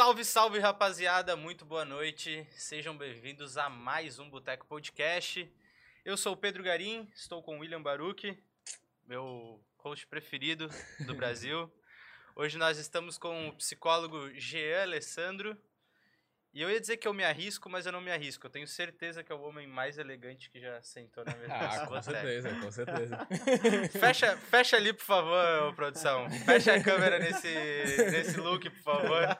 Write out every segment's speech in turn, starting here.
Salve, salve, rapaziada! Muito boa noite. Sejam bem-vindos a mais um Boteco Podcast. Eu sou o Pedro Garim, estou com o William Baruch, meu host preferido do Brasil. Hoje nós estamos com o psicólogo Jean Alessandro. E eu ia dizer que eu me arrisco, mas eu não me arrisco. Eu tenho certeza que é o homem mais elegante que já sentou na mesa. Ah, com boteco. certeza, com certeza. Fecha, fecha ali, por favor, produção. Fecha a câmera nesse, nesse look, por favor.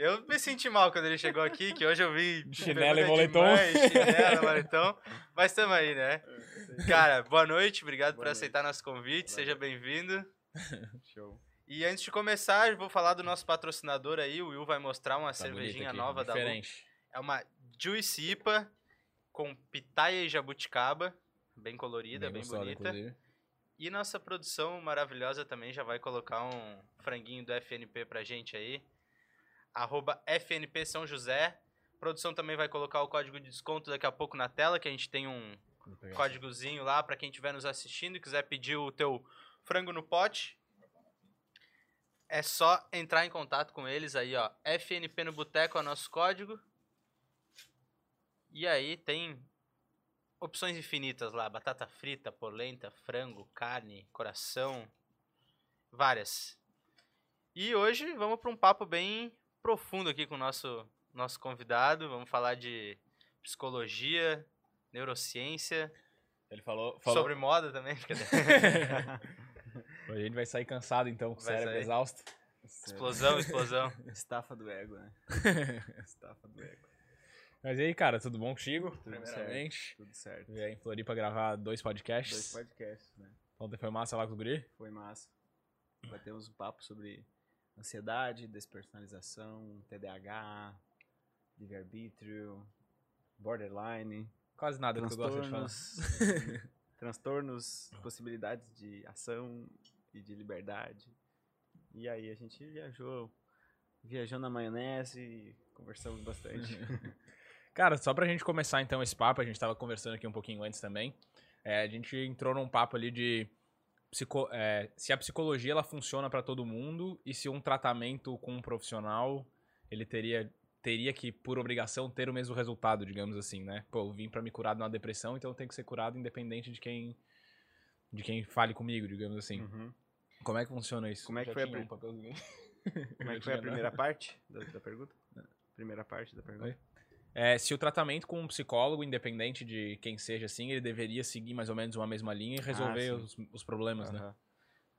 Eu me senti mal quando ele chegou aqui, que hoje eu vi... Chinelo e moletom. Chinelo e moletom. Mas tamo aí, né? Cara, boa noite. Obrigado por Boa noite. aceitar nosso convite. Seja bem-vindo. Show. E antes de começar, vou falar do nosso patrocinador aí. O Will vai mostrar uma Tá cervejinha aqui, nova da Lu. Diferente. É uma Juice IPA com pitaia e jabuticaba. Bem colorida, bem, gostosa, bonita. inclusive. E nossa produção maravilhosa também já vai colocar um franguinho do FNP pra gente aí. Arroba FNP São José. Produção também vai colocar o código de desconto daqui a pouco na tela, que a gente tem um códigozinho lá pra quem estiver nos assistindo e quiser pedir o teu frango no pote. É só entrar em contato com eles aí, ó. FNP no Boteco é o nosso código. E aí tem opções infinitas lá. Batata frita, polenta, frango, carne, coração. Várias. E hoje vamos para um papo bem profundo aqui com o nosso, nosso convidado. Vamos falar de psicologia, neurociência, Ele falou, falou sobre moda também. a gente vai sair cansado então, com o cérebro sair. exausto. explosão, explosão. Estafa do ego, né? Estafa do ego. Mas e aí, cara, tudo bom contigo? Tudo Primeiramente. Tudo certo. Aí em Floripa gravar dois podcasts. Dois podcasts, né? Ontem foi massa lá com o Guri. Foi massa. Batemos um papo sobre ansiedade, despersonalização, TDAH, livre-arbítrio, borderline, Quase nada que tu gosta de falar. transtornos, transtornos, possibilidades de ação e de liberdade. E aí a gente viajou, viajou na maionese e conversamos bastante. Cara, só pra gente começar então esse papo, a gente tava conversando aqui um pouquinho antes também. é, a gente entrou num papo ali de psico- é, se a psicologia ela funciona pra todo mundo e se um tratamento com um profissional ele teria teria que por obrigação ter o mesmo resultado, digamos assim, né? Pô, eu vim pra me curar de uma depressão, então eu tenho que ser curado independente de quem de quem fale comigo, digamos assim. Uhum. Como é que funciona isso? Como é que Já foi a um. Como é que foi a primeira parte da, da pergunta? Primeira parte da pergunta. Oi? É, se o tratamento com um psicólogo, independente de quem seja assim, ele deveria seguir mais ou menos uma mesma linha e resolver sim. os, os problemas, né? Aham.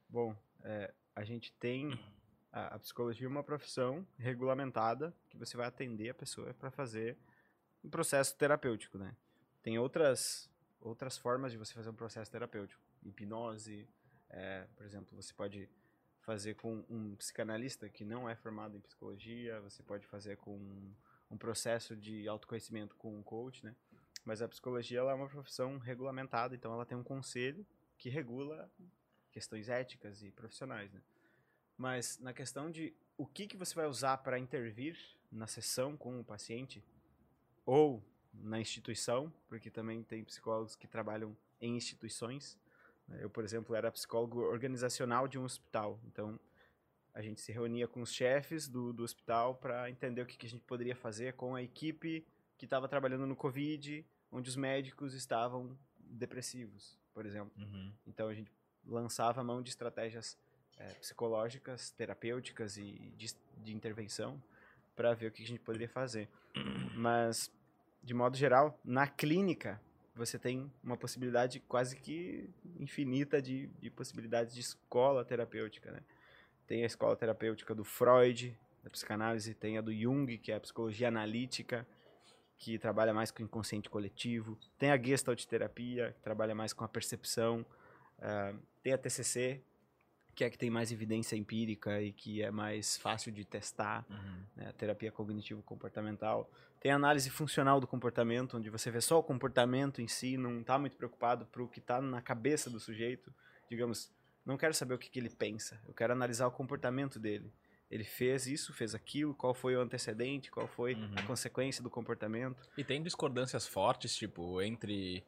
Bom, é, a gente tem. A, a psicologia é uma profissão regulamentada que você vai atender a pessoa para fazer um processo terapêutico, né? Tem outras, outras formas de você fazer um processo terapêutico. Hipnose, é, por exemplo, você pode fazer com um psicanalista que não é formado em psicologia, você pode fazer com um processo de autoconhecimento com um coach, né? Mas a psicologia ela é uma profissão regulamentada, então ela tem um conselho que regula questões éticas e profissionais, né? Mas na questão de o que, que você vai usar para intervir na sessão com o paciente ou na instituição, porque também tem psicólogos que trabalham em instituições. né? Eu, por exemplo, era psicólogo organizacional de um hospital, então a gente se reunia com os chefes do, do hospital para entender o que, que a gente poderia fazer com a equipe que estava trabalhando no Covid, onde os médicos estavam depressivos, por exemplo. Uhum. Então a gente lançava a mão de estratégias eh, psicológicas, terapêuticas e de, de intervenção para ver o que a gente poderia fazer. Mas, de modo geral, na clínica você tem uma possibilidade quase que infinita de, de possibilidades de escola terapêutica. Né? Tem a escola terapêutica do Freud, da psicanálise, tem a do Jung, que é a psicologia analítica, que trabalha mais com o inconsciente coletivo. Tem a Gestalt terapia, que trabalha mais com a percepção. Ah, tem a TCC, que é a que tem mais evidência empírica e que é mais fácil de testar, Uhum. né? a terapia cognitivo-comportamental. Tem a análise funcional do comportamento, onde você vê só o comportamento em si, não está muito preocupado para o que está na cabeça do sujeito. Digamos, não quero saber o que, que ele pensa, eu quero analisar o comportamento dele. Ele fez isso, fez aquilo, qual foi o antecedente, qual foi Uhum. a consequência do comportamento. E tem discordâncias fortes, tipo, entre.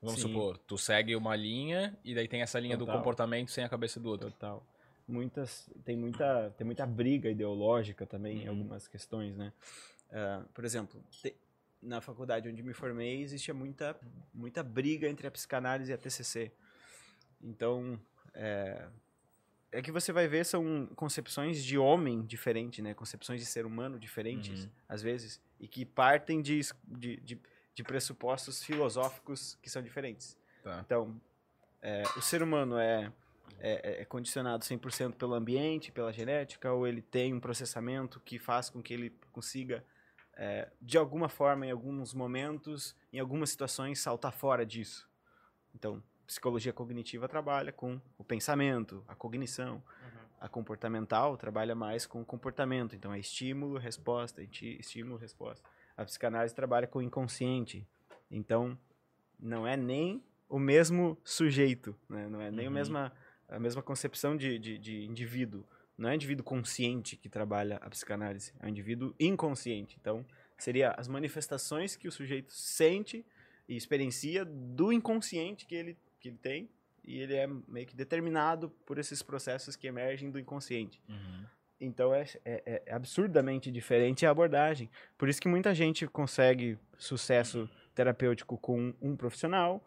Vamos Sim. supor, tu segue uma linha e daí tem essa linha do Total. comportamento sem a cabeça do outro. Total. muitas tem muita tem muita briga ideológica também em Uhum. algumas questões, né? Ah, por exemplo, te- na faculdade onde me formei existia muita muita briga entre a psicanálise e a TCC. Então, é, é que você vai ver são concepções de homem diferente, né? Concepções de ser humano diferentes, Uhum. às vezes, e que partem de, de, de, de pressupostos filosóficos que são diferentes. Tá. Então, é, o ser humano é, é, é condicionado 100% pelo ambiente, pela genética, ou ele tem um processamento que faz com que ele consiga, é, de alguma forma, em alguns momentos, em algumas situações, saltar fora disso. Então, psicologia cognitiva trabalha com o pensamento, a cognição. Uhum. A comportamental trabalha mais com o comportamento. Então, é estímulo, resposta, estímulo, resposta. A psicanálise trabalha com o inconsciente. Então, não é nem o mesmo sujeito, né? não é nem a, Uhum. mesma, a mesma concepção de, de, de indivíduo. Não é indivíduo consciente que trabalha a psicanálise, é um indivíduo inconsciente. Então, seria as manifestações que o sujeito sente e experiencia do inconsciente que ele, que ele tem, e ele é meio que determinado por esses processos que emergem do inconsciente. Uhum. Então é, é- é absurdamente diferente a abordagem. Por isso que muita gente consegue sucesso terapêutico com um profissional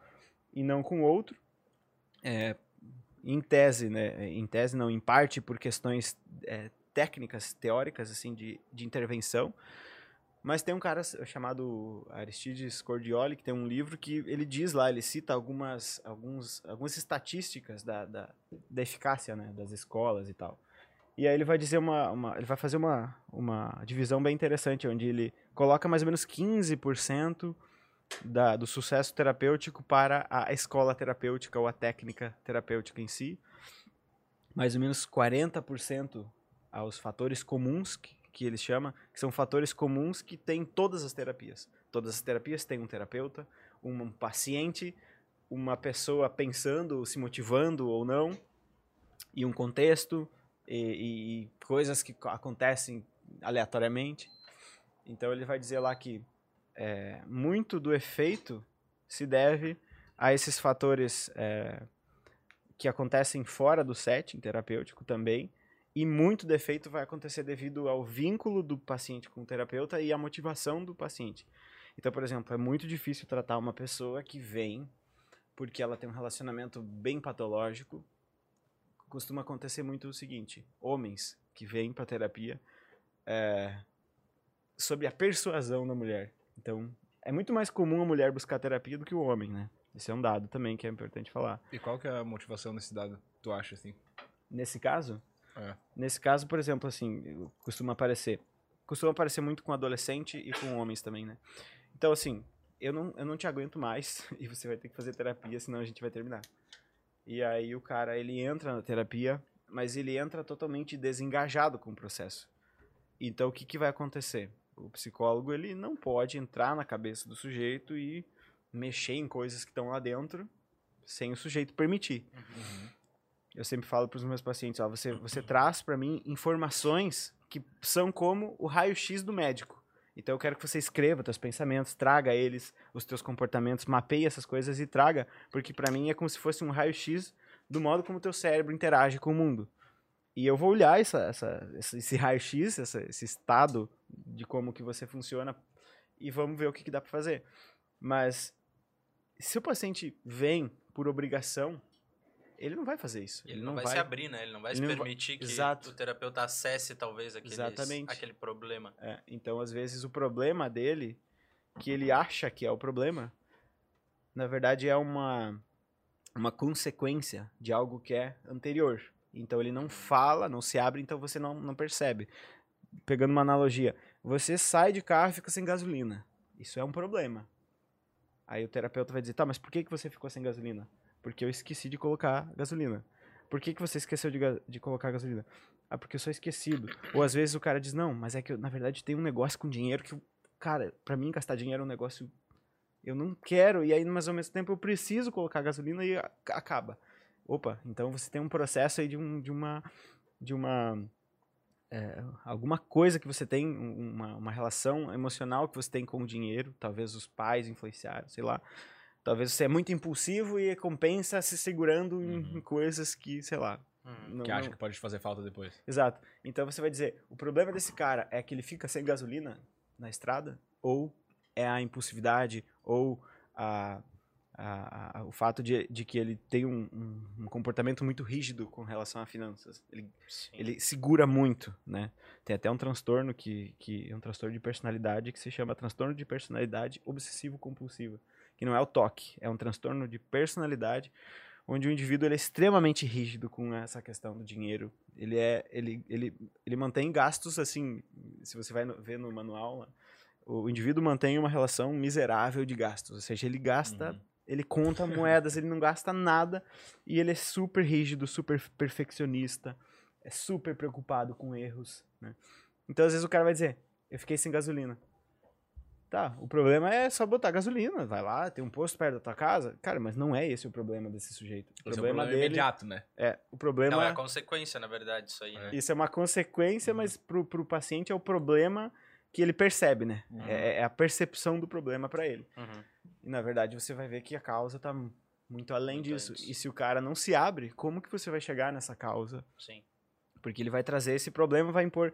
e não com outro. É, em tese, né? Em tese não, em parte por questões é, técnicas, teóricas, assim, de, de intervenção. Mas tem um cara chamado Aristides Cordioli, que tem um livro que ele diz lá, ele cita algumas, alguns, algumas estatísticas da, da, da eficácia né, das escolas e tal. E aí ele vai dizer uma, uma ele vai fazer uma, uma divisão bem interessante, onde ele coloca mais ou menos 15% da, do sucesso terapêutico para a escola terapêutica ou a técnica terapêutica em si, mais ou menos 40% aos fatores comuns que, que ele chama, que são fatores comuns que tem todas as terapias. Todas as terapias têm um terapeuta, um paciente, uma pessoa pensando, se motivando ou não, e um contexto, e, e- coisas que co- acontecem aleatoriamente. Então ele vai dizer lá que é, muito do efeito se deve a esses fatores é, que acontecem fora do setting terapêutico também, e muito do efeito vai acontecer devido ao vínculo do paciente com o terapeuta e à motivação do paciente. Então, por exemplo, é muito difícil tratar uma pessoa que vem porque ela tem um relacionamento bem patológico. Costuma acontecer muito o seguinte: homens que vêm para terapia é, sobre a persuasão da mulher. Então, é muito mais comum a mulher buscar terapia do que o homem, né? Esse é um dado também que é importante falar. E qual que é a motivação desse dado, tu acha, assim? Nesse caso, É. nesse caso, por exemplo, assim, costuma aparecer, costuma aparecer muito com adolescente e com homens também, né? Então, assim, eu não, eu não te aguento mais e você vai ter que fazer terapia, senão a gente vai terminar. E aí o cara, ele entra na terapia, mas ele entra totalmente desengajado com o processo. Então, o que, que vai acontecer? O psicólogo, ele não pode entrar na cabeça do sujeito e mexer em coisas que estão lá dentro sem o sujeito permitir. Eu sempre falo para os meus pacientes, ó, você, você traz para mim informações que são como o raio-x do médico. Então eu quero que você escreva teus pensamentos, traga eles, os teus comportamentos, mapeie essas coisas e traga, porque para mim é como se fosse um raio-x do modo como o teu cérebro interage com o mundo. E eu vou olhar essa, essa, esse raio-x, esse estado de como que você funciona e vamos ver o que, que dá para fazer. Mas se o paciente vem por obrigação, ele não vai fazer isso. Ele não vai, se abrir, né? Ele não vai ele se não vai- permitir que Exato. o terapeuta acesse talvez aqueles, Exatamente. aquele problema. É, então, às vezes, o problema dele, que ele acha que é o problema, na verdade é uma, uma consequência de algo que é anterior. Então, ele não fala, não se abre, então você não, não percebe. Pegando uma analogia, você sai de carro e fica sem gasolina. Isso é um problema. Aí o terapeuta vai dizer, tá, mas por que, que você ficou sem gasolina? Porque eu esqueci de colocar gasolina. Por que, que você esqueceu de, de colocar gasolina? Ah, porque eu sou esquecido. Ou às vezes o cara diz, não, mas é que eu, na verdade tem um negócio com dinheiro que, cara, pra mim gastar dinheiro é um negócio. Eu não quero, e aí, mas ao mesmo tempo eu preciso colocar gasolina e acaba. Opa, então você tem um processo aí de, um, de uma. De uma. é, alguma coisa que você tem, um- uma, uma relação emocional que você tem com o dinheiro, talvez os pais influenciaram, sei lá. Talvez você é muito impulsivo e compensa se segurando em, Uhum. em coisas que, sei lá, Uhum. Não- que acha não- que pode te fazer falta depois. Exato. Então você vai dizer, o problema desse cara é que ele fica sem gasolina na estrada, ou é a impulsividade, ou a, a- a- o fato de, de que ele tem um, um- um comportamento muito rígido com relação a finanças. Ele, Sim. ele segura muito, né? Tem até um transtorno que, que é um transtorno de personalidade que se chama transtorno de personalidade obsessivo-compulsiva, que não é o toque, é um transtorno de personalidade onde o indivíduo ele é extremamente rígido com essa questão do dinheiro. Ele é ele, ele, ele mantém gastos assim, se você vai no- ver no manual, o indivíduo mantém uma relação miserável de gastos, ou seja, ele gasta Uhum. ele conta moedas, ele não gasta nada e ele é super rígido, super perfeccionista, é super preocupado com erros, né? Então às vezes o cara vai dizer: "Eu fiquei sem gasolina". Tá, o problema é só botar gasolina, vai lá, tem um posto perto da tua casa. Cara, mas não é esse o problema desse sujeito. O é o problema problema dele imediato, né? é, o problema Não, é é a consequência, na verdade, isso aí, né? isso é uma consequência, mas pro, pro paciente é o problema que ele percebe, né? Uhum. É, é a percepção do problema pra ele. Uhum. E na verdade você vai ver que a causa tá muito além Muito disso. antes. E se o cara não se abre, como que você vai chegar nessa causa? Sim. Porque ele vai trazer esse problema, vai impor,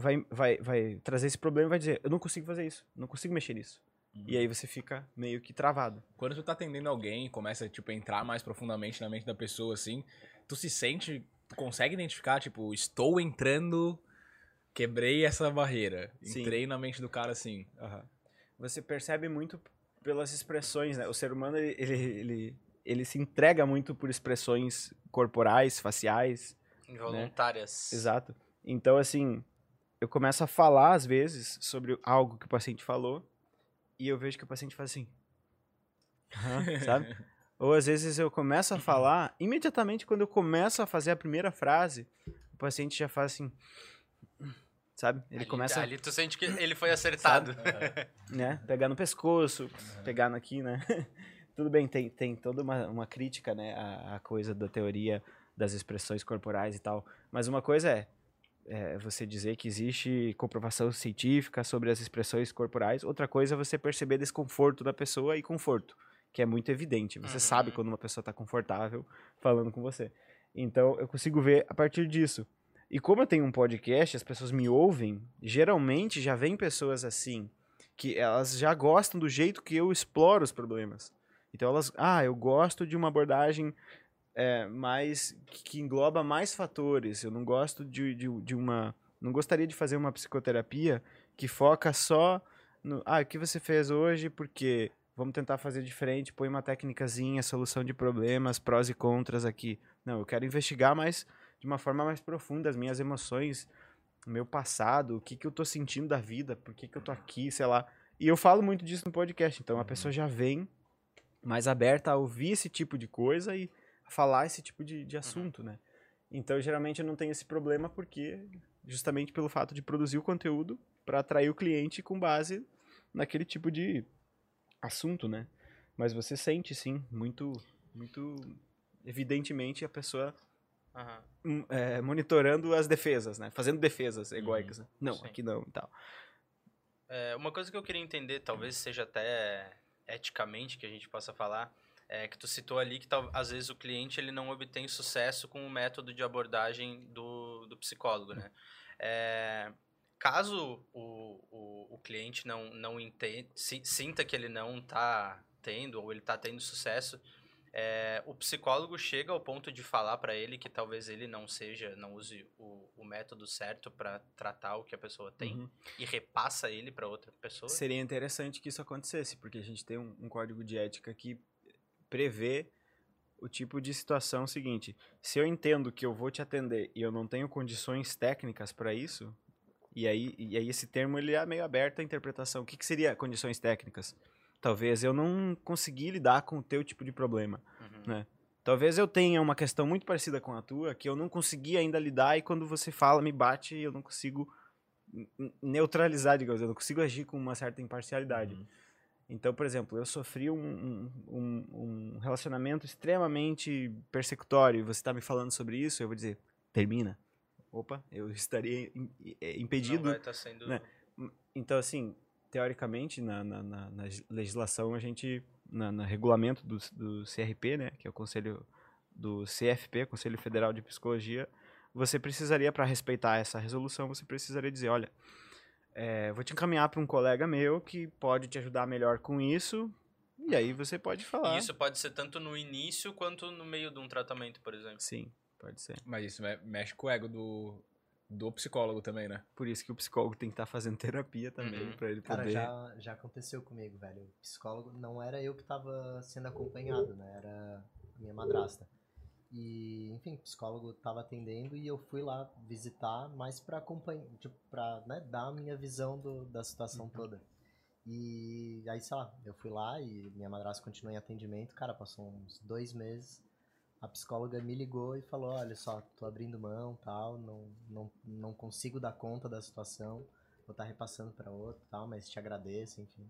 vai, vai, vai trazer esse problema e vai dizer, eu não consigo fazer isso, não consigo mexer nisso. E aí você fica meio que travado. Quando tu tá atendendo alguém e começa, tipo, a entrar mais profundamente na mente da pessoa, assim, tu se sente, tu consegue identificar, tipo, estou entrando, quebrei essa barreira. Sim. Entrei na mente do cara, assim. Você percebe muito pelas expressões, né? O ser humano, ele, ele, ele, ele se entrega muito por expressões corporais, faciais, Involuntárias. Exato. Então, assim, eu começo a falar, às vezes, sobre algo que o paciente falou, e eu vejo que o paciente faz assim. Sabe? Ou às vezes eu começo a falar, imediatamente quando eu começo a fazer a primeira frase, o paciente já faz assim. Sabe? Ele ali, começa Ali tu sente que ele foi acertado. né? Pegar no pescoço, pegar aqui, né? Tudo bem, tem, tem toda uma, uma crítica, né? A, a coisa da teoria das expressões corporais e tal. Mas uma coisa é, é você dizer que existe comprovação científica sobre as expressões corporais. Outra coisa é você perceber desconforto da pessoa e conforto, que é muito evidente. Você Uhum. sabe quando uma pessoa está confortável falando com você. Então, eu consigo ver a partir disso. E como eu tenho um podcast, as pessoas me ouvem, geralmente já vem pessoas assim, que elas já gostam do jeito que eu exploro os problemas. Então elas, ah, eu gosto de uma abordagem é, mais que, engloba mais fatores. Eu não gosto de, de, de uma, não gostaria de fazer uma psicoterapia que foca só no, ah, o que você fez hoje? Porque vamos tentar fazer diferente, põe uma técnicazinha, solução de problemas, prós e contras aqui. Não, eu quero investigar mais de uma forma mais profunda as minhas emoções, o meu passado, o que, que eu tô sentindo da vida, por que, que eu tô aqui, sei lá. E eu falo muito disso no podcast, então a pessoa já vem mais aberta a ouvir esse tipo de coisa e falar esse tipo de, de assunto, né? Então, geralmente eu não tenho esse problema porque justamente pelo fato de produzir o conteúdo para atrair o cliente com base naquele tipo de assunto, né? Mas você sente sim, muito muito evidentemente a pessoa Aham. hum, é, monitorando as defesas, né? Fazendo defesas egóicas. né? Não, Sim. aqui não e tal. É, uma coisa que eu queria entender, talvez seja até eticamente que a gente possa falar, é que tu citou ali que tal, às vezes o cliente ele não obtém sucesso com o método de abordagem do, do psicólogo, né? É, caso o, o, o cliente não, não entende, si- sinta que ele não está tendo ou ele está tendo sucesso, é, o psicólogo chega ao ponto de falar para ele que talvez ele não seja, não use o, o método certo para tratar o que a pessoa tem Uhum. e repassa ele para outra pessoa. Seria interessante que isso acontecesse, porque a gente tem um, um código de ética que prevê o tipo de situação seguinte: se eu entendo que eu vou te atender e eu não tenho condições técnicas para isso, e aí, e aí esse termo ele é meio aberto à interpretação. O que, que seria condições técnicas? Talvez eu não consegui lidar com o teu tipo de problema. Uhum. né? Talvez eu tenha uma questão muito parecida com a tua, que eu não consegui ainda lidar e quando você fala, me bate e eu não consigo neutralizar, digamos, eu não consigo agir com uma certa imparcialidade. Uhum. Então, por exemplo, eu sofri um, um, um- relacionamento extremamente persecutório e você está me falando sobre isso, eu vou dizer, termina. Opa, eu estaria im- eh, Não impedido vai estar sendo. né? então, assim, teoricamente, na, na, na- na legislação, a gente, na, na regulamento do, do CRP, né, que é o Conselho do CFP, Conselho Federal de Psicologia, você precisaria, para respeitar essa resolução, você precisaria dizer, olha, é, vou te encaminhar para um colega meu que pode te ajudar melhor com isso, e aí você pode falar. Isso pode ser tanto no início quanto no meio de um tratamento, por exemplo. Sim, pode ser. Mas isso me- mexe com o ego do, do psicólogo também, né? Por isso que o psicólogo tem que estar fazendo terapia também, Uhum. para ele Cara, poder... já, já aconteceu comigo, velho. O psicólogo não era eu que tava sendo acompanhado, né? Era a minha madrasta. E, enfim, o psicólogo tava atendendo e eu fui lá visitar, mais pra acompanhar, tipo, pra né, dar a minha visão do, da situação toda. E aí, sei lá, eu fui lá e minha madrasta continuou em atendimento. Cara, passou uns dois meses. A psicóloga me ligou e falou: Olha só, tô abrindo mão, tal, não, não, não consigo dar conta da situação vou estar repassando pra outro tal, mas te agradeço, enfim.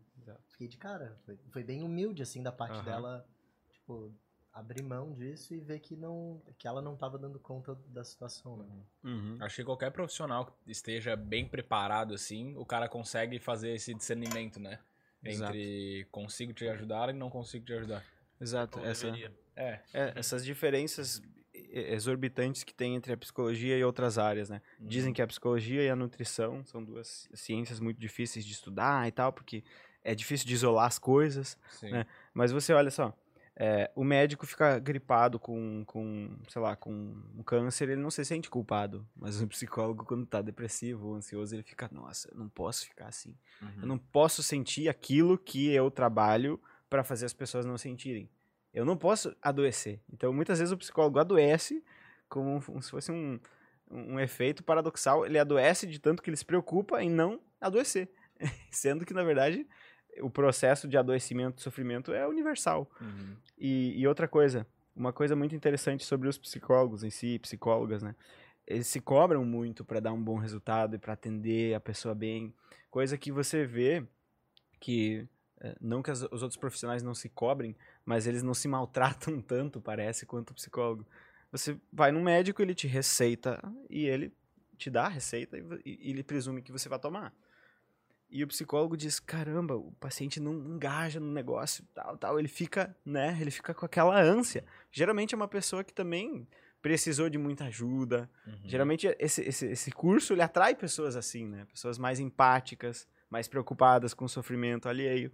Fiquei de cara, foi, foi bem humilde, assim, da parte Aham. dela, tipo, abrir mão disso e ver que não, que ela não tava dando conta da situação, né? Uhum. Acho que qualquer profissional que esteja bem preparado, assim, o cara consegue fazer esse discernimento, né? Exato. Entre consigo te ajudar e não consigo te ajudar. Exato, essa... É. É, essas diferenças exorbitantes que tem entre a psicologia e outras áreas, né? Dizem que a psicologia e a nutrição são duas ciências muito difíceis de estudar e tal, porque é difícil de isolar as coisas. Sim. né? Mas você olha só, é, o médico fica gripado com, com, sei lá, com um câncer, ele não se sente culpado. Mas o psicólogo, quando tá depressivo ou ansioso, ele fica, nossa, eu não posso ficar assim. Eu não posso sentir aquilo que eu trabalho para fazer as pessoas não sentirem. Eu não posso adoecer. Então, muitas vezes o psicólogo adoece como como se fosse um, um efeito paradoxal. Ele adoece de tanto que ele se preocupa em não adoecer. Sendo que, na verdade, o processo de adoecimento e sofrimento é universal. Uhum. E, e outra coisa, uma coisa muito interessante sobre os psicólogos em si, psicólogas, né? Eles se cobram muito para dar um bom resultado e para atender a pessoa bem. Coisa que você vê que, eh, não que as- os outros profissionais não se cobrem, mas eles não se maltratam tanto, parece, quanto o psicólogo. Você vai no médico, ele te receita e ele te dá a receita e, e- e ele presume que você vai tomar. E o psicólogo diz, caramba, o paciente não engaja no negócio, tal, tal. Ele fica, né, ele fica com aquela ânsia. Geralmente é uma pessoa que também precisou de muita ajuda. Uhum. Geralmente esse, esse, esse curso, ele atrai pessoas assim, né? Pessoas mais empáticas, mais preocupadas com o sofrimento alheio.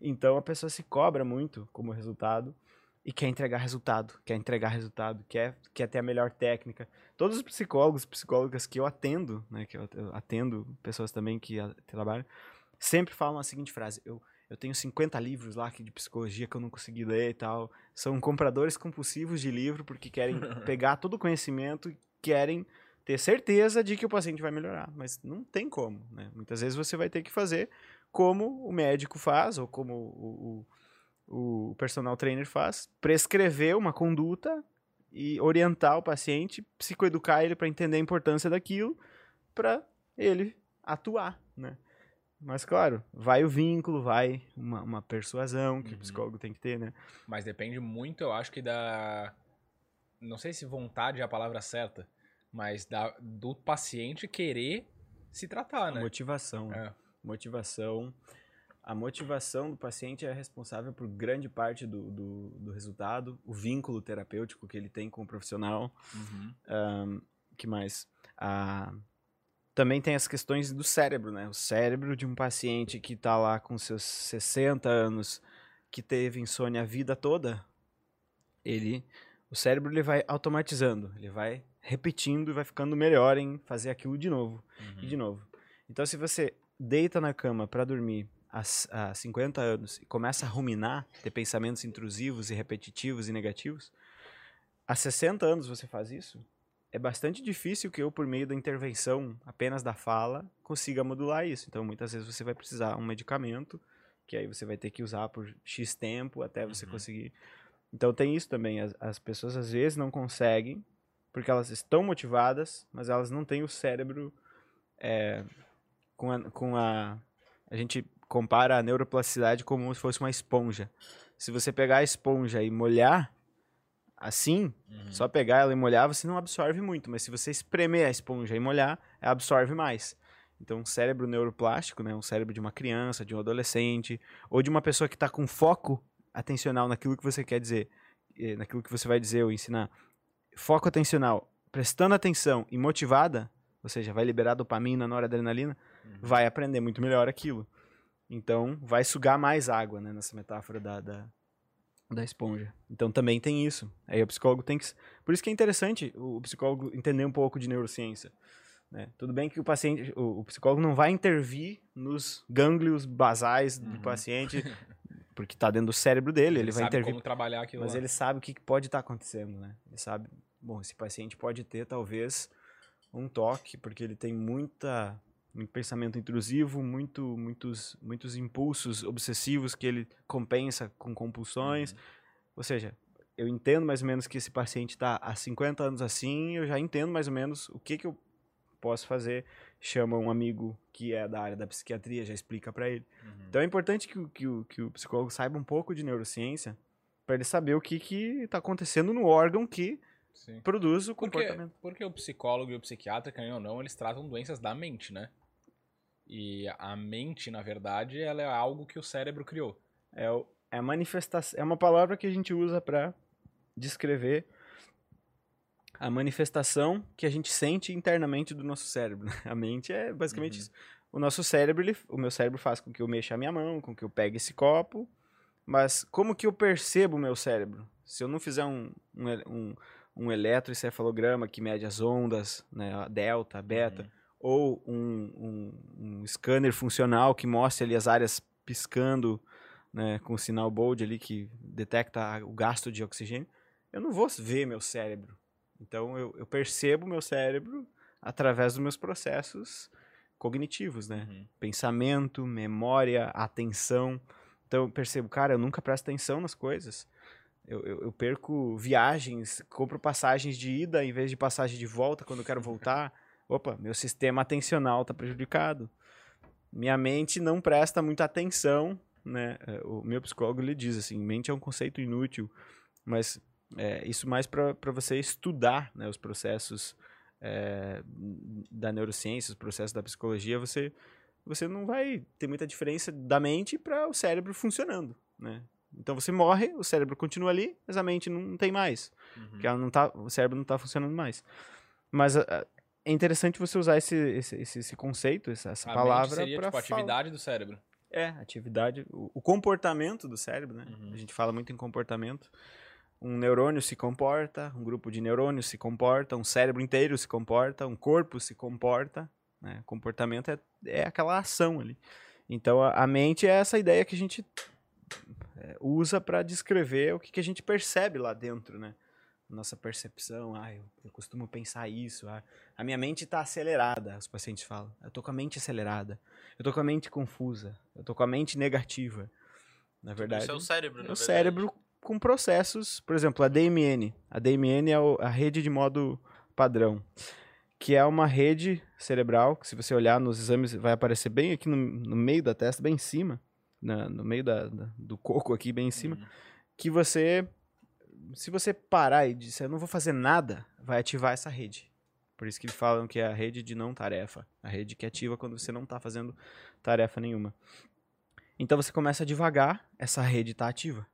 Então a pessoa se cobra muito como resultado e quer entregar resultado, quer entregar resultado, quer, quer ter a melhor técnica. Todos os psicólogos, psicólogas que eu atendo, né, que eu, atendo pessoas também que trabalham, sempre falam a seguinte frase: eu, eu tenho 50 livros lá de psicologia que eu não consegui ler e tal. São compradores compulsivos de livro porque querem pegar todo o conhecimento e querem ter certeza de que o paciente vai melhorar, mas não tem como, né? Muitas vezes você vai ter que fazer como o médico faz ou como o, o, o personal trainer faz, prescrever uma conduta e orientar o paciente, psicoeducar ele para entender a importância daquilo, para ele atuar, né? Mas claro, vai o vínculo, vai uma, uma persuasão que Uhum. o psicólogo tem que ter, né? Mas depende muito, eu acho que da. Não sei se vontade é a palavra certa, mas da, do paciente querer se tratar, né? motivação. É. Motivação. A motivação do paciente é responsável por grande parte do, do, do resultado, o vínculo terapêutico que ele tem com o profissional. Uhum. Ahn, que mais? Ah, também tem as questões do cérebro, né? O cérebro de um paciente que está lá com seus 60 anos, que teve insônia a vida toda, ele, o cérebro ele vai automatizando, ele vai repetindo e vai ficando melhor em fazer aquilo de novo Uhum. e de novo. Então, se você deita na cama para dormir há, c- há 50 anos e começa a ruminar, ter pensamentos intrusivos e repetitivos e negativos, há 60 anos você faz isso, é bastante difícil que eu, por meio da intervenção apenas da fala, consiga modular isso. Então, muitas vezes você vai precisar um medicamento, que aí você vai ter que usar por X tempo até você Uhum. conseguir. Então, tem isso também. As, as pessoas às vezes não conseguem, porque elas estão motivadas, mas elas não têm o cérebro é, com a, com a. A gente compara a neuroplasticidade como se fosse uma esponja. Se você pegar a esponja e molhar assim, Uhum. só pegar ela e molhar, você não absorve muito. Mas se você espremer a esponja e molhar, ela absorve mais. Então, um cérebro neuroplástico, né, um cérebro de uma criança, de um adolescente, ou de uma pessoa que está com foco atencional naquilo que você quer dizer, naquilo que você vai dizer ou ensinar, foco atencional, prestando atenção e motivada, ou seja, vai liberar dopamina, noradrenalina, Uhum. vai aprender muito melhor aquilo. Então, vai sugar mais água, né, nessa metáfora da, da, da esponja. Então, também tem isso. Aí o psicólogo tem que... Por isso que é interessante o psicólogo entender um pouco de neurociência. Né? Tudo bem que o paciente, o, o psicólogo não vai intervir nos gânglios basais do Uhum. paciente, porque está dentro do cérebro dele, ele, vai sabe intervir mas lá. ele sabe o que pode estar acontecendo, né? Ele sabe, bom, esse paciente pode ter talvez um toque, porque ele tem muita muito pensamento intrusivo, muito muitos muitos impulsos obsessivos que ele compensa com compulsões. Uhum. Ou seja, eu entendo mais ou menos que esse paciente está há 50 anos assim, eu já entendo mais ou menos o que que eu posso fazer. Chama um amigo que é da área da psiquiatria, já explica para ele. Uhum. Então é importante que, o- que, o, que o psicólogo saiba um pouco de neurociência para ele saber o que está acontecendo no órgão que Sim. produz o Porque, comportamento. porque o psicólogo e o psiquiatra, querendo ou não, eles tratam doenças da mente, né? E a mente, na verdade, ela é algo que o cérebro criou. É, o- é a manifestação, é uma palavra que a gente usa para descrever a manifestação que a gente sente internamente do nosso cérebro. né? A mente é basicamente Uhum. isso. O nosso cérebro, ele- o meu cérebro faz com que eu mexa a minha mão, com que eu pegue esse copo, mas como que eu percebo o meu cérebro? Se eu não fizer um, um, um, um eletroencefalograma que mede as ondas, né, a delta, a beta, Uhum. Ou um, um, um scanner funcional que mostre ali as áreas piscando né, com o sinal bold ali que detecta o gasto de oxigênio, eu não vou ver meu cérebro. Então eu, eu percebo meu cérebro através dos meus processos cognitivos, né? Uhum. Pensamento, memória, atenção. Então eu percebo, cara, eu nunca presto atenção nas coisas. Eu, eu, eu perco viagens, compro passagens de ida em vez de passagem de volta quando eu quero voltar. Opa, meu sistema atencional está prejudicado. Minha mente não presta muita atenção, né? É, O meu psicólogo lhe diz assim, mente é um conceito inútil, mas é, isso mais para você estudar né, os processos é, da neurociência, os processos da psicologia, você você não vai ter muita diferença da mente para o cérebro funcionando, né? Então você morre, o cérebro continua ali, mas a mente não tem mais, Uhum. porque ela não tá, o cérebro não está funcionando mais. Mas a- a- é interessante você usar esse, esse, esse, esse conceito, essa, essa palavra seria, para tipo, a atividade do cérebro. é, atividade, o, o comportamento do cérebro, né? Uhum. A gente fala muito em comportamento. Um neurônio se comporta, um grupo de neurônios se comporta, um cérebro inteiro se comporta, um corpo se comporta. Né? Comportamento é, é aquela ação ali. Então a, a mente é essa ideia que a gente é, usa para descrever o que, que a gente percebe lá dentro, né? Nossa percepção, ah, eu, eu costumo pensar isso, ah, a minha mente está acelerada, os pacientes falam. Eu tô com a mente acelerada. Eu tô com a mente confusa. Eu tô com a mente negativa. Na verdade, Isso é o cérebro, é na o cérebro com processos, por exemplo, a DMN. A DMN é o- a rede de modo padrão, que é uma rede cerebral, que se você olhar nos exames vai aparecer bem aqui no, no meio da testa, bem em cima, na- no meio da- da- do coco aqui, bem em cima, Uhum. que você, se você parar e disser, eu não vou fazer nada, vai ativar essa rede. Por isso que falam que é a rede de não tarefa. A rede que ativa quando você não está fazendo tarefa nenhuma. Então você começa devagar, essa rede está ativa.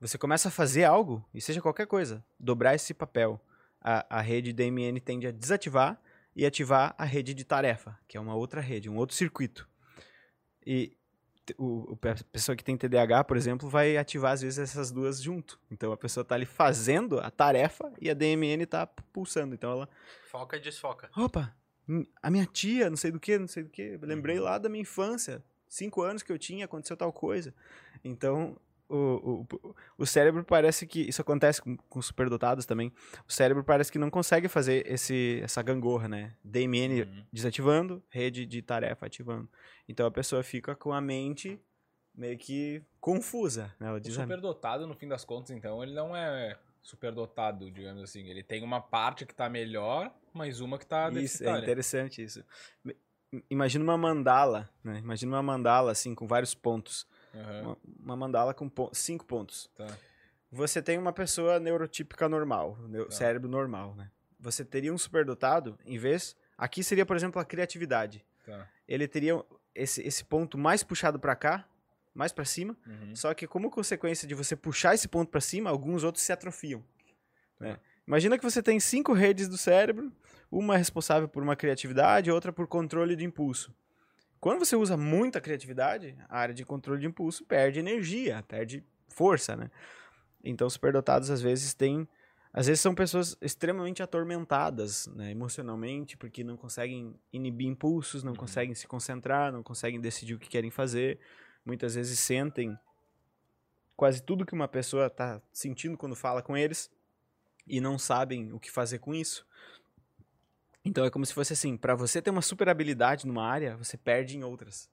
Você começa a fazer algo, e seja qualquer coisa, dobrar esse papel. A, a rede DMN tende a desativar e ativar a rede de tarefa, que é uma outra rede, um outro circuito. E o, a pessoa que tem TDAH, por exemplo, vai ativar às vezes essas duas junto. Então a pessoa está ali fazendo a tarefa e a DMN está pulsando. Então ela Foca e desfoca. Opa, hum, a minha tia, não sei do que, não sei do que. Lembrei Uhum. lá da minha infância. Cinco anos que eu tinha, aconteceu tal coisa. Então, o, o, o cérebro parece que. Isso acontece com, com superdotados também. O cérebro parece que não consegue fazer esse, essa gangorra, né? DMN Uhum. desativando, rede de tarefa ativando. Então a pessoa fica com a mente meio que confusa. Né? Ela O "Ah, superdotado, no fim das contas, então, ele não é superdotado, digamos assim. Ele tem uma parte que tá melhor, mas uma que tá Isso, é interessante isso. Imagina uma mandala, né? Imagina uma mandala, assim, com vários pontos. Aham, Uma, uma mandala com pon- cinco pontos. tá. Você tem uma pessoa neurotípica normal, Tá. cérebro normal, né? Você teria um superdotado, em vez... Aqui seria, por exemplo, a criatividade. Tá. Ele teria esse, esse ponto mais puxado para cá, mais para cima. Uhum. Só que como consequência de você puxar esse ponto para cima, alguns outros se atrofiam. né? Imagina que você tem cinco redes do cérebro, uma é responsável por uma criatividade, outra por controle de impulso. Quando você usa muita criatividade, a área de controle de impulso perde energia, perde força, né? Então, superdotados às vezes têm, às vezes são pessoas extremamente atormentadas, né, emocionalmente, porque não conseguem inibir impulsos, não conseguem se concentrar, não conseguem decidir o que querem fazer. Muitas vezes sentem quase tudo que uma pessoa está sentindo quando fala com eles e não sabem o que fazer com isso. Então é como se fosse assim, para você ter uma super habilidade numa área, você perde em outras.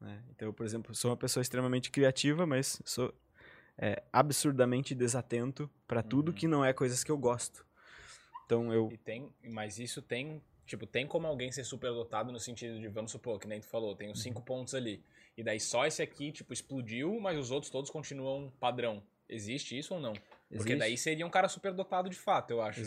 né? Então, eu, por exemplo, sou uma pessoa extremamente criativa, mas sou é, absurdamente desatento para tudo Uhum. que não é coisas que eu gosto. Então eu E tem, mas isso tem, tipo, tem como alguém ser superdotado no sentido de, vamos supor, que nem tu falou, tem os cinco Uhum. pontos ali. E daí só esse aqui, tipo, explodiu, mas os outros todos continuam padrão. Existe isso ou não? Porque Existe. daí seria um cara superdotado de fato, eu acho, né?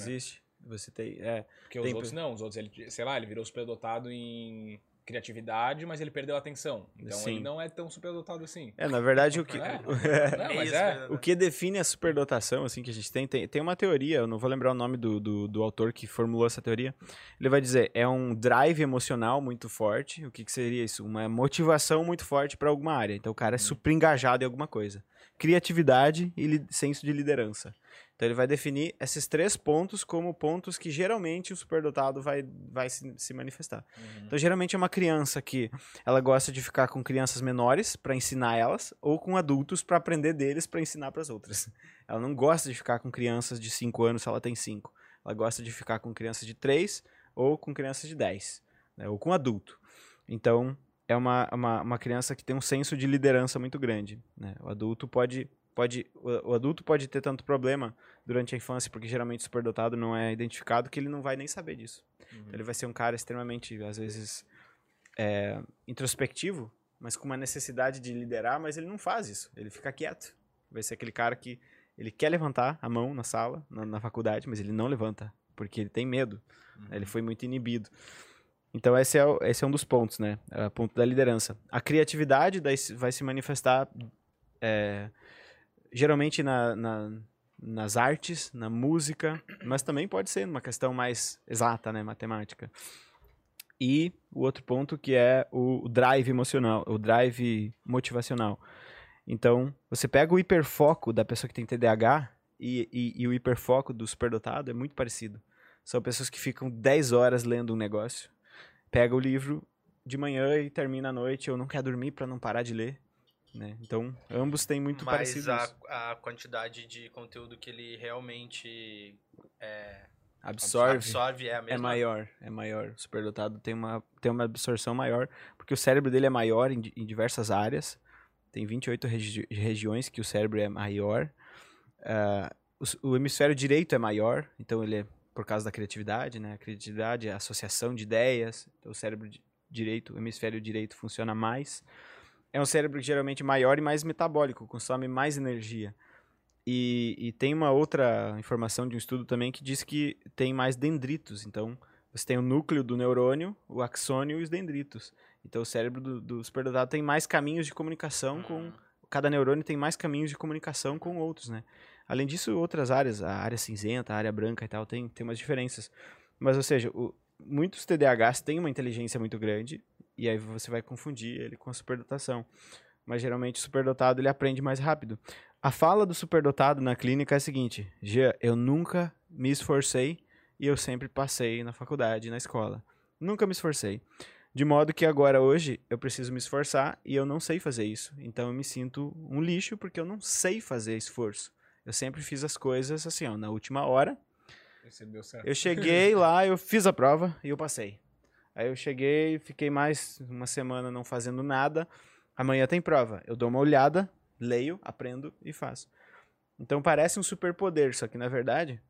Você tem, é, Porque os Tem outros não, os outros, ele, sei lá, ele virou superdotado em criatividade, mas ele perdeu a atenção. Então Sim. ele não é tão superdotado assim. é na verdade o que É. Não, mas é. O que define a superdotação, assim, que a gente tem, tem, tem uma teoria, eu não vou lembrar o nome do, do, do autor que formulou essa teoria. Ele vai dizer, é um drive emocional muito forte. O que, que seria isso? Uma motivação muito forte para alguma área. Então o cara é super engajado em alguma coisa. Criatividade e senso de liderança. Então ele vai definir esses três pontos como pontos que geralmente o superdotado vai, vai se, se manifestar. Uhum. Então, geralmente é uma criança que ela gosta de ficar com crianças menores para ensinar elas, ou com adultos para aprender deles para ensinar para as outras. Ela não gosta de ficar com crianças de 5 anos se ela tem 5. Ela gosta de ficar com crianças de 3 ou com crianças de 10, né, ou com adulto. Então, é uma, uma, uma criança que tem um senso de liderança muito grande. né. O adulto pode. Pode, o, adulto pode ter tanto problema durante a infância, porque geralmente o superdotado não é identificado, que ele não vai nem saber disso. Então, ele vai ser um cara extremamente, às vezes, é, introspectivo, mas com uma necessidade de liderar, mas ele não faz isso. Ele fica quieto. Vai ser aquele cara que ele quer levantar a mão na sala, na, na faculdade, mas ele não levanta, porque ele tem medo. né? Ele foi muito inibido. Então, esse é, esse é um dos pontos, né? É o ponto da liderança. A criatividade vai se manifestar é, geralmente na, na- nas artes, na música, mas também pode ser numa questão mais exata, né? Matemática. E o outro ponto que é o o drive emocional, o drive motivacional. Então, você pega o hiperfoco da pessoa que tem TDAH e, e, e o hiperfoco do superdotado é muito parecido. São pessoas que ficam 10 horas lendo um negócio, pega o livro de manhã e termina à noite, ou não quer dormir para não parar de ler. Né? Então, ambos têm muito Mas parecido a, isso. a quantidade de conteúdo que ele realmente é, Absorve. absorve é a mesma. É maior, é maior. O superdotado tem uma, tem uma absorção maior, porque o cérebro dele é maior em, em diversas áreas. Tem 28 regi regiões que o cérebro é maior. Ah, o, o hemisfério direito é maior, então ele é por causa da criatividade, né? A criatividade a associação de ideias. Então o cérebro di- direito, o hemisfério direito funciona mais. É um cérebro geralmente maior e mais metabólico, consome mais energia. E, e tem uma outra informação de um estudo também que diz que tem mais dendritos. Então, você tem o núcleo do neurônio, o axônio e os dendritos. Então, o cérebro do, do superdotado tem mais caminhos de comunicação com... Hum. Cada neurônio tem mais caminhos de comunicação com outros, né? Além disso, outras áreas, a área cinzenta, a área branca e tal, tem, tem umas diferenças. Mas, ou seja, o- muitos TDAHs têm uma inteligência muito grande e aí você vai confundir ele com a superdotação. Mas, geralmente, o superdotado, ele aprende mais rápido. A fala do superdotado na clínica é a seguinte: Gia, eu nunca me esforcei e eu sempre passei na faculdade, na escola. Nunca me esforcei. De modo que agora, hoje, eu preciso me esforçar e eu não sei fazer isso. Então eu me sinto um lixo porque eu não sei fazer esforço. Eu sempre fiz as coisas assim, ó, na última hora. Eu cheguei lá, eu fiz a prova e eu passei. Aí eu cheguei, fiquei mais uma semana não fazendo nada. Amanhã tem prova. Eu dou uma olhada, leio, aprendo e faço. Então parece um superpoder, só que na verdade,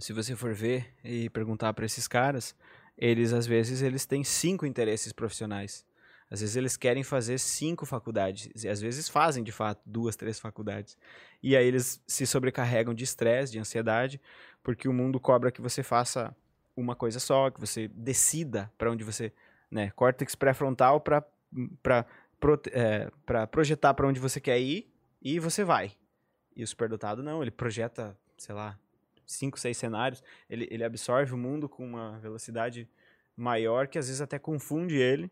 se você for ver e perguntar para esses caras, eles às vezes eles têm cinco interesses profissionais. Às vezes eles querem fazer cinco faculdades, e às vezes fazem de fato duas, três faculdades. E aí eles se sobrecarregam de estresse, de ansiedade, porque o mundo cobra que você faça uma coisa só, que você decida para onde você, né, córtex pré-frontal para prote- é, projetar para onde você quer ir e você vai. E o superdotado não, ele projeta, sei lá, cinco, seis cenários, ele, ele absorve o mundo com uma velocidade maior que às vezes até confunde ele.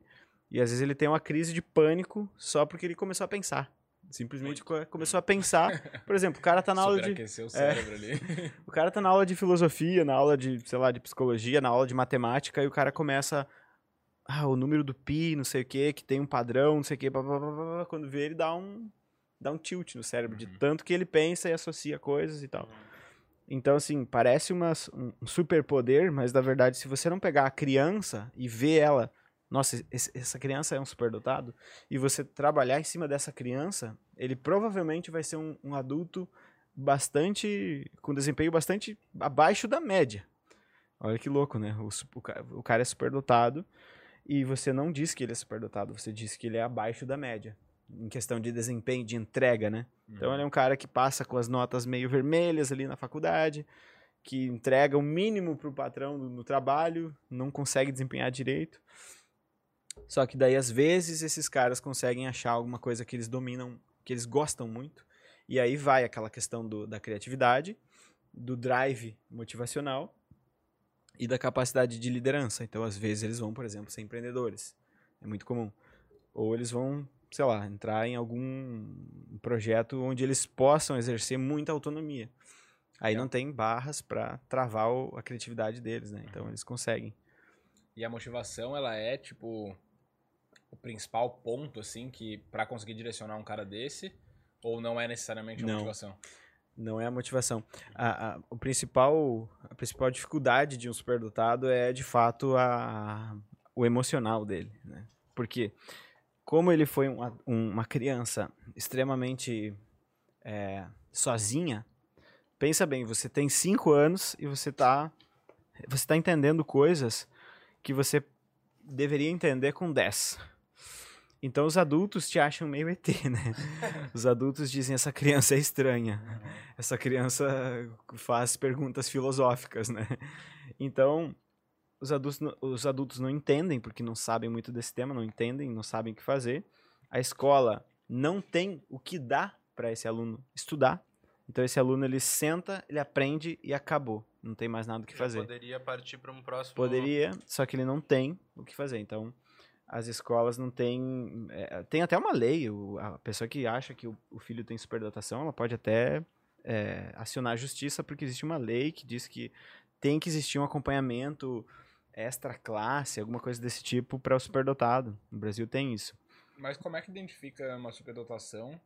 E às vezes ele tem uma crise de pânico só porque ele começou a pensar. Simplesmente co- começou a pensar. Por exemplo, o cara tá na aula de. O cérebro ali. O cara tá na aula de filosofia, na aula de, sei lá, de psicologia, na aula de matemática, e o cara começa. Ah, o número do pi, não sei o que, que tem um padrão, não sei o que, quando vê ele dá um. dá um tilt no cérebro, de Uhum. tanto que ele pensa e associa coisas e tal. Então, assim, parece uma, um, um superpoder, mas na verdade, se você não pegar a criança e ver ela, nossa, essa criança é um superdotado, e você trabalhar em cima dessa criança, ele provavelmente vai ser um, um adulto bastante. com desempenho bastante abaixo da média. Olha que louco, né? O, o o cara é superdotado e você não diz que ele é superdotado, você diz que ele é abaixo da média. Em questão de desempenho, de entrega, né? Então ele é um cara que passa com as notas meio vermelhas ali na faculdade, que entrega o mínimo pro patrão no, no trabalho, não consegue desempenhar direito. Só que daí às vezes esses caras conseguem achar alguma coisa que eles dominam, que eles gostam muito, e aí vai aquela questão do- da criatividade, do drive motivacional e da capacidade de liderança. Então às vezes eles vão, por exemplo, ser empreendedores. É muito comum. Ou eles vão sei lá, entrar em algum projeto onde eles possam exercer muita autonomia. Aí É. não tem barras para travar o- a criatividade deles, né? Uhum. Então eles conseguem. E a motivação, ela é, tipo, o principal ponto, assim, que para conseguir direcionar um cara desse? Ou não é necessariamente a Não. motivação? Não é a motivação. A, a- o principal, a principal dificuldade de um superdotado é, de fato, a, o emocional dele, né? Porque como ele foi um a- um- uma criança extremamente é, sozinha, pensa bem, você tem cinco anos e você tá, você tá entendendo coisas que você deveria entender com 10. Então os adultos te acham meio ET, né? Os adultos dizem essa criança é estranha. Essa criança faz perguntas filosóficas, né? Então, os adultos, não- os adultos não entendem, porque não sabem muito desse tema, não entendem, não sabem o que fazer. A escola não tem o que dar para esse aluno estudar. Então, esse aluno ele senta, ele aprende e acabou. Não tem mais nada o que Já fazer. Poderia partir para um próximo. Poderia, só que ele não tem o que fazer. Então, as escolas não têm. é, tem até uma lei. o- a pessoa que acha que o, o filho tem superdotação, ela pode até é, acionar a justiça, porque existe uma lei que diz que tem que existir um acompanhamento extra classe, alguma coisa desse tipo, para o superdotado. No Brasil tem isso. Mas como é que identifica uma superdotação,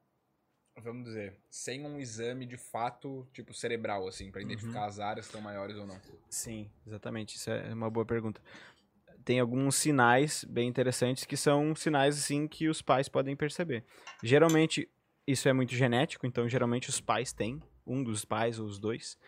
vamos dizer, sem um exame de fato, tipo, cerebral, assim, pra identificar as áreas que estão maiores ou não? Sim, exatamente. Isso é uma boa pergunta. Tem alguns sinais bem interessantes que são sinais assim que os pais podem perceber. Geralmente isso é muito genético, então geralmente os pais têm, um dos pais ou os dois.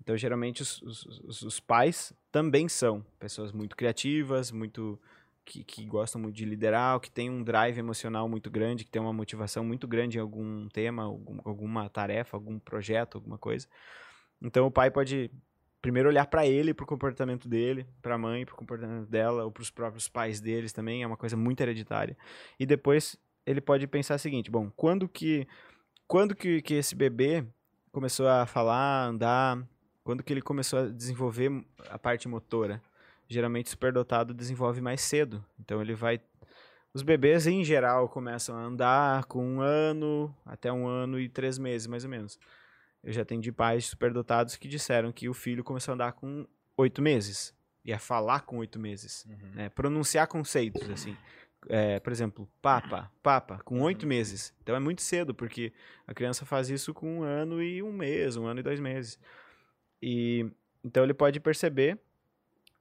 Então geralmente os, os, os- pais também são pessoas muito criativas, muito que, que gostam muito de liderar, que têm um drive emocional muito grande, que tem uma motivação muito grande em algum tema, algum- alguma tarefa, algum projeto, alguma coisa. Então o pai pode primeiro olhar para ele, pro comportamento dele, para a mãe, pro comportamento dela, ou para os próprios pais deles também, é uma coisa muito hereditária. E depois ele pode pensar o seguinte, bom, quando que quando que, que esse bebê começou a falar, andar, quando que ele começou a desenvolver a parte motora? Geralmente superdotado desenvolve mais cedo. Então ele vai os bebês em geral começam a andar com um ano até um ano e três meses, mais ou menos. Eu já atendi pais superdotados que disseram que o filho começou a andar com oito meses e a falar com oito meses, né? pronunciar conceitos assim. É, por exemplo, papa, papa, com oito meses. Então é muito cedo, porque a criança faz isso com um ano e um mês, um ano e dois meses. E então ele pode perceber,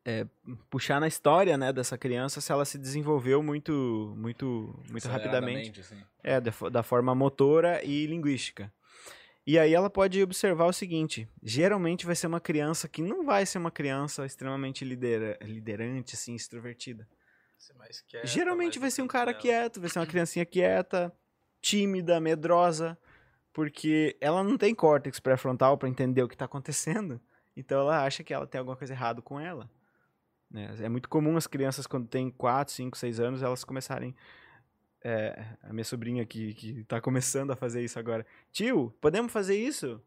é, puxar na história né, dessa criança se ela se desenvolveu muito, muito, muito rapidamente. Assim. É, da, da forma motora e linguística. E aí ela pode observar o seguinte: geralmente vai ser uma criança que não vai ser uma criança extremamente lidera, liderante, assim, extrovertida. Quieto, geralmente vai ser um cara dela. quieto, vai ser uma criancinha quieta, tímida, medrosa, porque ela não tem córtex pré-frontal para entender o que está acontecendo. Então ela acha que ela tem alguma coisa errada com ela. né? É muito comum as crianças, quando têm 4, 5, 6 anos, elas começarem é, a minha sobrinha que, que tá começando a fazer isso agora. Tio, podemos fazer isso?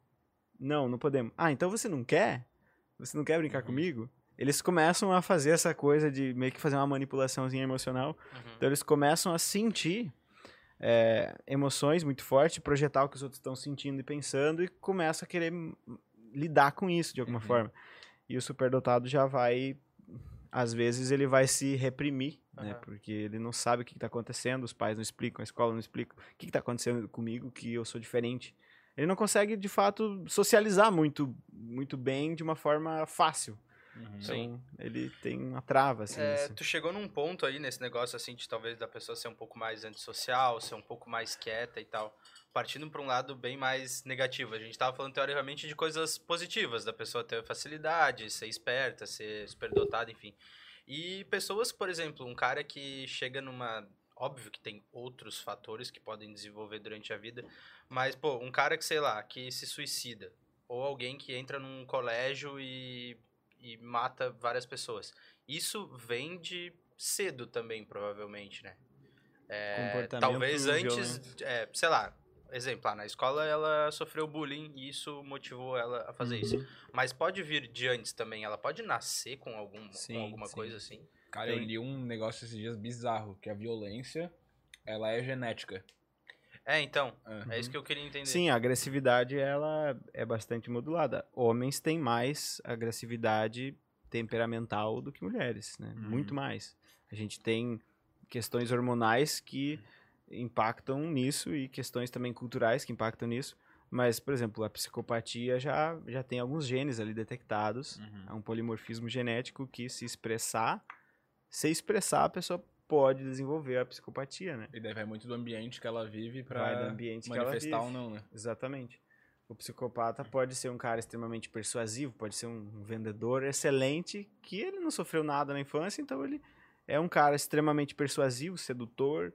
Não, não podemos. Ah, então você não quer? Você não quer brincar Uhum. comigo? Eles começam a fazer essa coisa de meio que fazer uma manipulaçãozinha emocional. Uhum. Então eles começam a sentir é, emoções muito fortes, projetar o que os outros estão sentindo e pensando e começa a querer lidar com isso de alguma Uhum. forma. E o superdotado já vai, às vezes ele vai se reprimir, né? Aham. Porque ele não sabe o que está acontecendo, os pais não explicam, a escola não explica o que está acontecendo comigo, que eu sou diferente. Ele não consegue, de fato, socializar muito, muito bem de uma forma fácil. Uhum. Então, ele tem uma trava, assim. É, nesse- tu chegou num ponto aí nesse negócio assim de talvez da pessoa ser um pouco mais antissocial, ser um pouco mais quieta e tal, partindo para um lado bem mais negativo. A gente tava falando teoricamente de coisas positivas, da pessoa ter facilidade, ser esperta, ser superdotada, enfim. E pessoas, por exemplo, um cara que chega numa óbvio que tem outros fatores que podem desenvolver durante a vida, mas pô, um cara que sei lá, que se suicida, ou alguém que entra num colégio e e mata várias pessoas. Isso vem de cedo também, provavelmente, né? É, talvez antes, é, sei lá, exemplo, ah, na escola ela sofreu bullying e isso motivou ela a fazer isso. Uhum. Mas pode vir de antes também, ela pode nascer com, algum, Sim, com alguma sim. coisa assim. Cara, eu Tem. li um negócio esses dias bizarro, que a violência, ela é genética. É, então, É. é isso que eu queria entender. Sim, a agressividade ela é bastante modulada. Homens têm mais agressividade temperamental do que mulheres, né? Uhum. Muito mais. A gente tem questões hormonais que impactam nisso e questões também culturais que impactam nisso. Mas, por exemplo, a psicopatia já, já tem alguns genes ali detectados. Uhum. É um polimorfismo genético que se expressar, se expressar, a pessoa pode desenvolver a psicopatia, né? E daí vai muito do ambiente que ela vive ela manifestar ou não, né? Exatamente. O psicopata pode ser um cara extremamente persuasivo, pode ser um vendedor excelente que ele não sofreu nada na infância, então ele é um cara extremamente persuasivo, sedutor,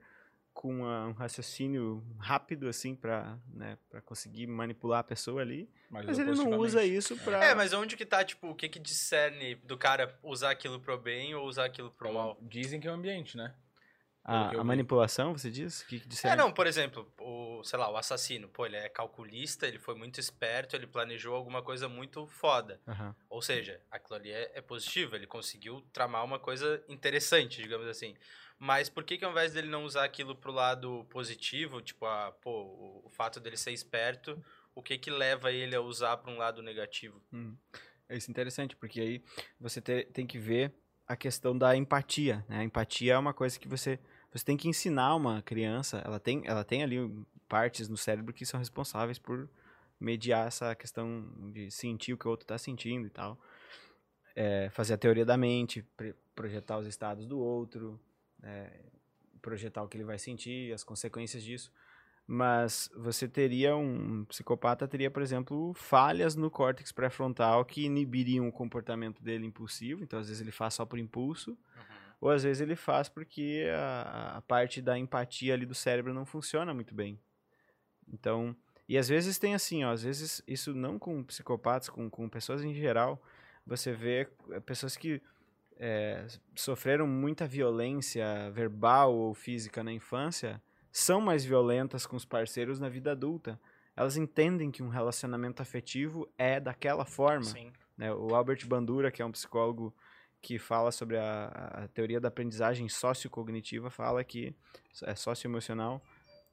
com uma- um raciocínio rápido assim para né, para conseguir manipular a pessoa ali. Mas, Mas ele não usa isso para É, mas onde que tá, tipo, o que que discerne do cara usar aquilo pro bem ou usar aquilo pro mal? Dizem que é o ambiente, né? que a, a manipulação, você diz? O que, que disseram? É, não, por exemplo, o, sei lá, o assassino, pô, ele é calculista, ele foi muito esperto, ele planejou alguma coisa muito foda. Aham. Ou seja, aquilo ali é, é positivo, ele conseguiu tramar uma coisa interessante, digamos assim. Mas por que que ao invés dele não usar aquilo pro lado positivo, tipo, a, pô, o, fato dele ser esperto, o que que leva ele a usar para um lado negativo? Hum. É isso interessante, porque aí você te- tem que ver a questão da empatia, né? A empatia é uma coisa que você você tem que ensinar uma criança, ela tem ela tem ali partes no cérebro que são responsáveis por mediar essa questão de sentir o que o outro está sentindo e tal. É, fazer a teoria da mente, projetar os estados do outro, é, projetar o que ele vai sentir, as consequências disso. Mas você teria um, um psicopata teria, por exemplo, falhas no córtex pré-frontal que inibiriam o comportamento dele impulsivo. Então, às vezes ele faz só por impulso, ou às vezes ele faz porque a, a parte da empatia ali do cérebro não funciona muito bem. Então, e às vezes tem assim, ó, às vezes isso não com psicopatas, com, com pessoas em geral, você vê eh, pessoas que eh, sofreram muita violência verbal ou física na infância, são mais violentas com os parceiros na vida adulta. Elas entendem que um relacionamento afetivo é daquela forma. Sim. né? O Albert Bandura, que é um psicólogo que fala sobre a, a teoria da aprendizagem sociocognitiva, fala que é socioemocional,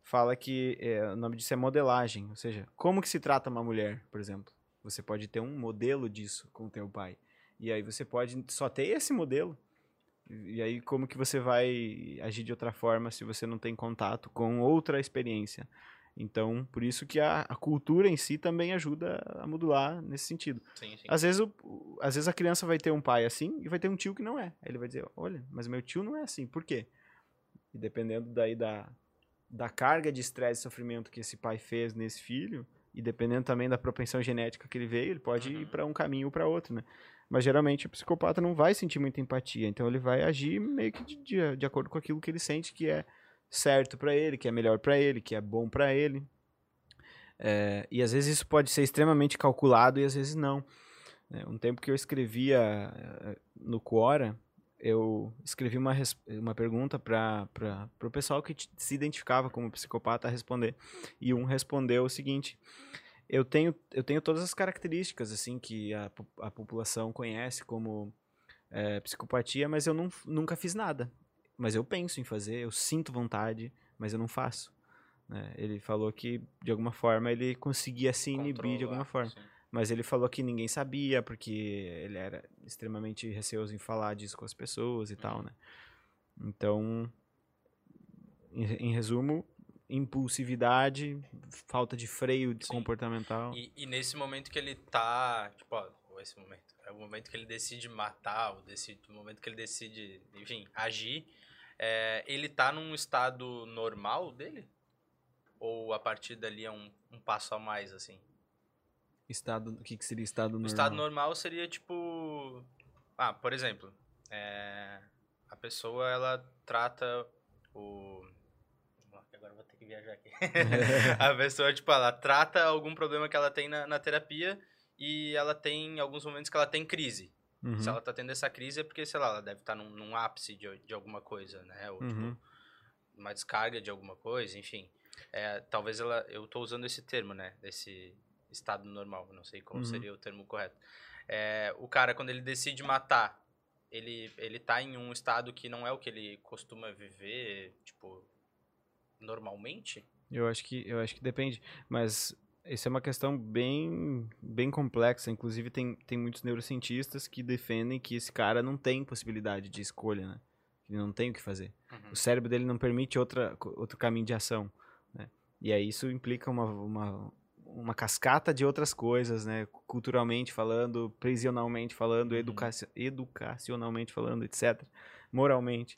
fala que é, o nome disso é modelagem, ou seja, como que se trata uma mulher, por exemplo. Você pode ter um modelo disso com teu pai. E aí você pode só ter esse modelo. E aí como que você vai agir de outra forma se você não tem contato com outra experiência? Então, por isso que a, a cultura em si também ajuda a modular nesse sentido. Sim, sim. Às vezes, o- às vezes a criança vai ter um pai assim e vai ter um tio que não é. Aí ele vai dizer, olha, mas meu tio não é assim, por quê? E dependendo daí da, da carga de estresse e sofrimento que esse pai fez nesse filho, e dependendo também da propensão genética que ele veio, ele pode ir Uhum. para um caminho ou para outro, né? Mas geralmente o psicopata não vai sentir muita empatia, então ele vai agir meio que de, de, de acordo com aquilo que ele sente que é certo para ele, que é melhor para ele, que é bom para ele. É, e às vezes isso pode ser extremamente calculado e às vezes não. É, um tempo que eu escrevia eh, no Quora, eu escrevi uma, uma pergunta para o pessoal que se identificava como psicopata responder. E um respondeu o seguinte: eu tenho, eu tenho todas as características assim que a, a população conhece como é, psicopatia, mas eu não, nunca fiz nada. Mas eu penso em fazer, eu sinto vontade, mas eu não faço. né? Ele falou que, de alguma forma, ele conseguia se inibir de alguma forma. Sim. Mas ele falou que ninguém sabia, porque ele era extremamente receoso em falar disso com as pessoas e tal, né? Então, em, em resumo, impulsividade, falta de freio de comportamental. E, e nesse momento que ele tá, tipo, ó, esse momento, é o momento que ele decide matar, ou decide, o momento que ele decide, enfim, agir, é, ele tá num estado normal dele? Ou a partir dali é um, um passo a mais, assim? Estado, o que, que seria estado O normal? estado normal seria tipo. Ah, por exemplo, é, a pessoa ela trata o. Agora eu vou ter que viajar aqui. a pessoa, tipo, ela trata algum problema que ela tem na, na terapia e ela tem alguns momentos que ela tem crise. Uhum. Se ela tá tendo essa crise é porque, sei lá, ela deve estar num, num ápice de, de alguma coisa, né? Ou, Uhum. tipo, uma descarga de alguma coisa, enfim. É, talvez ela. Eu tô usando esse termo, né? Desse estado normal. Não sei qual Uhum. seria o termo correto. É, o cara, quando ele decide matar, ele, ele tá em um estado que não é o que ele costuma viver, tipo, normalmente? Eu acho que eu acho que depende, mas isso é uma questão bem bem complexa. Inclusive tem, tem muitos neurocientistas que defendem que esse cara não tem possibilidade de escolha, né? Ele não tem o que fazer. Uhum. O cérebro dele não permite outra, outro caminho de ação, né? E aí isso implica uma, uma, uma cascata de outras coisas, né? Culturalmente falando, prisionalmente falando, Uhum. educa educacionalmente falando, etc. Moralmente.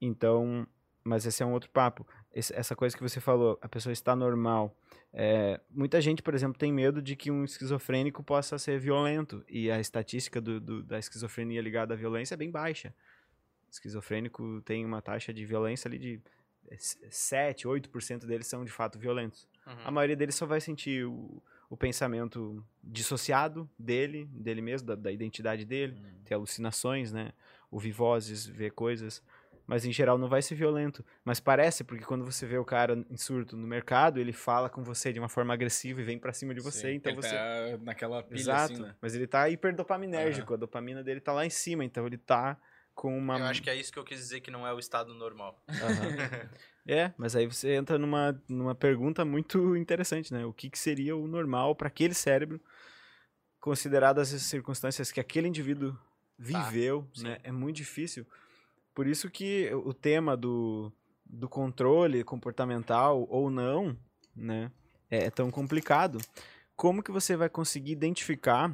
Então, mas esse é um outro papo. Essa coisa que você falou, a pessoa está normal. É, muita gente, por exemplo, tem medo de que um esquizofrênico possa ser violento. E a estatística do, do- da esquizofrenia ligada à violência é bem baixa. Esquizofrênico tem uma taxa de violência ali de é, 7, 8% deles são de fato violentos. Uhum. A maioria deles só vai sentir o, o pensamento dissociado dele, dele mesmo, da, da identidade dele, ter alucinações, né? Ouvir vozes, ver coisas. Mas em geral não vai ser violento. Mas parece, porque quando você vê o cara em surto no mercado, ele fala com você de uma forma agressiva e vem pra cima de você. Sim, então ele você. tá naquela pilha Exato. assim, né? Mas ele tá hiperdopaminérgico. A dopamina dele tá lá em cima. Então ele tá com uma. Eu acho que é isso que eu quis dizer que não é o estado normal. Aham. É, mas aí você entra numa, numa pergunta muito interessante, né? O que, que seria o normal para aquele cérebro, consideradas as circunstâncias que aquele indivíduo viveu, sim. né? É muito difícil. Por isso que o tema do, do controle comportamental ou não, né? É, tão complicado. Como que você vai conseguir identificar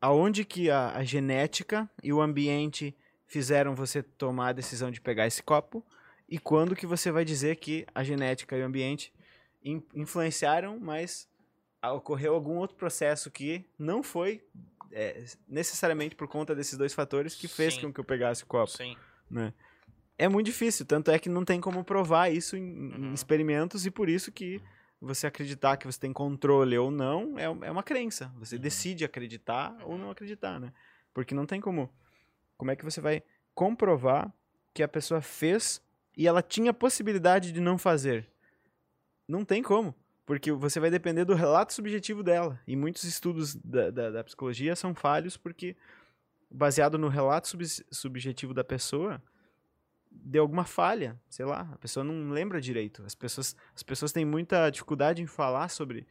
aonde que a, a genética e o ambiente fizeram você tomar a decisão de pegar esse copo e quando que você vai dizer que a genética e o ambiente in- influenciaram, mas ocorreu algum outro processo que não foi é, necessariamente por conta desses dois fatores que fez Sim. com que eu pegasse o copo, Sim. Né? É muito difícil, tanto é que não tem como provar isso em, em Uhum. experimentos e por isso que você acreditar que você tem controle ou não é, é uma crença. Você Uhum. decide acreditar ou não acreditar, né? Porque não tem como. Como é que você vai comprovar que a pessoa fez e ela tinha possibilidade de não fazer? Não tem como. Porque você vai depender do relato subjetivo dela. E muitos estudos da, da, da psicologia são falhos porque, baseado no relato sub- subjetivo da pessoa, deu alguma falha. Sei lá, a pessoa não lembra direito. As pessoas, as pessoas têm muita dificuldade em falar sobre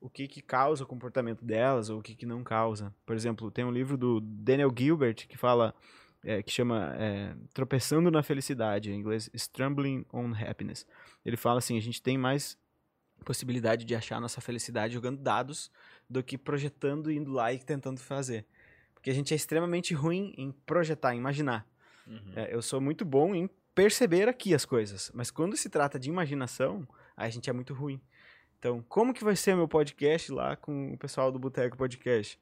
o que, que causa o comportamento delas ou o que, que não causa. Por exemplo, tem um livro do Daniel Gilbert que fala, é, que chama é, Tropeçando na Felicidade, em inglês Stumbling on Happiness. Ele fala assim, a gente tem mais possibilidade de achar nossa felicidade jogando dados do que projetando, indo lá e tentando fazer. Porque a gente é extremamente ruim em projetar, em imaginar. Uhum. É, eu sou muito bom em perceber aqui as coisas, mas quando se trata de imaginação, a gente é muito ruim. Então, como que vai ser meu podcast lá com o pessoal do Boteco Podcast?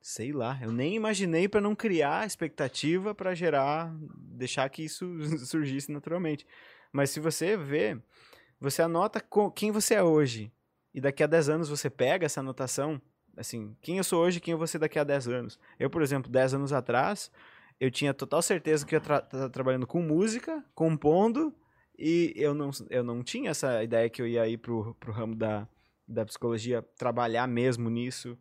Sei lá, eu nem imaginei para não criar expectativa para gerar, deixar que isso surgisse naturalmente. Mas se você vê, você anota quem você é hoje. E daqui a 10 anos você pega essa anotação, assim, quem eu sou hoje, quem eu vou ser daqui a 10 anos. Eu, por exemplo, 10 anos atrás, eu tinha total certeza que eu estar trabalhando com música, compondo, e eu não, eu não tinha essa ideia que eu ia ir pro, pro ramo da, da psicologia, trabalhar mesmo nisso,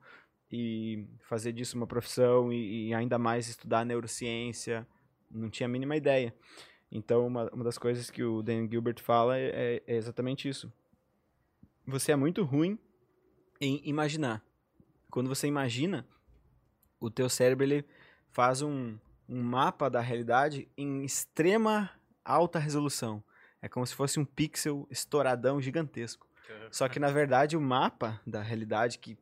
e fazer disso uma profissão, e, e ainda mais estudar neurociência, não tinha a mínima ideia. Então, uma, uma das coisas que o Dan Gilbert fala é, é exatamente isso. Você é muito ruim em imaginar. Quando você imagina, o teu cérebro ele faz um, um mapa da realidade em extrema alta resolução. É como se fosse um pixel estouradão gigantesco. Só que, na verdade, o mapa da realidade que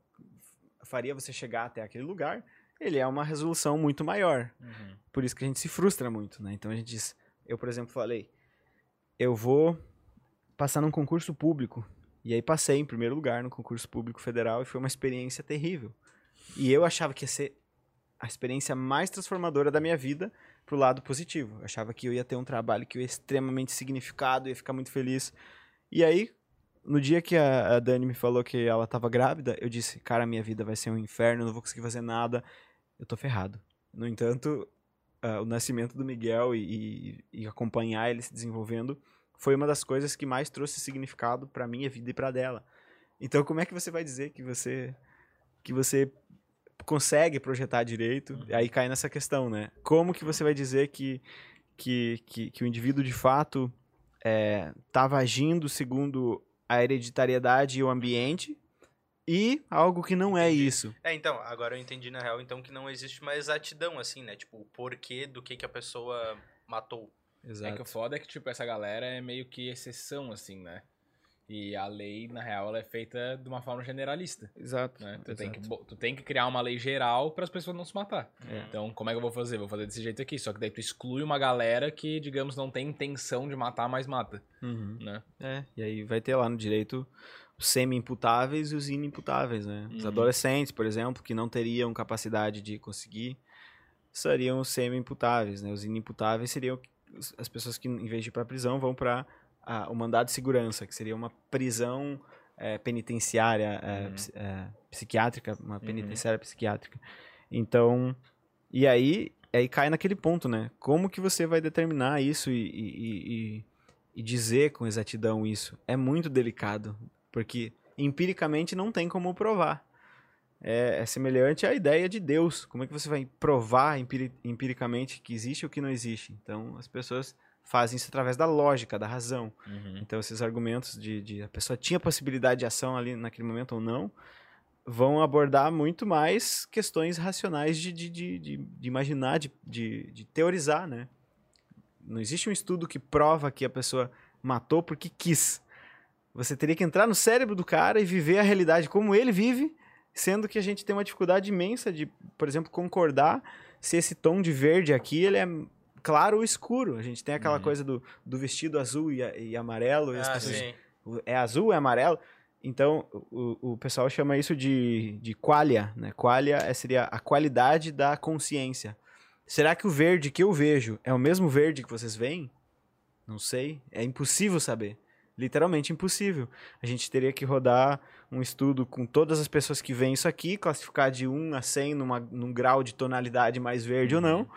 faria você chegar até aquele lugar, ele é uma resolução muito maior. Uhum. Por isso que a gente se frustra muito, né? Então a gente diz, eu, por exemplo, falei, eu vou passar num concurso público. E aí passei em primeiro lugar no concurso público federal e foi uma experiência terrível. E eu achava que ia ser a experiência mais transformadora da minha vida pro lado positivo. Eu achava que eu ia ter um trabalho que ia extremamente significado, ia ficar muito feliz. E aí, no dia que a, a Dani me falou que ela estava grávida, eu disse, cara, minha vida vai ser um inferno, eu não vou conseguir fazer nada, eu tô ferrado. No entanto, uh, o nascimento do Miguel e, e, e, acompanhar ele se desenvolvendo foi uma das coisas que mais trouxe significado para minha vida e para dela. Então, como é que você vai dizer que você que você consegue projetar direito? Uhum. Aí cai nessa questão, né? Como que você vai dizer que que, que, que o indivíduo de fato estava é, agindo segundo a hereditariedade e o ambiente e algo que não é isso. É, então, agora eu entendi na real, então, que não existe uma exatidão, assim, né? Tipo, o porquê do que, que a pessoa matou. Exato. É que o foda é que, tipo, essa galera é meio que exceção, assim, né? E a lei, na real, ela é feita de uma forma generalista. Exato. Né? Tu, exato. Tem que, tu tem que criar uma lei geral para as pessoas não se matar. É. Então, como é que eu vou fazer? Vou fazer desse jeito aqui. Só que daí tu exclui uma galera que, digamos, não tem intenção de matar, mas mata. Uhum. Né? É, e aí vai ter lá no direito os semi-imputáveis e os inimputáveis, né? Os Uhum. adolescentes, por exemplo, que não teriam capacidade de conseguir, seriam os semi-imputáveis, né? Os inimputáveis seriam as pessoas que, em vez de ir para prisão, vão para o mandado de segurança, que seria uma prisão é, penitenciária, é, Uhum. é, psiquiátrica, uma penitenciária psiquiátrica. Então, e aí, aí cai naquele ponto, né? Como que você vai determinar isso e, e- e- e dizer com exatidão isso? É muito delicado, porque empiricamente não tem como provar. É, é semelhante à ideia de Deus. Como é que você vai provar empiri- empiricamente que existe ou que não existe? Então, as pessoas fazem isso através da lógica, da razão. Uhum. Então, esses argumentos de, de a pessoa tinha possibilidade de ação ali naquele momento ou não, vão abordar muito mais questões racionais de, de, de, de, imaginar, de, de, de teorizar, né? Não existe um estudo que prova que a pessoa matou porque quis. Você teria que entrar no cérebro do cara e viver a realidade como ele vive, sendo que a gente tem uma dificuldade imensa de, por exemplo, concordar se esse tom de verde aqui ele é claro ou escuro. A gente tem aquela Uhum. coisa do, do vestido azul e, e amarelo. e Ah, pessoas- é azul, é amarelo. Então, o, o pessoal chama isso de, de qualia, né? Qualia é- seria a qualidade da consciência. Será que o verde que eu vejo é o mesmo verde que vocês veem? Não sei. É impossível saber. Literalmente impossível. A gente teria que rodar um estudo com todas as pessoas que veem isso aqui, classificar de 1 a 100 numa, num grau de tonalidade mais verde ou não.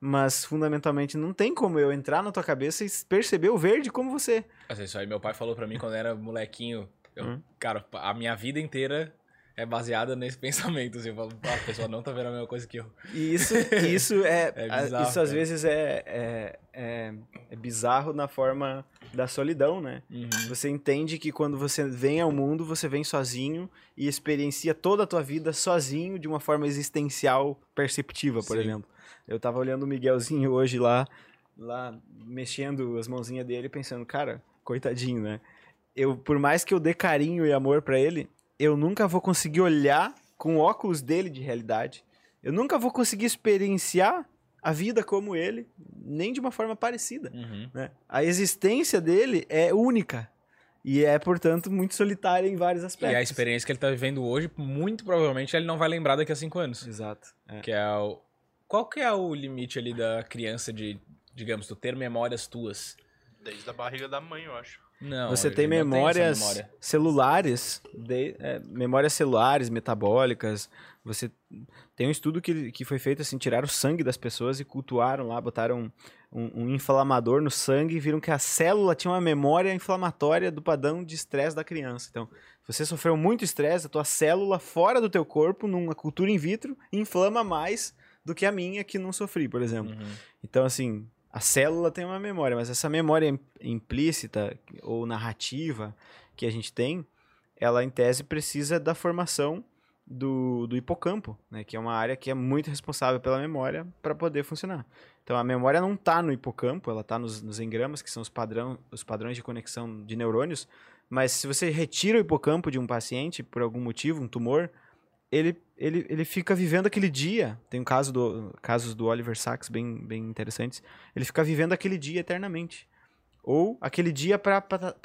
Mas, fundamentalmente, não tem como eu entrar na tua cabeça e perceber o verde como você. Assim, isso aí meu pai falou pra mim quando eu era molequinho. Eu, Hum. Cara, a minha vida inteira é baseada nesse pensamento. Assim, eu falo, "Ah, a pessoa não tá vendo a mesma coisa que eu. E isso, isso é, É bizarro, isso às cara. vezes é, é, é, é bizarro na forma da solidão, né? Uhum. Você entende que quando você vem ao mundo, você vem sozinho e experiencia toda a tua vida sozinho de uma forma existencial perceptiva, por Sim. exemplo. Eu tava olhando o Miguelzinho hoje lá, lá mexendo as mãozinhas dele, pensando, cara, coitadinho, né? Eu, por mais que eu dê carinho e amor pra ele, eu nunca vou conseguir olhar com o óculos dele de realidade. Eu nunca vou conseguir experienciar a vida como ele, nem de uma forma parecida Uhum. né? A existência dele é única e é, portanto, muito solitária em vários E aspectos. a experiência que ele tá vivendo hoje, muito provavelmente ele não vai lembrar daqui a cinco anos. Exato. é. Que é o. Qual que é o limite ali da criança de, digamos, tu ter memórias tuas? Desde a barriga da mãe, eu acho. Não, você tem memórias memória. celulares, de- é, memórias celulares, metabólicas. Você tem um estudo que, que foi feito assim, tiraram o sangue das pessoas e cultuaram lá, botaram um, um inflamador no sangue e viram que a célula tinha uma memória inflamatória do padrão de estresse da criança. Então, se você sofreu muito estresse, a tua célula fora do teu corpo, numa cultura in vitro, inflama mais do que a minha que não sofri, por exemplo. Uhum. Então, assim, a célula tem uma memória, mas essa memória im- implícita ou narrativa que a gente tem, ela, em tese, precisa da formação do, do hipocampo, né? Que é uma área que é muito responsável pela memória para poder funcionar. Então, a memória não está no hipocampo, ela está nos, nos engramas, que são os, padrão, os padrões de conexão de neurônios, mas se você retira o hipocampo de um paciente, por algum motivo, um tumor, ele, ele, ele fica vivendo aquele dia. Tem um caso do, casos do Oliver Sacks bem, bem interessantes. Ele fica vivendo aquele dia eternamente. Ou aquele dia para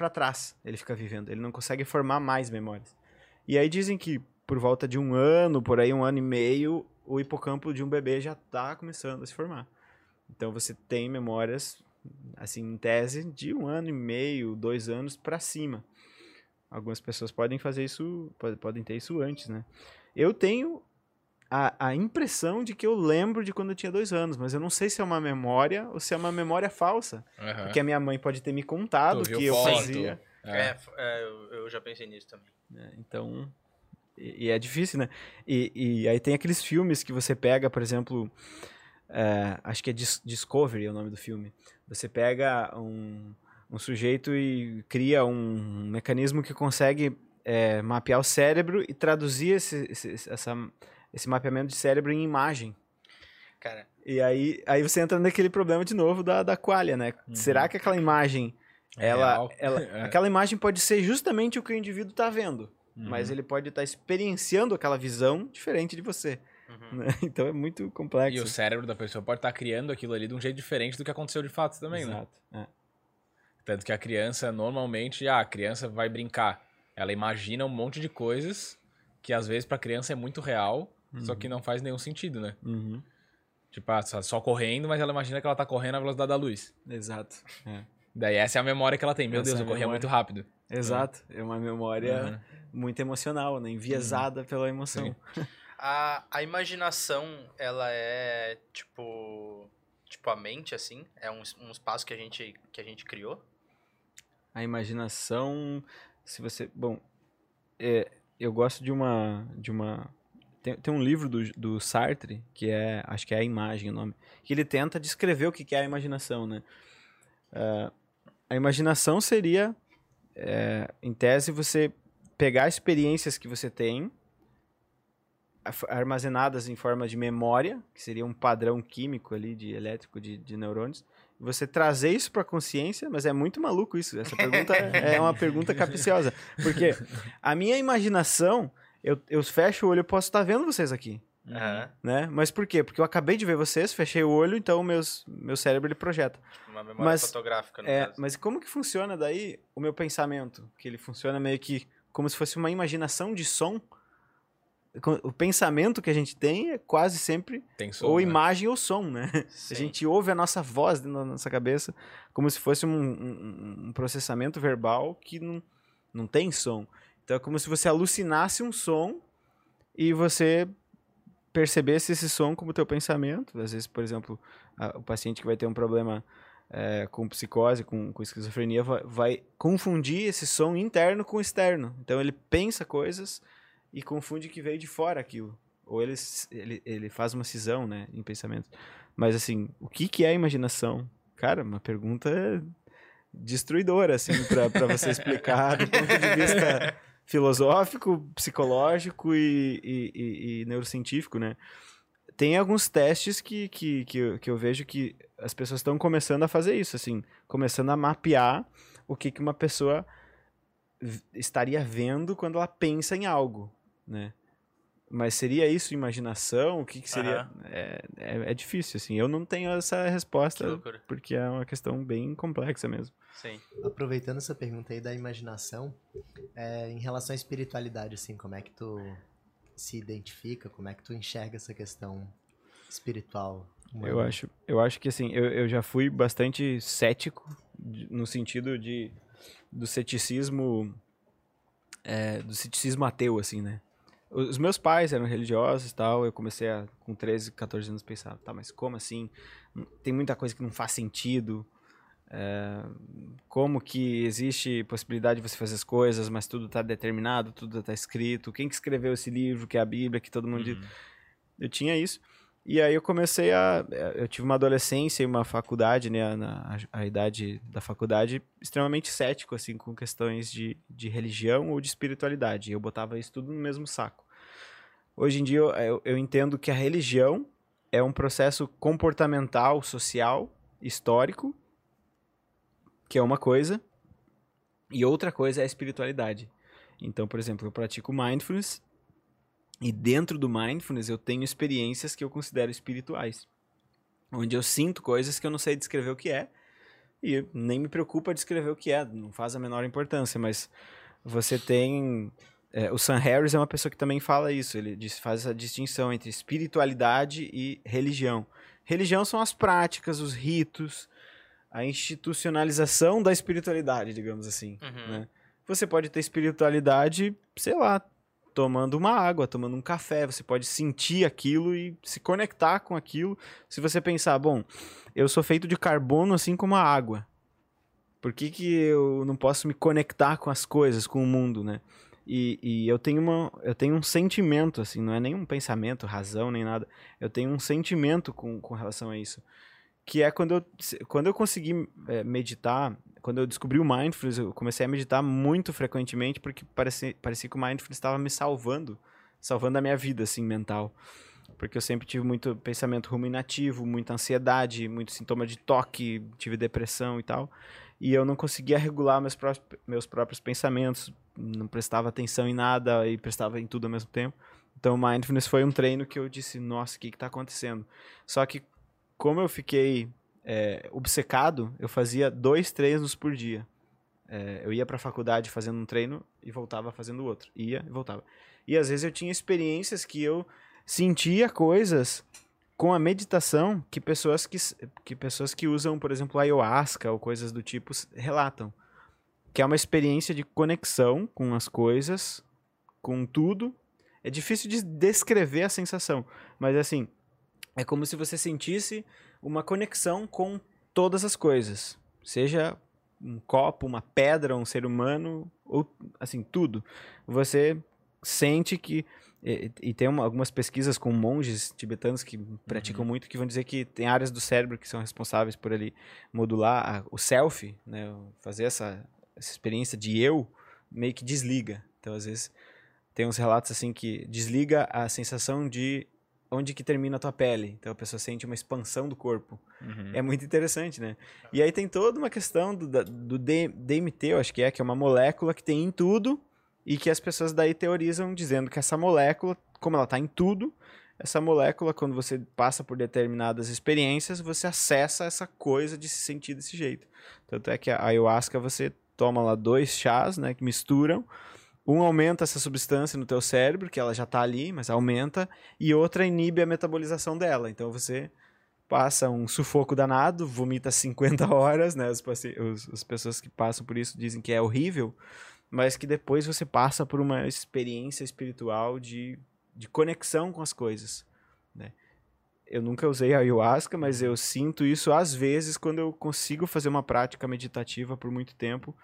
trás ele fica vivendo. Ele não consegue formar mais memórias. E aí dizem que por volta de um ano, por aí um ano e meio, o hipocampo de um bebê já está começando a se formar. Então você tem memórias, assim, em tese, de um ano e meio, dois anos para cima. Algumas pessoas podem fazer isso, pode- podem ter isso antes, né? Eu tenho a, a impressão de que eu lembro de quando eu tinha dois anos, mas eu não sei se é uma memória ou se é uma memória falsa. Aham. Porque a minha mãe pode ter me contado Tu que eu foto? fazia. É. É, é, eu, já pensei nisso também. né? Então. E, e é difícil, né? E, e aí tem aqueles filmes que você pega, por exemplo. é, acho que é Dis- Discovery é o nome do filme. Você pega um, um sujeito e cria um mecanismo que consegue é, mapear o cérebro e traduzir esse, esse, essa, esse mapeamento de cérebro em imagem. Cara, E aí, aí você entra naquele problema de novo da, da qualia, né? Uhum. Será que aquela imagem, É ela, real? ela, É. aquela imagem pode ser justamente o que o indivíduo está vendo, Uhum. mas ele pode estar experienciando aquela visão diferente de você. uhum. né? Então é muito complexo. E o cérebro da pessoa pode estar criando aquilo ali de um jeito diferente do que aconteceu de fato também, né? Exato. É. Tanto que a criança, normalmente, ah, a criança vai brincar. Ela imagina um monte de coisas que às vezes pra criança é muito real, só que não faz nenhum sentido, né? Uhum. Tipo, ah, só correndo, mas ela imagina que ela tá correndo à velocidade da luz. Exato. É. Daí essa é a memória que ela tem. Meu Essa Deus, é eu corria memória. muito rápido. Exato. É uma memória Uhum. muito emocional, né? Enviesada pela emoção. A, a imaginação, ela é tipo. Tipo a mente, assim. É um, um espaço que a gente, que a gente criou. A imaginação, se você, bom, é, eu gosto de uma, de uma, tem, tem um livro do, do Sartre que é, acho que é a imagem o nome, que ele tenta descrever o que é a imaginação, né? Ah, a imaginação seria, é, em tese, você pegar experiências que você tem armazenadas em forma de memória, que seria um padrão químico ali de elétrico de, de neurônios, você trazer isso para a consciência, mas é muito maluco isso. Essa pergunta é uma pergunta capciosa, porque a minha imaginação, eu, eu fecho o olho, eu posso estar vendo vocês aqui, Aham. né? Mas por quê? Porque eu acabei de ver vocês, fechei o olho, então meus, meu cérebro ele projeta. Tipo, Uma memória Mas, fotográfica, no É, caso. mas como que funciona daí o meu pensamento? Que ele funciona meio que como se fosse uma imaginação de som. O pensamento que a gente tem é quase sempre som, ou né? imagem ou som, né? Sim. A gente ouve a nossa voz da nossa cabeça como se fosse um, um- um processamento verbal que não, não tem som. Então é como se você alucinasse um som e você percebesse esse som como teu pensamento. Às vezes, por exemplo, a- o paciente que vai ter um problema é, com psicose, com, com esquizofrenia, vai, vai confundir esse som interno com o externo. Então ele pensa coisas e confunde que veio de fora aquilo. Ou ele, ele, ele faz uma cisão, né, em pensamento. Mas assim, o que, que é a imaginação? Cara, uma pergunta destruidora, assim, pra você explicar do ponto de vista filosófico, psicológico e, e, e- e neurocientífico, né? Tem alguns testes que, que, que, eu, que eu vejo que as pessoas estão começando a fazer isso, assim, começando a mapear o que, que uma pessoa estaria vendo quando ela pensa em algo, né? Mas seria isso imaginação? O que, que seria? Aham. É, é, é difícil, assim. Eu não tenho essa resposta, porque é uma questão bem complexa mesmo. Sim. Aproveitando essa pergunta aí da imaginação, é, em relação à espiritualidade, assim, como é que tu se identifica, como é que tu enxerga essa questão espiritual? humana? Eu acho, eu acho que assim, eu, eu já fui bastante cético de- no sentido de do ceticismo é, do ceticismo ateu, assim, né? Os meus pais eram religiosos e tal, eu comecei a, com 13, 14 anos, pensar, tá, mas como assim? Tem muita coisa que não faz sentido. É, como que existe possibilidade de você fazer as coisas, mas tudo está determinado, tudo está escrito. Quem que escreveu esse livro, que é a Bíblia, que todo mundo. Uhum. Eu tinha isso. E aí eu comecei a. Eu tive uma adolescência e uma faculdade, né? Na, a, a idade da faculdade, extremamente cético, assim, com questões de, de religião ou de espiritualidade. Eu botava isso tudo no mesmo saco. Hoje em dia eu, eu, eu entendo que a religião é um processo comportamental, social, histórico, que é uma coisa, e outra coisa é a espiritualidade. Então, por exemplo, eu pratico mindfulness e dentro do mindfulness eu tenho experiências que eu considero espirituais, onde eu sinto coisas que eu não sei descrever o que é e nem me preocupa descrever o que é, não faz a menor importância, mas você tem é, o Sam Harris é uma pessoa que também fala isso, ele diz, faz essa distinção entre espiritualidade e religião. Religião são as práticas, os ritos, a institucionalização da espiritualidade, digamos assim. Uhum. Né? Você pode ter espiritualidade, sei lá, tomando uma água, tomando um café. Você pode sentir aquilo e se conectar com aquilo. Se você pensar, bom, eu sou feito de carbono assim como a água. Por que, que eu não posso me conectar com as coisas, com o mundo, né? E, e eu tenho uma, eu tenho um sentimento assim, não é nem um pensamento, razão nem nada. Eu tenho um sentimento com, com relação a isso que é quando eu, quando eu consegui é, meditar, quando eu descobri o mindfulness, eu comecei a meditar muito frequentemente porque parecia, parecia que o mindfulness estava me salvando, salvando a minha vida, assim, mental. Porque eu sempre tive muito pensamento ruminativo, muita ansiedade, muito sintoma de toque, tive depressão e tal. E eu não conseguia regular meus, pró meus próprios pensamentos, não prestava atenção em nada e prestava em tudo ao mesmo tempo. Então, mindfulness foi um treino que eu disse, nossa, o que está acontecendo? Só que como eu fiquei é, obcecado, eu fazia dois treinos por dia. É, eu ia para a faculdade fazendo um treino e voltava fazendo outro. Ia e voltava. E às vezes eu tinha experiências que eu sentia coisas com a meditação que pessoas que, que pessoas que usam, por exemplo, ayahuasca ou coisas do tipo relatam. Que é uma experiência de conexão com as coisas, com tudo. É difícil de descrever a sensação, mas assim, é como se você sentisse uma conexão com todas as coisas. Seja um copo, uma pedra, um ser humano, ou assim, tudo. Você sente que. E, e tem uma, algumas pesquisas com monges tibetanos que praticam uhum. muito que vão dizer que tem áreas do cérebro que são responsáveis por ali modular a, o self, né, fazer essa, essa experiência de eu, meio que desliga. Então, às vezes, tem uns relatos assim que desliga a sensação de onde que termina a tua pele. Então a pessoa sente uma expansão do corpo. Uhum. É muito interessante, né? E aí tem toda uma questão do, do DMT, eu acho que é, que é uma molécula que tem em tudo e que as pessoas daí teorizam dizendo que essa molécula, como ela está em tudo, essa molécula, quando você passa por determinadas experiências, você acessa essa coisa de se sentir desse jeito. Tanto é que a ayahuasca você toma lá dois chás, né, que misturam, um aumenta essa substância no teu cérebro, que ela já está ali, mas aumenta, e outra inibe a metabolização dela. Então você passa um sufoco danado, vomita 50 horas, né? As, os, as pessoas que passam por isso dizem que é horrível, mas que depois você passa por uma experiência espiritual de, de conexão com as coisas, né? Eu nunca usei ayahuasca, mas eu sinto isso às vezes quando eu consigo fazer uma prática meditativa por muito tempo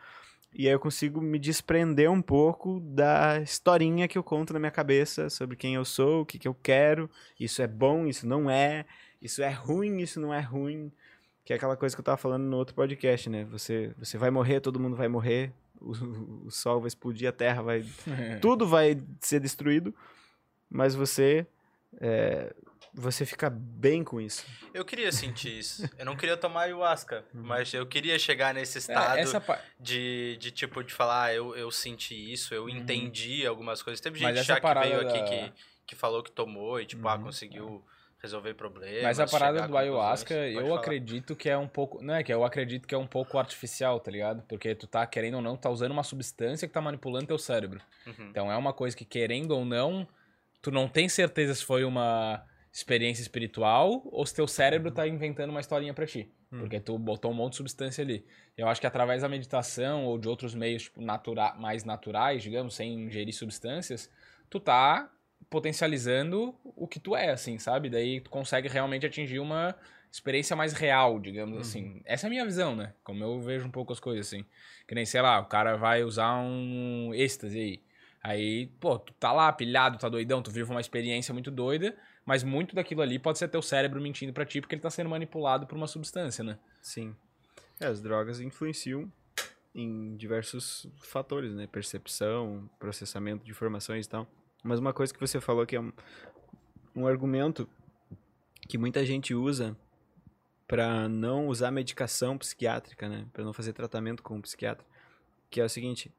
e aí eu consigo me desprender um pouco da historinha que eu conto na minha cabeça sobre quem eu sou, o que, que eu quero, isso é bom, isso não é, isso é ruim, isso não é ruim. Que é aquela coisa que eu tava falando no outro podcast, né? Você, você vai morrer, todo mundo vai morrer, o, o sol vai explodir, a terra vai. tudo vai ser destruído, mas você é, você fica bem com isso. Eu queria sentir isso. Eu não queria tomar ayahuasca, uhum. mas eu queria chegar nesse é, estado é, de, de tipo, de falar, ah, eu, eu senti isso, eu uhum. entendi algumas coisas. Teve gente já que veio da... aqui que, que falou que tomou e, tipo, ah, uhum. ah, conseguiu resolver problemas. Mas a parada do ayahuasca, eu falar. acredito que é um pouco. Não é que eu acredito que é um pouco artificial, tá ligado? Porque tu tá, querendo ou não, tá usando uma substância que tá manipulando teu cérebro. Uhum. Então é uma coisa que, querendo ou não, tu não tem certeza se foi uma experiência espiritual ou se teu cérebro tá inventando uma historinha para ti. Hum. Porque tu botou um monte de substância ali. Eu acho que através da meditação ou de outros meios tipo, natura mais naturais, digamos, sem ingerir substâncias, tu tá potencializando o que tu é, assim, sabe? Daí tu consegue realmente atingir uma experiência mais real, digamos assim. Essa é a minha visão, né? Como eu vejo um pouco as coisas, assim. Que nem, sei lá, o cara vai usar um êxtase aí. Aí, pô, tu tá lá pilhado, tá doidão, tu vive uma experiência muito doida, mas muito daquilo ali pode ser teu cérebro mentindo pra ti porque ele tá sendo manipulado por uma substância, né? Sim. É, as drogas influenciam em diversos fatores, né? Percepção, processamento de informações e tal. Mas uma coisa que você falou que é um, um argumento que muita gente usa para não usar medicação psiquiátrica, né? Para não fazer tratamento com um psiquiatra, que é o seguinte: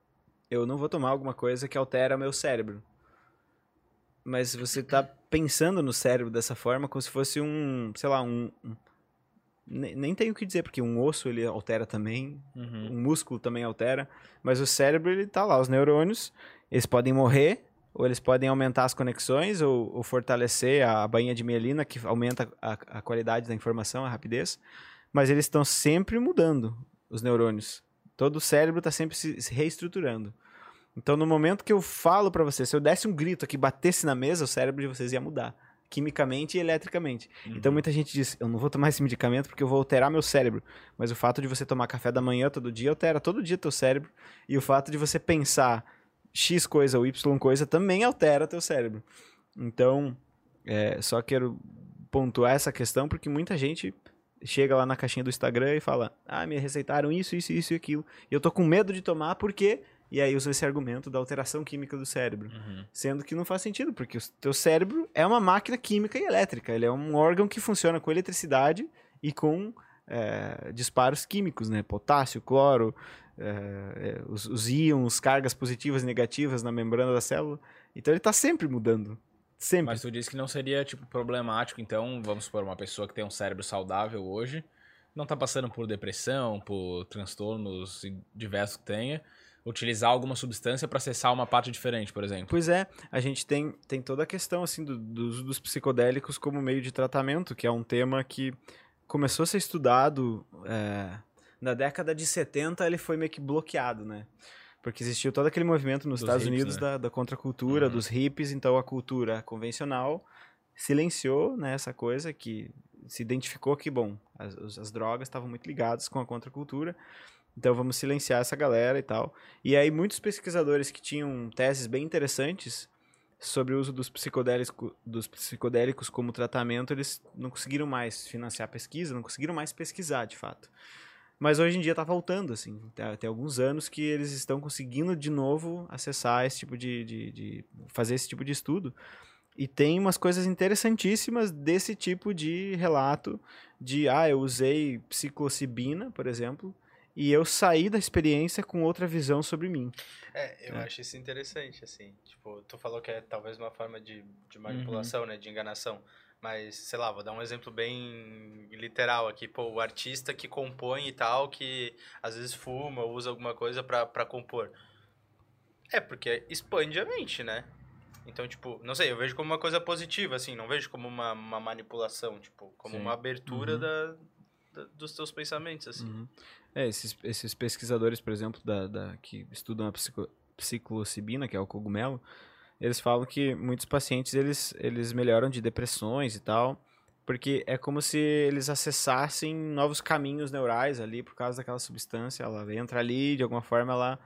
eu não vou tomar alguma coisa que altera meu cérebro. Mas você tá pensando no cérebro dessa forma como se fosse um, sei lá, um, nem, nem tenho o que dizer, porque um osso ele altera também, Uhum. um músculo também altera, mas o cérebro ele tá lá, os neurônios, eles podem morrer, ou eles podem aumentar as conexões, ou, ou fortalecer a bainha de mielina, que aumenta a, a qualidade da informação, a rapidez, mas eles estão sempre mudando, os neurônios. Todo o cérebro está sempre se, se reestruturando. Então, no momento que eu falo para você, se eu desse um grito aqui, batesse na mesa, o cérebro de vocês ia mudar, quimicamente e eletricamente. Então muita gente diz, eu não vou tomar esse medicamento porque eu vou alterar meu cérebro. Mas o fato de você tomar café da manhã todo dia altera todo dia teu cérebro. E o fato de você pensar X coisa ou Y coisa também altera teu cérebro. Então, é, só quero pontuar essa questão porque muita gente chega lá na caixinha do Instagram e fala: Ah, me receitaram isso, isso, isso e aquilo. E eu tô com medo de tomar porque. E aí usa esse argumento da alteração química do cérebro. Uhum. Sendo que não faz sentido, porque o teu cérebro é uma máquina química e elétrica. Ele é um órgão que funciona com eletricidade e com é, disparos químicos, né? Potássio, cloro, é, os, os íons, cargas positivas e negativas na membrana da célula. Então ele está sempre mudando. Sempre. Mas tu disse que não seria, tipo, problemático, então, vamos supor, uma pessoa que tem um cérebro saudável hoje, não tá passando por depressão, por transtornos diversos que tenha, utilizar alguma substância para acessar uma parte diferente, por exemplo. Pois é, a gente tem, tem toda a questão assim do, do uso dos psicodélicos como meio de tratamento, que é um tema que começou a ser estudado é, na década de 70, ele foi meio que bloqueado, né? Porque existiu todo aquele movimento nos Dos Estados Unidos né? da, da contracultura, Uhum. dos hippies, então a cultura convencional silenciou né, essa coisa que se identificou que, bom, as, as drogas estavam muito ligadas com a contracultura, então vamos silenciar essa galera e tal. E aí muitos pesquisadores que tinham teses bem interessantes sobre o uso dos psicodélicos, dos psicodélicos como tratamento, eles não conseguiram mais financiar pesquisa, não conseguiram mais pesquisar, de fato. Mas hoje em dia está voltando, assim. Tem, tem alguns anos que eles estão conseguindo de novo acessar esse tipo de, de, de- fazer esse tipo de estudo. E tem umas coisas interessantíssimas desse tipo de relato de, ah, eu usei psilocibina, por exemplo, e eu saí da experiência com outra visão sobre mim. É, eu É. acho isso interessante, assim. Tipo, tu falou que é talvez uma forma de, de manipulação, né? De enganação. Mas, sei lá, vou dar um exemplo bem literal aqui. Pô, o artista que compõe e tal, que às vezes fuma ou usa alguma coisa pra, pra compor. É, porque expande a mente, né? Então, tipo, não sei, eu vejo como uma coisa positiva, assim. Não vejo como uma, uma manipulação, tipo, como Sim. uma abertura Uhum. da- dos teus pensamentos, assim. É, esses, esses pesquisadores, por exemplo, da, da- que estudam a psico, que é o cogumelo, eles falam que muitos pacientes eles, eles melhoram de depressões e tal, porque é como se eles acessassem novos caminhos neurais ali por causa daquela substância. Ela entra ali, de alguma forma, ela.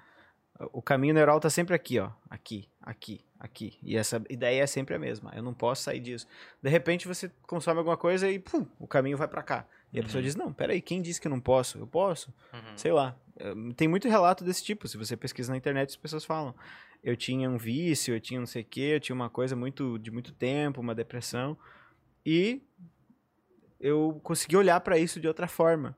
O caminho neural tá sempre aqui, ó. Aqui, aqui, aqui. E essa ideia é sempre a mesma. Eu não posso sair disso. De repente você consome alguma coisa e pum, o caminho vai pra cá. E a pessoa Uhum. diz: Não, peraí, quem disse que eu não posso? Eu posso. Uhum. Sei lá. Eh, Tem muito relato desse tipo. Se você pesquisa na internet, as pessoas falam. Eu tinha um vício, eu tinha não sei o quê, eu tinha uma coisa muito de muito tempo, uma depressão. E eu consegui olhar para isso de outra forma.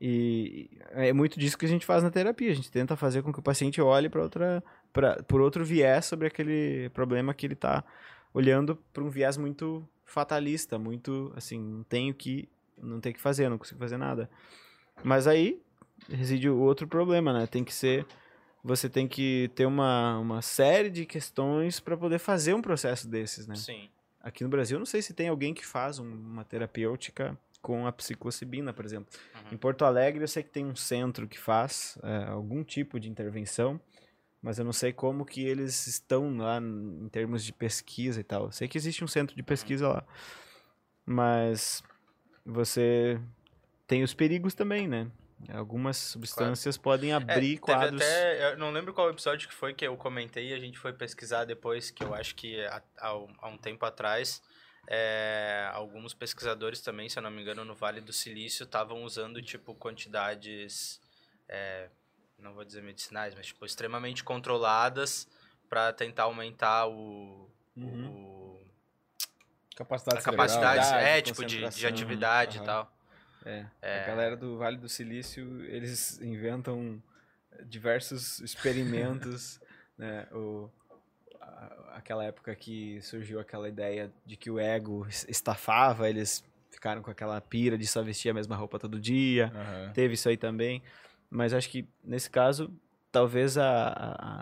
E é muito disso que a gente faz na terapia. A gente tenta fazer com que o paciente olhe para outra, pra, por outro viés sobre aquele problema que ele está olhando para um viés muito fatalista, muito assim, não tenho que, não tenho que fazer, não consigo fazer nada. Mas aí reside o outro problema, né? Tem que ser, você tem que ter uma, uma série de questões para poder fazer um processo desses, né? Sim. Aqui no Brasil, eu não sei se tem alguém que faz um- uma terapêutica com a psilocibina, por exemplo. Uhum. Em Porto Alegre, eu sei que tem um centro que faz é, algum tipo de intervenção, mas eu não sei como que eles estão lá em termos de pesquisa e tal. Eu sei que existe um centro de pesquisa lá, mas você tem os perigos também, né? Algumas substâncias podem É, abrir teve quadros. até, eu não lembro qual episódio que foi que eu comentei e a gente foi pesquisar depois, que eu acho que há, um- há um tempo atrás, é, alguns pesquisadores também, se eu não me engano, no Vale do Silício, estavam usando, tipo, quantidades, é, não vou dizer medicinais, mas, tipo, extremamente controladas para tentar aumentar o... Uhum. o- Capacidade a capacidade, cerebral, é, de tipo, de, de atividade aham. e tal. É, a galera do Vale do Silício, eles inventam diversos experimentos, né? O, a- aquela época que surgiu aquela ideia de que o ego es- estafava, eles ficaram com aquela pira de só vestir a mesma roupa todo dia. Aham. Teve isso aí também. Mas acho que, nesse caso, talvez a,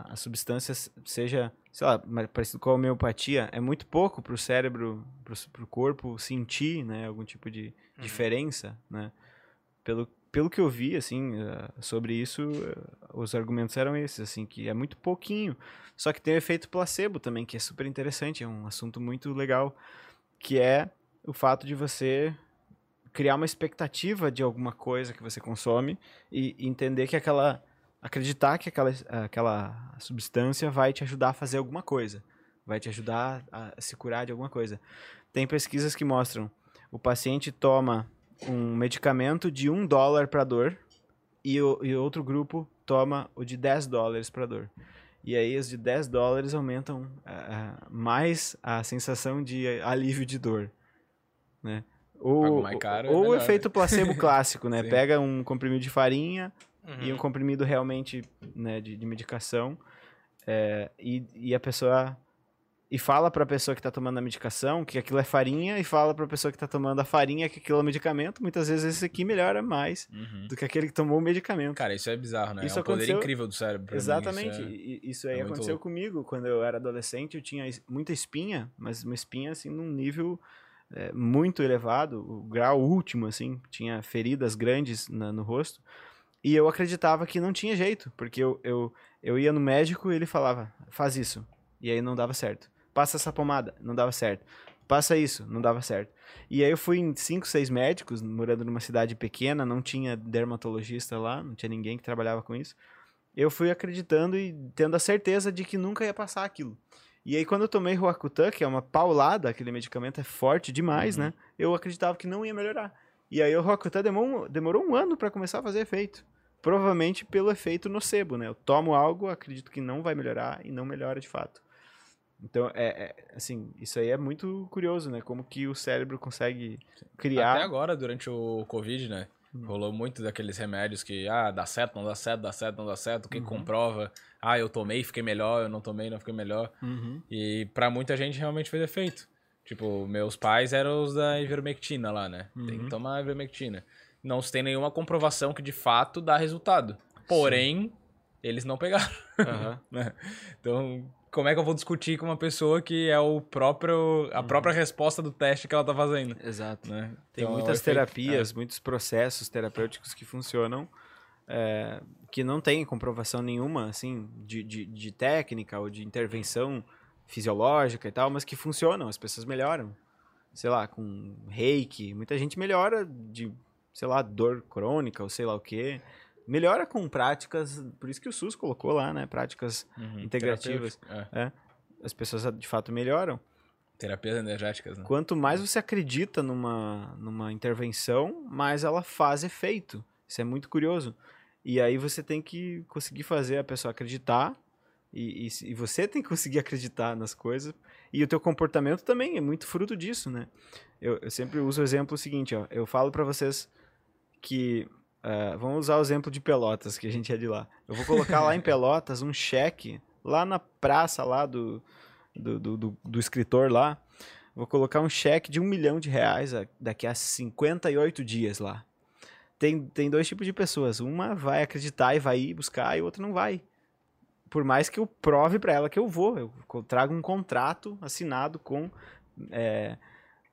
a, a substância seja, sei lá, parecido com a homeopatia. É muito pouco para o cérebro, para o corpo sentir, né? Algum tipo de Uhum. diferença, né? Pelo, pelo que eu vi, assim, eh, sobre isso, eh, os argumentos eram esses, assim, que é muito pouquinho. Só que tem o efeito placebo também, que é super interessante, é um assunto muito legal, que é o fato de você criar uma expectativa de alguma coisa que você consome e entender que aquela acreditar que aquela, aquela substância vai te ajudar a fazer alguma coisa, vai te ajudar a se curar de alguma coisa. Tem pesquisas que mostram o paciente toma um medicamento de um dólar para dor e, o, e outro grupo toma o de 10 dólares para dor. E aí os de 10 dólares aumentam ah, mais a sensação de alívio de dor, né? Ou, é ou o melhor, efeito placebo clássico, né? Sim. Pega um comprimido de farinha e um Uhum. comprimido realmente né, de, de medicação é, e, e a pessoa e fala para a pessoa que está tomando a medicação que aquilo é farinha e fala para a pessoa que está tomando a farinha que aquilo é medicamento muitas vezes esse aqui melhora mais Uhum. do que aquele que tomou o medicamento Cara, isso é bizarro, né? Isso é um poder aconteceu- incrível do cérebro. pra mim, exatamente isso é- isso aí é aconteceu louco. comigo quando eu era adolescente eu tinha muita espinha mas uma espinha assim num nível é, muito elevado o grau último assim tinha feridas grandes na- no rosto e eu acreditava que não tinha jeito, porque eu, eu, eu ia no médico e ele falava, faz isso. E aí não dava certo. Passa essa pomada, não dava certo. Passa isso, não dava certo. E aí eu fui em cinco, seis médicos, morando numa cidade pequena, não tinha dermatologista lá, não tinha ninguém que trabalhava com isso. Eu fui acreditando e tendo a certeza de que nunca ia passar aquilo. E aí quando eu tomei Roacutan, que é uma paulada, aquele medicamento é forte demais, Uhum. né? Eu acreditava que não ia melhorar. E aí o Roacutan demorou, demorou um ano para começar a fazer efeito. Provavelmente pelo efeito nocebo, né? Eu tomo algo, acredito que não vai melhorar e não melhora de fato. Então, é, é, assim, isso aí é muito curioso, né? Como que o cérebro consegue criar... Até agora, durante o Covid, né? Hum. Rolou muito daqueles remédios que, ah, dá certo, não dá certo, dá certo, não dá certo. Quem Uhum. comprova, ah, eu tomei, fiquei melhor, eu não tomei, não fiquei melhor. Uhum. E pra muita gente realmente fez efeito. Tipo, meus pais eram os da ivermectina lá, né? Tem Uhum. que tomar ivermectina. Não se tem nenhuma comprovação que de fato dá resultado. Porém, eles não pegaram. Né? Então, como é que eu vou discutir com uma pessoa que é o próprio a própria resposta do teste que ela tá fazendo, Exato. né? Tem Então, muitas o efeito- terapias, muitos processos terapêuticos que funcionam, é, que não tem comprovação nenhuma, assim, de, de, de técnica ou de intervenção fisiológica e tal, mas que funcionam, as pessoas melhoram. Sei lá, com reiki, muita gente melhora de, sei lá, dor crônica ou sei lá o quê. Melhora com práticas, por isso que o SUS colocou lá, né? Práticas, Uhum, integrativas. terapêutico, é. as pessoas de fato melhoram. Terapias energéticas, né? Quanto mais você acredita numa, numa intervenção, mais ela faz efeito. Isso é muito curioso. E aí você tem que conseguir fazer a pessoa acreditar. E, e, e você tem que conseguir acreditar nas coisas. E o teu comportamento também é muito fruto disso, né? Eu, eu sempre uso o exemplo seguinte, ó. Eu falo pra vocês que... ah, vamos usar o exemplo de Pelotas, que a gente é de lá. Eu vou colocar lá em Pelotas um cheque, lá na praça lá do, do, do, do, do escritor lá. Vou colocar um cheque de um milhão de reais a- daqui a 58 dias lá. Tem, tem dois tipos de pessoas. Uma vai acreditar e vai ir buscar, e outra não vai. Por mais que eu prove pra ela que eu vou. Eu trago um contrato assinado com é,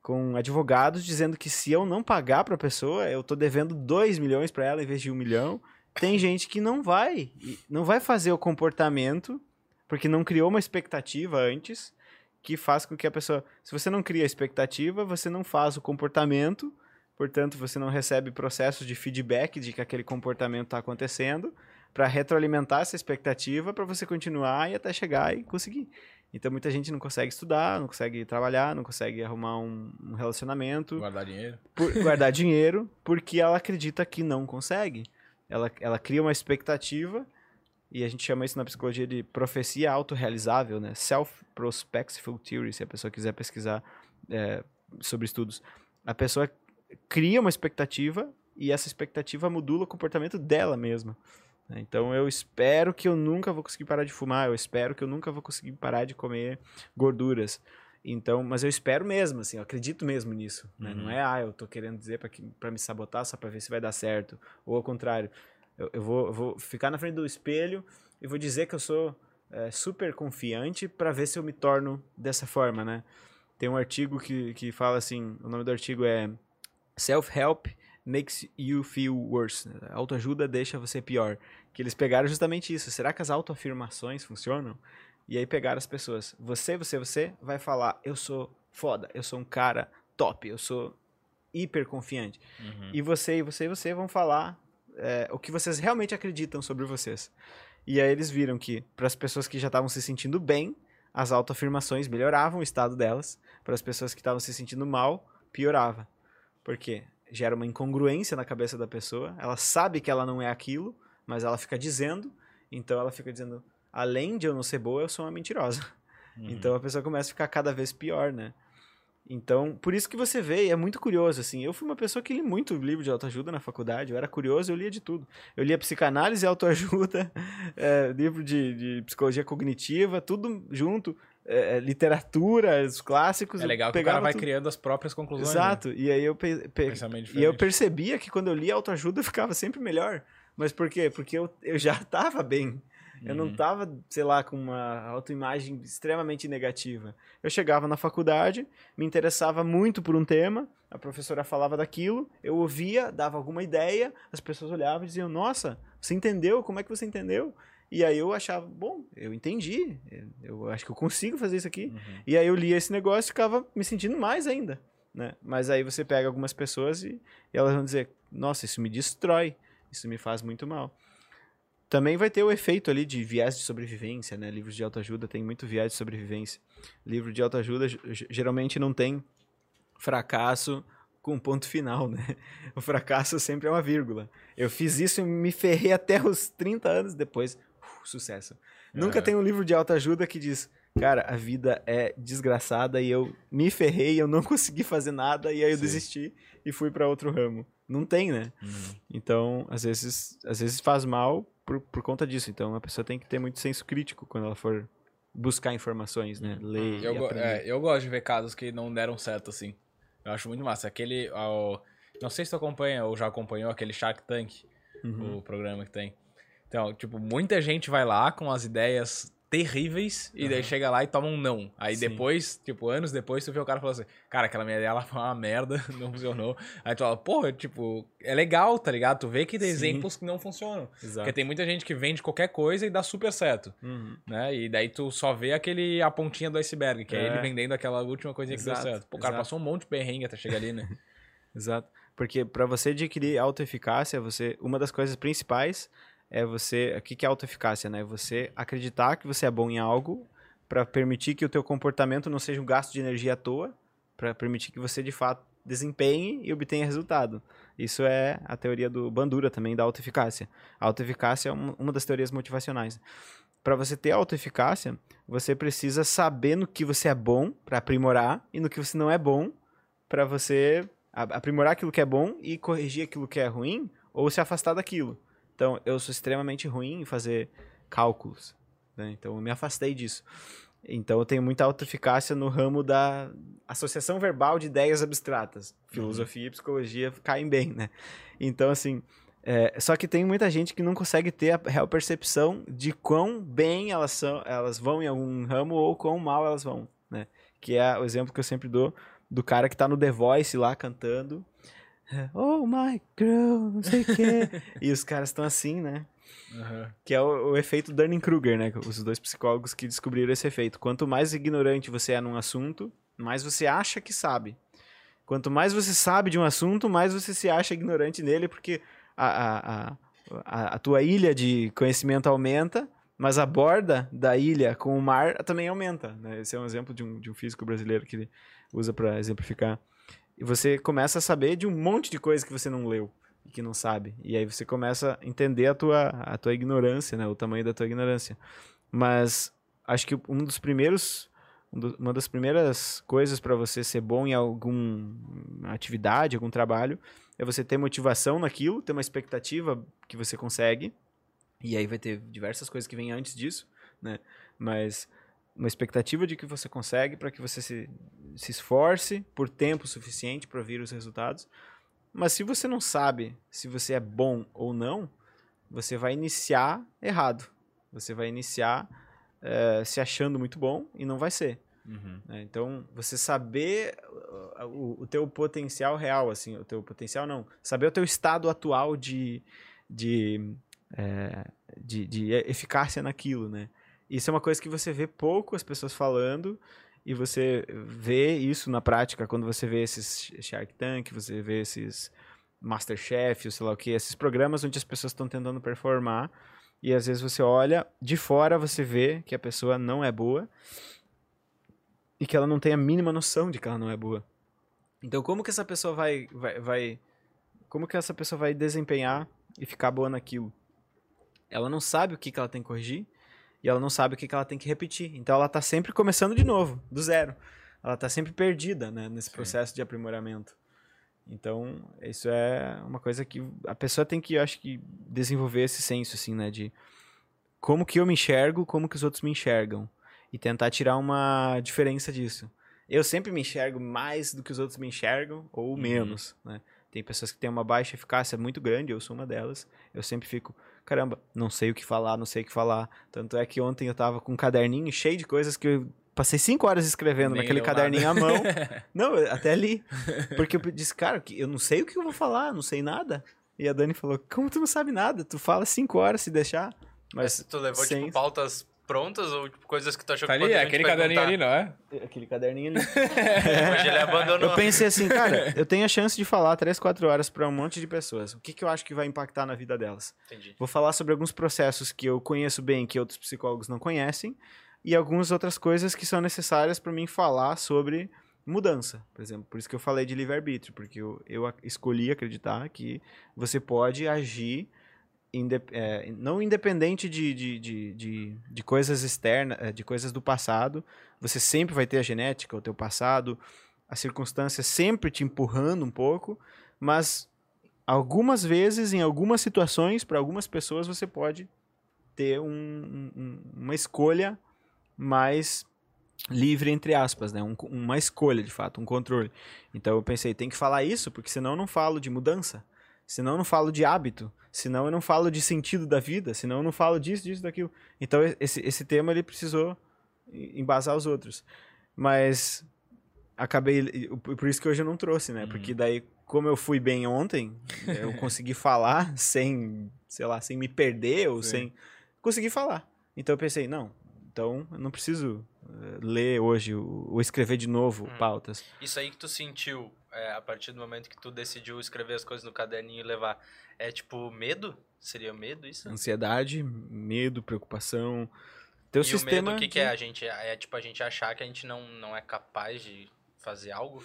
com advogados dizendo que se eu não pagar para a pessoa, eu tô devendo 2 milhões para ela em vez de um milhão. Tem gente que não vai, não vai fazer o comportamento porque não criou uma expectativa antes que faz com que a pessoa, se você não cria expectativa, você não faz o comportamento, portanto você não recebe processos de feedback de que aquele comportamento está acontecendo para retroalimentar essa expectativa para você continuar e até chegar e conseguir. Então muita gente não consegue estudar, não consegue trabalhar, não consegue arrumar um, um relacionamento. Guardar dinheiro. Por, guardar dinheiro, porque ela acredita que não consegue. Ela, ela cria uma expectativa, e a gente chama isso na psicologia de profecia autorrealizável, né? Self-prospectful theory, se a pessoa quiser pesquisar é, sobre estudos. A pessoa cria uma expectativa e essa expectativa modula o comportamento dela mesma. Né? Então eu espero que eu nunca vou conseguir parar de fumar, eu espero que eu nunca vou conseguir parar de comer gorduras. Então, mas eu espero mesmo, assim, eu acredito mesmo nisso. Né? Uhum. Não é, ah, eu tô querendo dizer para me sabotar só para ver se vai dar certo. Ou ao contrário, eu, eu, vou, eu vou ficar na frente do espelho e vou dizer que eu sou é, super confiante para ver se eu me torno dessa forma, né? Tem um artigo que, que fala assim, o nome do artigo é Self-Help Makes You Feel Worse. Autoajuda deixa você pior que eles pegaram justamente isso. Será que as autoafirmações funcionam? E aí pegaram as pessoas. Você, você, você vai falar: eu sou foda, eu sou um cara top, eu sou hiper confiante. Uhum. E você, e você, e você vão falar é, o que vocês realmente acreditam sobre vocês. E aí eles viram que para as pessoas que já estavam se sentindo bem, as autoafirmações melhoravam o estado delas. Para as pessoas que estavam se sentindo mal, piorava. Por quê? Gera uma incongruência na cabeça da pessoa. Ela sabe que ela não é aquilo, mas ela fica dizendo, então ela fica dizendo, além de eu não ser boa, eu sou uma mentirosa. Uhum. Então a pessoa começa a ficar cada vez pior, né? Então, por isso que você vê, e é muito curioso, assim, eu fui uma pessoa que li muito livro de autoajuda na faculdade, eu era curioso, eu lia de tudo. Eu lia psicanálise e autoajuda, é, livro de, de, psicologia cognitiva, tudo junto, é, é literatura, os clássicos. É legal que o cara vai tudo. criando as próprias conclusões. Né? Exato, né? e aí eu, pe pe e eu percebia que quando eu lia autoajuda eu ficava sempre melhor. Mas por quê? Porque eu, eu já estava bem. Eu não estava, uhum. sei lá, com uma autoimagem extremamente negativa. Eu chegava na faculdade, me interessava muito por um tema, a professora falava daquilo, eu ouvia, dava alguma ideia, as pessoas olhavam e diziam: Nossa, você entendeu? Como é que você entendeu? E aí eu achava, bom, eu entendi, eu acho que eu consigo fazer isso aqui. Uhum. E aí eu lia esse negócio e ficava me sentindo mais ainda. Né? Mas aí você pega algumas pessoas e, e elas vão dizer: Nossa, isso me destrói. Isso me faz muito mal. Também vai ter o efeito ali de viés de sobrevivência, né? Livros de autoajuda tem muito viés de sobrevivência. Livro de autoajuda geralmente não tem fracasso com ponto final, né? O fracasso sempre é uma vírgula. Eu fiz isso e me ferrei até os 30 anos depois. Uh, sucesso. Nunca tem um livro de autoajuda que diz, cara, a vida é desgraçada e eu me ferrei, eu não consegui fazer nada e aí eu Sim. desisti e fui para outro ramo. Não tem, né? Uhum. Então, às vezes, às vezes faz mal por, por conta disso. Então, a pessoa tem que ter muito senso crítico quando ela for buscar informações, né? Uhum. Ler eu, é, eu gosto de ver casos que não deram certo, assim. Eu acho muito massa. Aquele... Ó, não sei se tu acompanha ou já acompanhou aquele Shark Tank, uhum. o programa que tem. Então, tipo, muita gente vai lá com as ideias terríveis e uhum. daí chega lá e toma um não. Aí Sim. depois, tipo, anos depois, tu vê o cara falando assim, cara, aquela minha ideia ela foi uma merda, não funcionou. Aí tu fala, porra, tipo, é legal, tá ligado? Tu vê que tem Sim. exemplos que não funcionam. Exato. Porque tem muita gente que vende qualquer coisa e dá super certo, uhum. né? E daí tu só vê aquele, a pontinha do iceberg, que é, é ele vendendo aquela última coisinha que deu certo. Pô, o cara passou um monte de perrengue até chegar ali, né? Exato. Porque para você adquirir autoeficácia, você, uma das coisas principais é você, o que, que é autoeficácia, né? Você acreditar que você é bom em algo para permitir que o teu comportamento não seja um gasto de energia à toa, para permitir que você de fato desempenhe e obtenha resultado. Isso é a teoria do Bandura também da autoeficácia. A autoeficácia é uma das teorias motivacionais. Para você ter autoeficácia, você precisa saber no que você é bom para aprimorar e no que você não é bom para você aprimorar aquilo que é bom e corrigir aquilo que é ruim ou se afastar daquilo. Então, eu sou extremamente ruim em fazer cálculos. Né? Então, eu me afastei disso. Então, eu tenho muita autoeficácia no ramo da associação verbal de ideias abstratas. Filosofia uhum. e psicologia caem bem, né? Então, assim, é, só que tem muita gente que não consegue ter a real percepção de quão bem elas, são, elas vão em algum ramo ou quão mal elas vão, né? Que é o exemplo que eu sempre dou do cara que tá no The Voice lá cantando. Oh my girl, não sei o quê. e os caras estão assim, né? Que é o, o efeito Dunning-Kruger, né? Os dois psicólogos que descobriram esse efeito. Quanto mais ignorante você é num assunto, mais você acha que sabe. Quanto mais você sabe de um assunto, mais você se acha ignorante nele, porque a, a, a, a, a tua ilha de conhecimento aumenta, mas a borda da ilha com o mar também aumenta. Né? Esse é um exemplo de um, de um físico brasileiro que ele usa para exemplificar. E você começa a saber de um monte de coisa que você não leu e que não sabe. E aí você começa a entender a tua, a tua ignorância, né? o tamanho da tua ignorância. Mas acho que um dos primeiros um uma das primeiras coisas para você ser bom em alguma atividade, algum trabalho, é você ter motivação naquilo, ter uma expectativa que você consegue. E aí vai ter diversas coisas que vêm antes disso, né? Mas uma expectativa de que você consegue para que você se, se esforce por tempo suficiente para vir os resultados. Mas se você não sabe se você é bom ou não, você vai iniciar errado. Você vai iniciar eh, se achando muito bom e não vai ser. Uhum. né? Então, você saber uh, o, o teu potencial real, assim, o teu potencial não, saber o teu estado atual de, de, eh, de, de eficácia naquilo, né? Isso é uma coisa que você vê pouco as pessoas falando e você vê isso na prática quando você vê esses Shark Tank, você vê esses Masterchef, ou sei lá o que, esses programas onde as pessoas estão tentando performar e às vezes você olha de fora, você vê que a pessoa não é boa e que ela não tem a mínima noção de que ela não é boa. Então, como que essa pessoa vai, vai, vai como que essa pessoa vai desempenhar e ficar boa naquilo? Ela não sabe o que, que ela tem que corrigir e ela não sabe o que, que ela tem que repetir. Então, ela tá sempre começando de novo, do zero. Ela tá sempre perdida, né, nesse Sim. processo de aprimoramento. Então, isso é uma coisa que a pessoa tem que, eu acho que, desenvolver esse senso, assim, né, de como que eu me enxergo, como que os outros me enxergam e tentar tirar uma diferença disso. Eu sempre me enxergo mais do que os outros me enxergam ou menos, né? Tem pessoas que têm uma baixa eficácia muito grande, eu sou uma delas. Eu sempre fico, caramba, não sei o que falar, não sei o que falar. Tanto é que ontem eu tava com um caderninho cheio de coisas que eu passei cinco horas escrevendo Nem naquele caderninho nada. à mão. Não, até li. Porque eu disse, cara, que eu não sei o que eu vou falar, não sei nada. E a Dani falou, como tu não sabe nada? Tu fala cinco horas se deixar. Mas Mas tu levou, sem- tipo, pautas prontas ou tipo, coisas que tu achou Tá que ali, poderiam te aquele caderninho ali, não é? aquele caderninho ali. Hoje ele abandonou. Eu pensei assim, cara, eu tenho a chance de falar três, quatro horas pra um monte de pessoas. O que, que eu acho que vai impactar na vida delas? Entendi. Vou falar sobre alguns processos que eu conheço bem, que outros psicólogos não conhecem, e algumas outras coisas que são necessárias para mim falar sobre mudança, por exemplo. Por isso que eu falei de livre-arbítrio, porque eu, eu escolhi acreditar que você pode agir inde- é, não independente de, de, de, de, de coisas externas, é, de coisas do passado. Você sempre vai ter a genética, o teu passado, as circunstâncias sempre te empurrando um pouco, mas algumas vezes, em algumas situações, para algumas pessoas, você pode ter um- um- uma escolha mais livre, entre aspas, né? Um- uma escolha, de fato, um controle. Então eu pensei, tem que falar isso, porque senão eu não falo de mudança, senão eu não falo de hábito, senão eu não falo de sentido da vida, senão eu não falo disso, disso, daquilo. Então esse, esse tema ele precisou embasar os outros. Mas acabei. Por isso que hoje eu não trouxe, né? Uhum. Porque daí, como eu fui bem ontem, eu consegui falar sem, sei lá, sem me perder ou Sim. sem. Consegui falar. Então eu pensei, não, então eu não preciso eh, ler hoje ou escrever de novo Hum. pautas. Isso aí que tu sentiu é, a partir do momento que tu decidiu escrever as coisas no caderninho e levar, é tipo medo? Seria medo isso? Ansiedade, medo, preocupação. Teu e sistema. o medo, o que, de- que é? A gente, é tipo a gente achar que a gente não, não é capaz de fazer algo?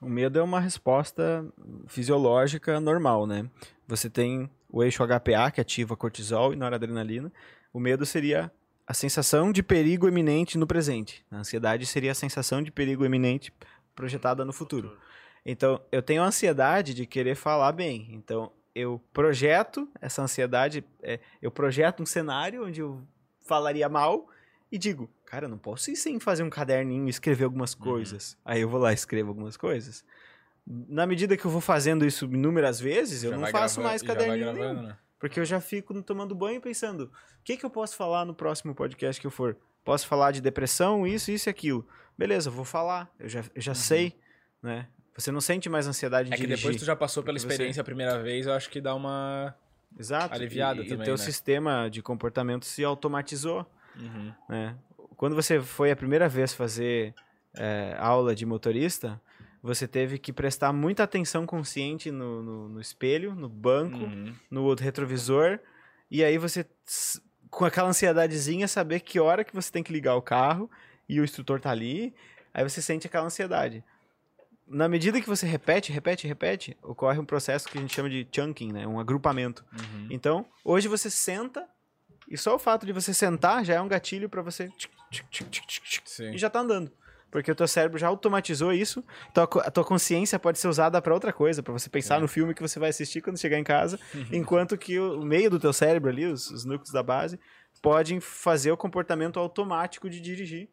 O medo é uma resposta fisiológica normal, né? Você tem o eixo HPA, que ativa cortisol e noradrenalina. O medo seria a sensação de perigo eminente no presente. A ansiedade seria a sensação de perigo eminente projetada no futuro. Então, eu tenho ansiedade de querer falar bem. Então, eu projeto essa ansiedade, é, eu projeto um cenário onde eu falaria mal e digo, cara, eu não posso ir sem fazer um caderninho e escrever algumas Uhum. coisas. Aí eu vou lá e escrevo algumas coisas. Na medida que eu vou fazendo isso inúmeras vezes, eu Já não vai faço mais caderninho gravando, nenhum. né? Porque eu já fico tomando banho pensando, o que, que eu posso falar no próximo podcast que eu for? Posso falar de depressão, isso, isso e aquilo. Beleza, eu vou falar. Eu já, eu já Uhum. sei né? Você não sente mais ansiedade de É que dirigir. depois tu já passou pela Porque você- experiência a primeira vez, eu acho que dá uma. Exato. aliviada e, e também, o teu né? sistema de comportamento se automatizou, Uhum. né? Quando você foi a primeira vez fazer é, aula de motorista, você teve que prestar muita atenção consciente no, no, no espelho, no banco, Uhum. no outro retrovisor, e aí você, com aquela ansiedadezinha, saber que hora que você tem que ligar o carro e o instrutor tá ali, aí você sente aquela ansiedade. Na medida que você repete, repete, repete, ocorre um processo que a gente chama de chunking, né? Um agrupamento. Uhum. Então, hoje você senta e só o fato de você sentar já é um gatilho para você tchic, tchic, tchic, e já tá andando. Porque o teu cérebro já automatizou isso. Então a tua consciência pode ser usada para outra coisa, para você pensar É. no filme que você vai assistir quando chegar em casa, enquanto que o o meio do teu cérebro ali, os, os núcleos da base, podem fazer o comportamento automático de dirigir.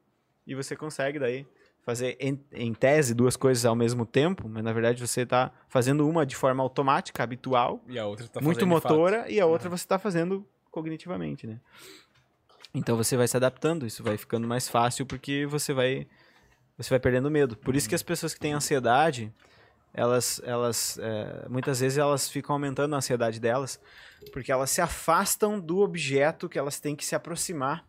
E você consegue daí fazer em, em tese duas coisas ao mesmo tempo, mas na verdade você tá fazendo uma de forma automática, habitual, E a outra tá muito motora e a outra você está fazendo cognitivamente, né? Então você vai se adaptando, isso vai ficando mais fácil porque você vai você vai perdendo medo. Por isso que as pessoas que têm ansiedade, elas elas é, muitas vezes elas ficam aumentando a ansiedade delas, porque elas se afastam do objeto que elas têm que se aproximar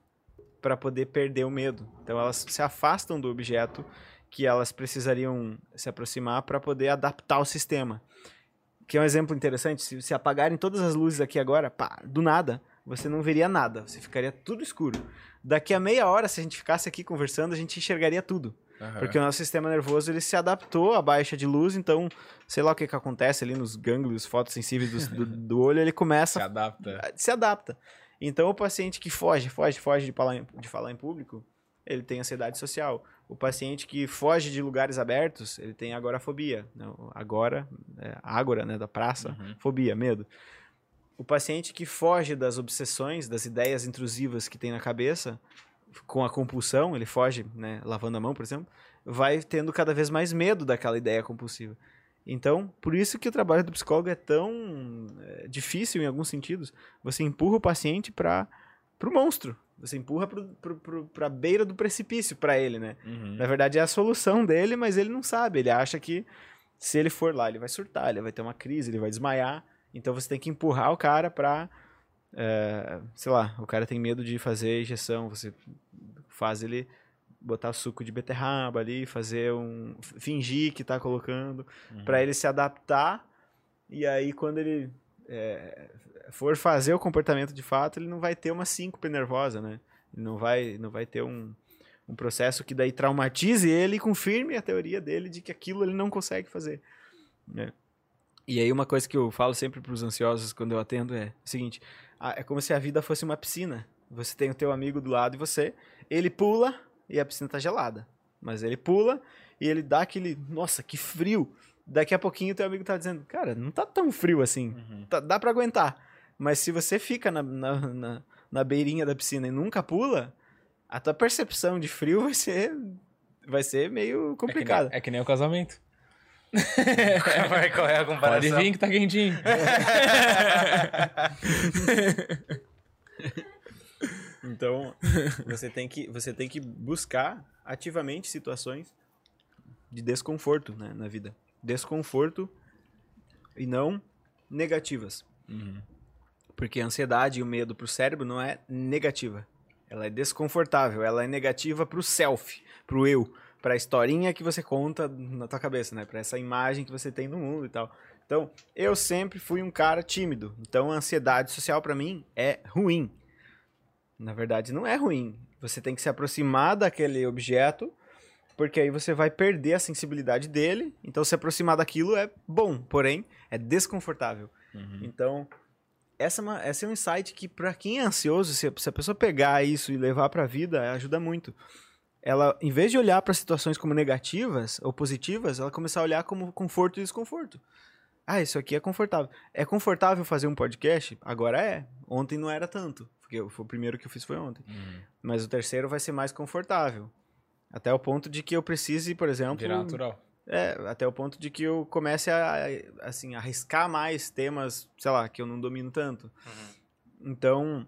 para poder perder o medo. Então elas se afastam do objeto que elas precisariam se aproximar para poder adaptar o sistema. Que é um exemplo interessante, se, se apagarem todas as luzes aqui agora, pá, do nada, você não veria nada, você ficaria tudo escuro. Daqui a meia hora, se a gente ficasse aqui conversando, a gente enxergaria tudo. Aham. Porque o nosso sistema nervoso ele se adaptou à baixa de luz, então, sei lá o que, que acontece ali nos gânglios fotossensíveis do, do, do olho, ele Se começa adapta. se adapta. Então, o paciente que foge, foge, foge de falar em, de falar em público, ele tem ansiedade social. O paciente que foge de lugares abertos, ele tem agorafobia. né? O Agora, é, ágora, né, da praça, Uhum. fobia, medo. O paciente que foge das obsessões, das ideias intrusivas que tem na cabeça, com a compulsão, ele foge, né, lavando a mão, por exemplo, vai tendo cada vez mais medo daquela ideia compulsiva. Então, por isso que o trabalho do psicólogo é tão é, difícil em alguns sentidos. Você empurra o paciente para o monstro. Você empurra para a beira do precipício para ele, né? Uhum. Na verdade é a solução dele, mas ele não sabe. Ele acha que se ele for lá, ele vai surtar, ele vai ter uma crise, ele vai desmaiar. Então você tem que empurrar o cara pra. é, sei lá, o cara tem medo de fazer injeção. Você faz ele botar suco de beterraba ali, fazer um. fingir que tá colocando, Uhum. pra ele se adaptar. E aí quando ele é, for fazer o comportamento de fato, ele não vai ter uma síncope nervosa, né? Ele não vai, não vai ter um, um processo que daí traumatize ele e confirme a teoria dele de que aquilo ele não consegue fazer. né? E aí uma coisa que eu falo sempre para os ansiosos quando eu atendo é o seguinte, é como se a vida fosse uma piscina. Você tem o teu amigo do lado e você, ele pula e a piscina tá gelada. Mas ele pula e ele dá aquele, nossa, que frio. Daqui a pouquinho o teu amigo tá dizendo, cara, não tá tão frio assim. Uhum. Tá- dá para aguentar. Mas se você fica na, na, na, na beirinha da piscina e nunca pula, a tua percepção de frio vai ser, vai ser meio É complicada. nem, é que nem o casamento. Vai correr a comparação. Pode vir que tá quentinho. Então, você tem que, você tem que buscar ativamente situações de desconforto né, na vida. Desconforto e não negativas. Uhum. Porque a ansiedade e o medo pro cérebro não é negativa. Ela é desconfortável, ela é negativa pro self, pro eu, pra historinha que você conta na tua cabeça, né? Pra essa imagem que você tem do mundo e tal. Então, eu sempre fui um cara tímido. Então, a ansiedade social pra mim é ruim. Na verdade, não é ruim. Você tem que se aproximar daquele objeto, porque aí você vai perder a sensibilidade dele. Então, se aproximar daquilo é bom, porém, é desconfortável. Uhum. Então, essa é, uma, esse é um insight que, pra quem é ansioso, se, se a pessoa pegar isso e levar pra vida, ajuda muito. Ela, em vez de olhar para situações como negativas ou positivas, ela começar a olhar como conforto e desconforto. Ah, isso aqui é confortável. É confortável fazer um podcast? Agora é. Ontem não era tanto. Porque eu- o primeiro que eu fiz foi ontem. Uhum. Mas o terceiro vai ser mais confortável. Até o ponto de que eu precise, por exemplo. Virar natural. É, até o ponto de que eu comece a, assim, arriscar mais temas, sei lá, que eu não domino tanto. Uhum. Então,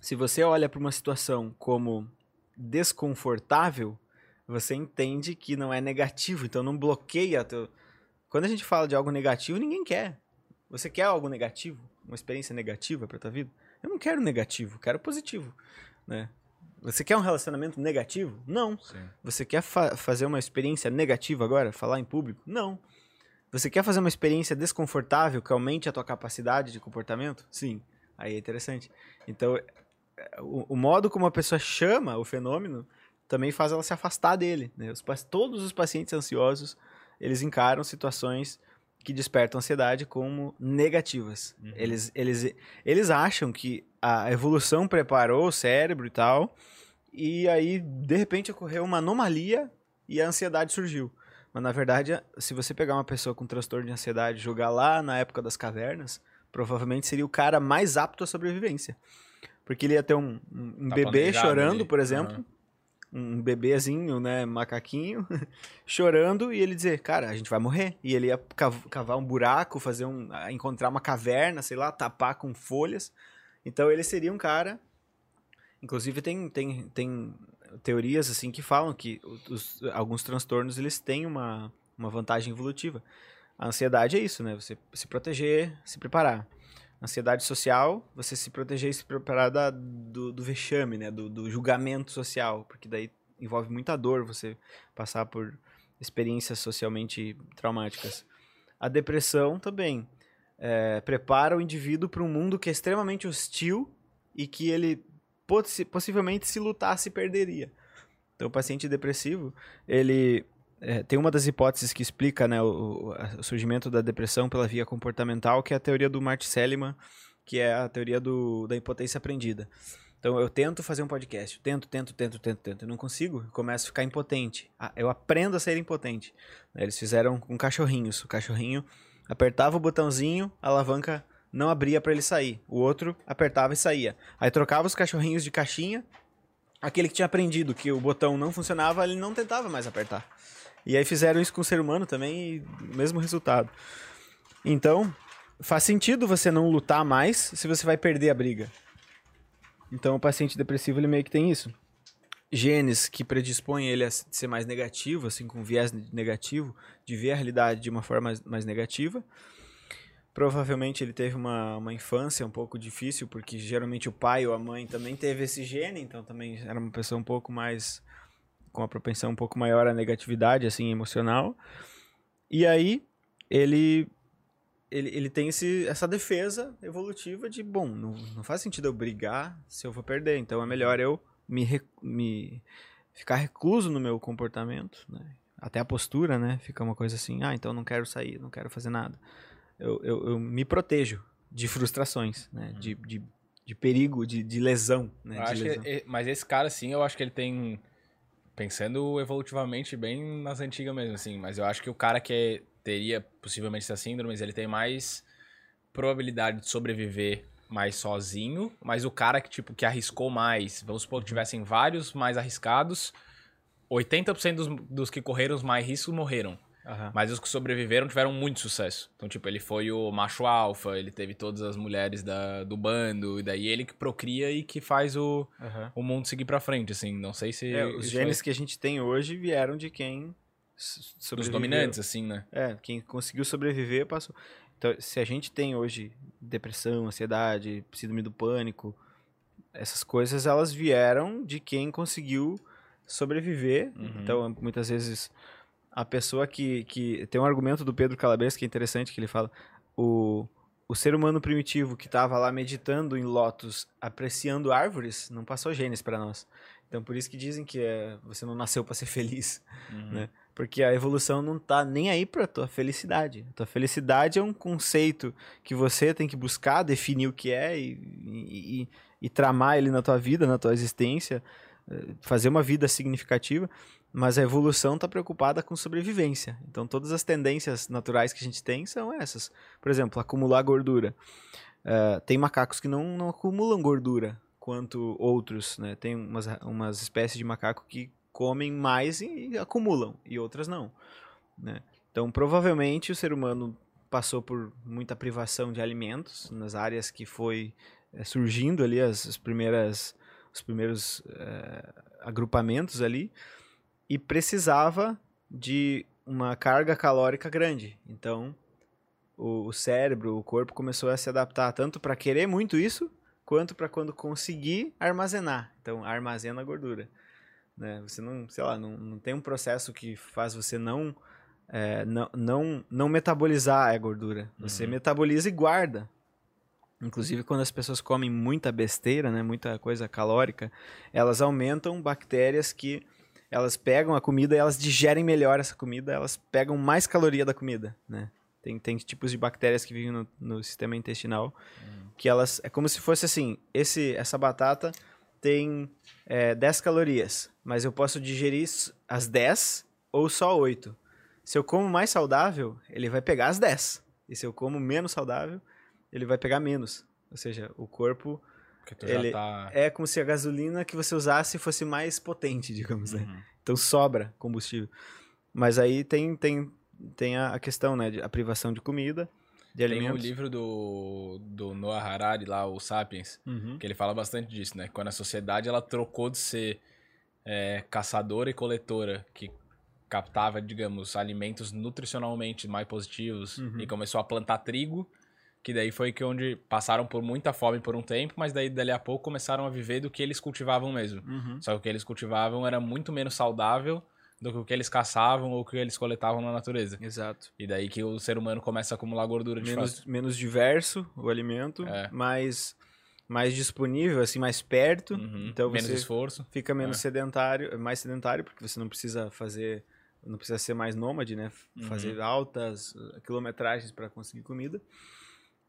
se você olha para uma situação como desconfortável, você entende que não é negativo, então não bloqueia teu... Quando a gente fala de algo negativo, ninguém quer. Você quer algo negativo? Uma experiência negativa pra tua vida? Eu não quero negativo, quero positivo, né? Você quer um relacionamento negativo? Não. Sim. Você quer fa- fazer uma experiência negativa agora? Falar em público? Não. Você quer fazer uma experiência desconfortável que aumente a tua capacidade de comportamento? Sim. Aí é interessante. Então, o, o modo como a pessoa chama o fenômeno também faz ela se afastar dele. Né? Os todos os pacientes ansiosos, eles encaram situações que despertam ansiedade como negativas. Uhum. Eles, eles, eles acham que a evolução preparou o cérebro e tal, e aí, de repente, ocorreu uma anomalia e a ansiedade surgiu. Mas, na verdade, se você pegar uma pessoa com transtorno de ansiedade e jogar lá na época das cavernas, provavelmente seria o cara mais apto à sobrevivência. Porque ele ia ter um, um- Tá bebê chorando, ali. por exemplo, um bebezinho, né, macaquinho, chorando, e ele dizer, cara, a gente vai morrer. E ele ia cav- cavar um buraco, fazer um, encontrar uma caverna, sei lá, tapar com folhas. Então ele seria um cara. Inclusive tem, tem, tem teorias assim que falam que os- alguns transtornos eles têm uma, uma vantagem evolutiva. A ansiedade é isso, né? Você se proteger, se preparar. Ansiedade social, você se proteger e se preparar da- do, do vexame, né? Do, do julgamento social, porque daí envolve muita dor você passar por experiências socialmente traumáticas. A depressão também é, prepara o indivíduo para um mundo que é extremamente hostil e que ele possi- possivelmente se lutasse perderia. Então, o paciente depressivo, ele é, tem uma das hipóteses que explica né, o, o- surgimento da depressão pela via comportamental, que é a teoria do Martin Seligman, que é a teoria do, da impotência aprendida. Então, eu tento fazer um podcast, tento, tento, tento, tento, tento, eu não consigo, eu começo a ficar impotente. Ah, Eu aprendo a ser impotente. Né, Eles fizeram com cachorrinhos. O cachorrinho apertava o botãozinho, a alavanca não abria para ele sair. O outro apertava e saía. Aí trocava os cachorrinhos de caixinha. Aquele que tinha aprendido que o botão não funcionava, ele não tentava mais apertar. E aí fizeram isso com o ser humano também e o mesmo resultado. Então, faz sentido você não lutar mais se você vai perder a briga. Então, o paciente depressivo, ele meio que tem isso. Genes que predispõem ele a ser mais negativo, assim, com viés negativo, de ver a realidade de uma forma mais, negativa. Provavelmente ele teve uma, uma infância um pouco difícil, porque geralmente o pai ou a mãe também teve esse gene, então também era uma pessoa um pouco mais. Com uma propensão um pouco maior à negatividade, assim, emocional. E aí ele. Ele, ele tem esse, essa defesa evolutiva de, bom, não, não faz sentido eu brigar se eu vou perder, então é melhor eu me, me ficar recluso no meu comportamento, né? Até a postura, né? Fica uma coisa assim, ah, então não quero sair, não quero fazer nada. Eu, eu, eu me protejo de frustrações, né? De, de, de perigo, de, de lesão, né? De que lesão. é- mas esse cara, assim, eu acho que ele tem. Pensando evolutivamente bem nas antigas mesmo, assim. Mas eu acho que o cara que teria possivelmente essa síndrome, ele tem mais probabilidade de sobreviver mais sozinho. Mas o cara que, tipo, que arriscou mais, vamos supor que tivessem vários mais arriscados, 80% dos, dos que correram os mais riscos morreram. Aham. Mas os que sobreviveram tiveram muito sucesso. Então, tipo, ele foi o macho alfa, ele teve todas as mulheres da, do bando, e daí ele que procria e que faz o, Aham. o mundo seguir pra frente, assim. Não sei se. É, os genes que a gente tem hoje vieram de quem s- é dos sobreviveu. dominantes, assim, né? É, quem conseguiu sobreviver passou. Então, se a gente tem hoje depressão, ansiedade, síndrome do pânico, essas coisas elas vieram de quem conseguiu sobreviver. Uhum. Então, muitas vezes a pessoa que, que tem um argumento do Pedro Calabres que é interessante que ele fala o o ser humano primitivo que estava lá meditando em lotus, apreciando árvores, não passou genes para nós. Então, por isso que dizem que é, você não nasceu para ser feliz. Uhum. Né? Porque a evolução não tá nem aí pra tua felicidade. A tua felicidade é um conceito que você tem que buscar, definir o que é e, e, e- e tramar ele na tua vida, na tua existência, eh, fazer uma vida significativa. Mas a evolução tá preocupada com sobrevivência. Então todas as tendências naturais que a gente tem são essas. Por exemplo, acumular gordura. Eh, tem macacos que não, não acumulam gordura quanto outros, né? Tem umas, umas espécies de macaco que comem mais e acumulam, e outras não. Né? Então, provavelmente, o ser humano passou por muita privação de alimentos nas áreas que foi eh, surgindo ali as, as primeiras, os primeiros eh, agrupamentos ali. E precisava de uma carga calórica grande. Então, o, o cérebro, o corpo começou a se adaptar tanto para querer muito isso, quanto para quando conseguir armazenar. Então, armazena a gordura. Né? Você não, sei lá, não, não tem um processo que faz você não, é, não, não, não metabolizar a gordura. Você Uhum. metaboliza e guarda. Inclusive, quando as pessoas comem muita besteira, né, muita coisa calórica, elas aumentam bactérias que elas pegam a comida e elas digerem melhor essa comida, elas pegam mais caloria da comida, né? Tem, tem tipos de bactérias que vivem no, no sistema intestinal que elas é como se fosse assim, esse essa batata tem é, 10 calorias, mas eu posso digerir as 10 ou só 8. Se eu como mais saudável, ele vai pegar as 10. E se eu como menos saudável, ele vai pegar menos. Ou seja, o corpo Ele- tá. é como se a gasolina que você usasse fosse mais potente, digamos, né? Uhum. Então sobra combustível. Mas aí tem, tem, tem a questão, né? A privação de comida, de Tem alimentos. livro do, do Noah Harari lá, o Sapiens, Uhum. que ele fala bastante disso, né? Quando a sociedade ela trocou de ser é, caçadora e coletora, que captava, digamos, alimentos nutricionalmente mais positivos Uhum. e começou a plantar trigo, que daí foi que onde passaram por muita fome por um tempo, mas daí dali a pouco começaram a viver do que eles cultivavam mesmo. Uhum. Só que o que eles cultivavam era muito menos saudável do que o que eles caçavam ou o que eles coletavam na natureza. Exato. E daí que o ser humano começa a acumular gordura de Menos, menos diverso o alimento, É. mais, mais disponível, assim, mais perto. Uhum. Então menos você esforço. fica menos É. sedentário, mais sedentário, porque você não precisa fazer, não precisa ser mais nômade, né? Uhum. Fazer altas uh, quilometragens para conseguir comida.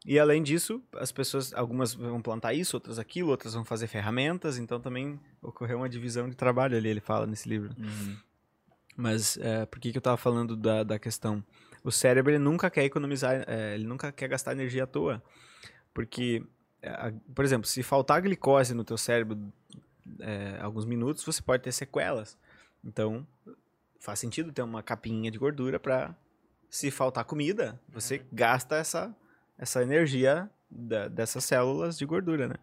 E além disso, as pessoas, algumas vão plantar isso, outras aquilo, outras vão fazer ferramentas, então também ocorreu uma divisão de trabalho ali, ele fala nesse livro. Uhum. Mas é, por que, que eu tava falando da, da questão? O cérebro ele nunca quer economizar, é, ele nunca quer gastar energia à toa. Porque, é, a- por exemplo, se faltar glicose no teu cérebro é, alguns minutos, você pode ter sequelas. Então, faz sentido ter uma capinha de gordura para se faltar comida, você gasta essa, essa energia da- dessas células de gordura, né?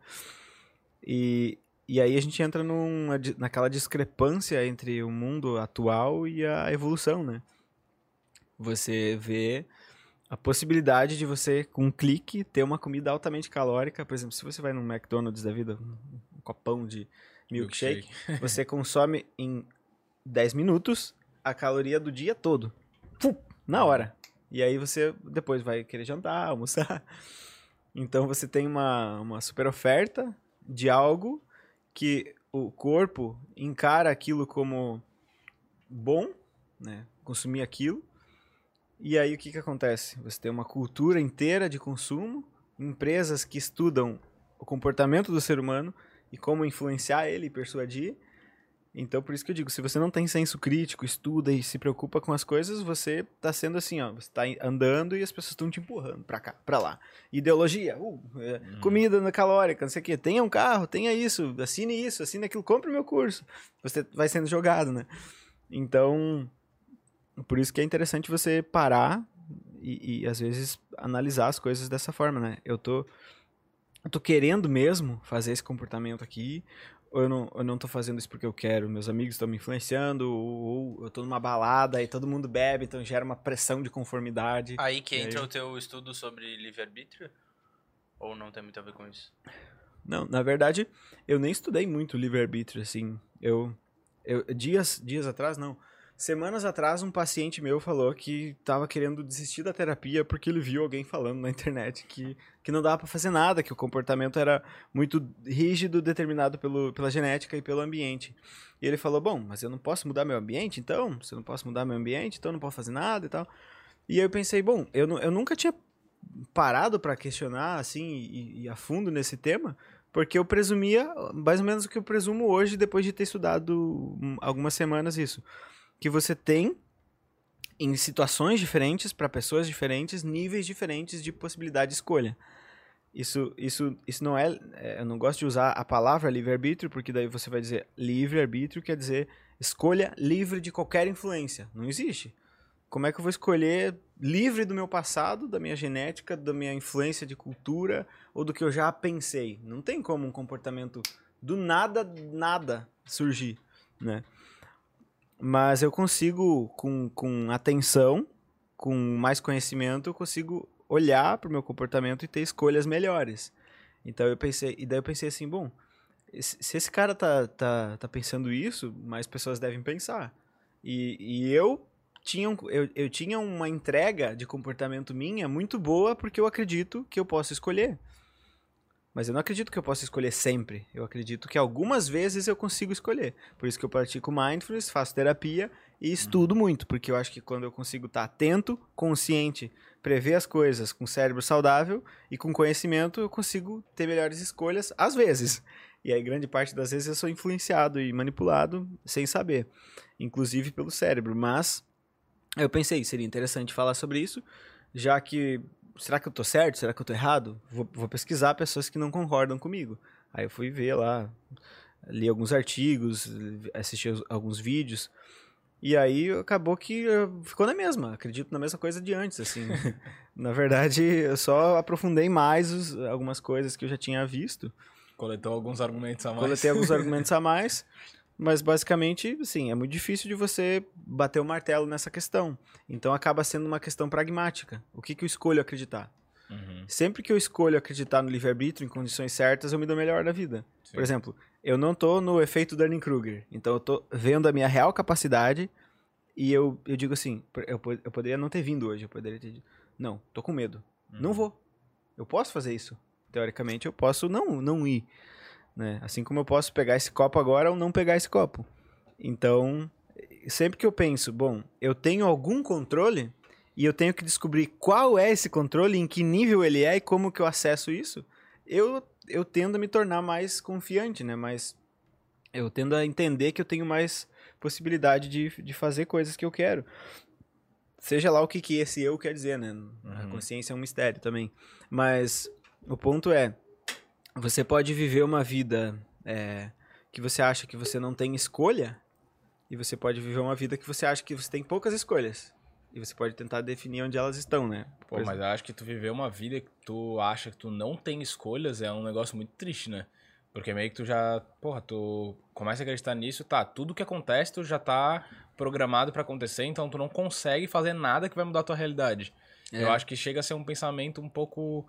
E, e aí a gente entra numa naquela discrepância entre o mundo atual e a evolução, né? Você vê a possibilidade de você, com um clique, ter uma comida altamente calórica. Por exemplo, se você vai num McDonald's da vida, um copão de milkshake, você consome em 10 minutos a caloria do dia todo. Na hora. E aí você depois vai querer jantar, almoçar. Então você tem uma, uma super oferta de algo que o corpo encara aquilo como bom, né? Consumir aquilo. E aí o que, que acontece? Você tem uma cultura inteira de consumo, empresas que estudam o comportamento do ser humano e como influenciar ele e persuadir. Então, por isso que eu digo, se você não tem senso crítico, estuda e se preocupa com as coisas, você tá sendo assim, ó, você tá andando e as pessoas estão te empurrando pra cá, pra lá. Ideologia, uh, é, Uhum. comida na calórica, não sei o quê. Tenha um carro, tenha isso, assine isso, assine aquilo, compre o meu curso. Você vai sendo jogado, né? Então, por isso que é interessante você parar e, e, às vezes analisar as coisas dessa forma, né? Eu tô, eu tô querendo mesmo fazer esse comportamento aqui, eu não, eu não tô fazendo isso porque eu quero, meus amigos estão me influenciando, ou, ou eu tô numa balada e todo mundo bebe, então gera uma pressão de conformidade. Aí que entra aí? o teu estudo sobre livre-arbítrio? Ou não tem muito a ver com isso? Não, na verdade, eu nem estudei muito livre-arbítrio, assim. Eu, eu dias, dias atrás, não. Semanas atrás, um paciente meu falou que tava querendo desistir da terapia porque ele viu alguém falando na internet que, que não dava pra fazer nada, que o comportamento era muito rígido, determinado pelo, pela genética e pelo ambiente. E ele falou: Bom, mas eu não posso mudar meu ambiente, então? Se eu não posso mudar meu ambiente, então eu não posso fazer nada e tal. E aí eu pensei: Bom, eu, eu nunca tinha parado pra questionar, assim, e, e a fundo nesse tema. Porque eu presumia, mais ou menos o que eu presumo hoje, depois de ter estudado algumas semanas isso. Que você tem, em situações diferentes, para pessoas diferentes, níveis diferentes de possibilidade de escolha. Isso, isso, isso não é, é, Eu não gosto de usar a palavra livre-arbítrio, porque daí você vai dizer livre-arbítrio quer dizer escolha livre de qualquer influência. Não existe. Como é que eu vou escolher livre do meu passado, da minha genética, da minha influência de cultura, ou do que eu já pensei. Não tem como um comportamento do nada, nada surgir, né? Mas eu consigo, com, com atenção, com mais conhecimento, eu consigo olhar para o meu comportamento e ter escolhas melhores. Então eu pensei, e daí eu pensei assim, bom, se se esse cara tá, tá, tá pensando isso, mais pessoas devem pensar. E, e eu, tinha eu, eu tinha uma entrega de comportamento minha muito boa porque eu acredito que eu posso escolher. Mas eu não acredito que eu possa escolher sempre. Eu acredito que algumas vezes eu consigo escolher. Por isso que eu pratico mindfulness, faço terapia e estudo muito, porque eu acho que quando eu consigo estar atento, consciente, prever as coisas com cérebro saudável e com conhecimento, eu consigo ter melhores escolhas às vezes. E aí grande parte das vezes eu sou influenciado e manipulado sem saber, inclusive pelo cérebro, mas eu pensei, seria interessante falar sobre isso, já que será que eu tô certo? Será que eu tô errado? Vou, vou pesquisar pessoas que não concordam comigo. Aí eu fui ver lá, li alguns artigos, assisti alguns vídeos. E aí acabou que ficou na mesma, acredito na mesma coisa de antes, assim. na verdade, eu só aprofundei mais os- algumas coisas que eu já tinha visto. Coletou alguns argumentos a mais. Coletei alguns argumentos a mais, mas basicamente, assim, é muito difícil de você bater o martelo nessa questão. Então acaba sendo uma questão pragmática. O que, que eu escolho acreditar? Uhum, Sempre que eu escolho acreditar no livre-arbítrio em condições certas, eu me dou melhor da vida. sim. Por exemplo, eu não tô no efeito Dunning-Kruger. Então eu tô vendo a minha real capacidade e eu, eu digo assim, eu, eu poderia não ter vindo hoje, eu poderia ter dito, não, tô com medo. Não Uhum. vou. Eu posso fazer isso. Teoricamente eu posso não não ir, né? Assim como eu posso pegar esse copo agora ou não pegar esse copo. Então, sempre que eu penso, bom, eu tenho algum controle e eu tenho que descobrir qual é esse controle, em que nível ele é e como que eu acesso isso, eu eu tendo a me tornar mais confiante, né? Mais eu tendo a entender que eu tenho mais possibilidade de, de fazer coisas que eu quero. Seja lá o que, que esse eu quer dizer, né? A Uhum. consciência é um mistério também. Mas o ponto é, você pode viver uma vida é, que você acha que você não tem escolha, e você pode viver uma vida que você acha que você tem poucas escolhas. E você pode tentar definir onde elas estão, né? Pô, mas eu acho que tu viver uma vida que tu acha que tu não tem escolhas é um negócio muito triste, né? Porque meio que tu já, porra, tu começa a acreditar nisso, tá, tudo que acontece tu já tá programado pra acontecer, então tu não consegue fazer nada que vai mudar a tua realidade. É. Eu acho que chega a ser um pensamento um pouco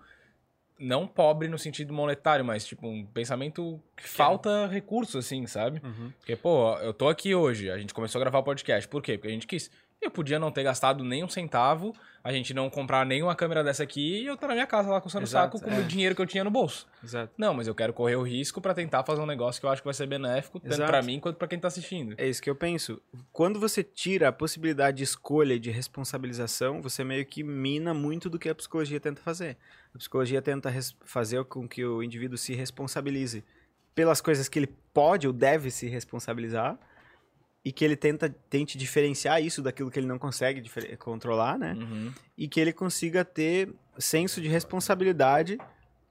não pobre no sentido monetário, mas tipo um pensamento que falta recursos assim, sabe? Uhum. Porque, pô, eu tô aqui hoje, a gente começou a gravar o podcast. Por quê? Porque a gente quis. Eu podia não ter gastado nem um centavo, a gente não comprar nenhuma câmera dessa aqui e eu tô na minha casa lá coçando o saco com é. o dinheiro que eu tinha no bolso. Exato. Não, mas eu quero correr o risco pra tentar fazer um negócio que eu acho que vai ser benéfico, tanto pra mim quanto pra quem tá assistindo. É isso que eu penso. Quando você tira a possibilidade de escolha e de responsabilização, você meio que mina muito do que a psicologia tenta fazer. A psicologia tenta fazer com que o indivíduo se responsabilize pelas coisas que ele pode ou deve se responsabilizar e que ele tenta tente diferenciar isso daquilo que ele não consegue controlar, né? Uhum. e que ele consiga ter senso de responsabilidade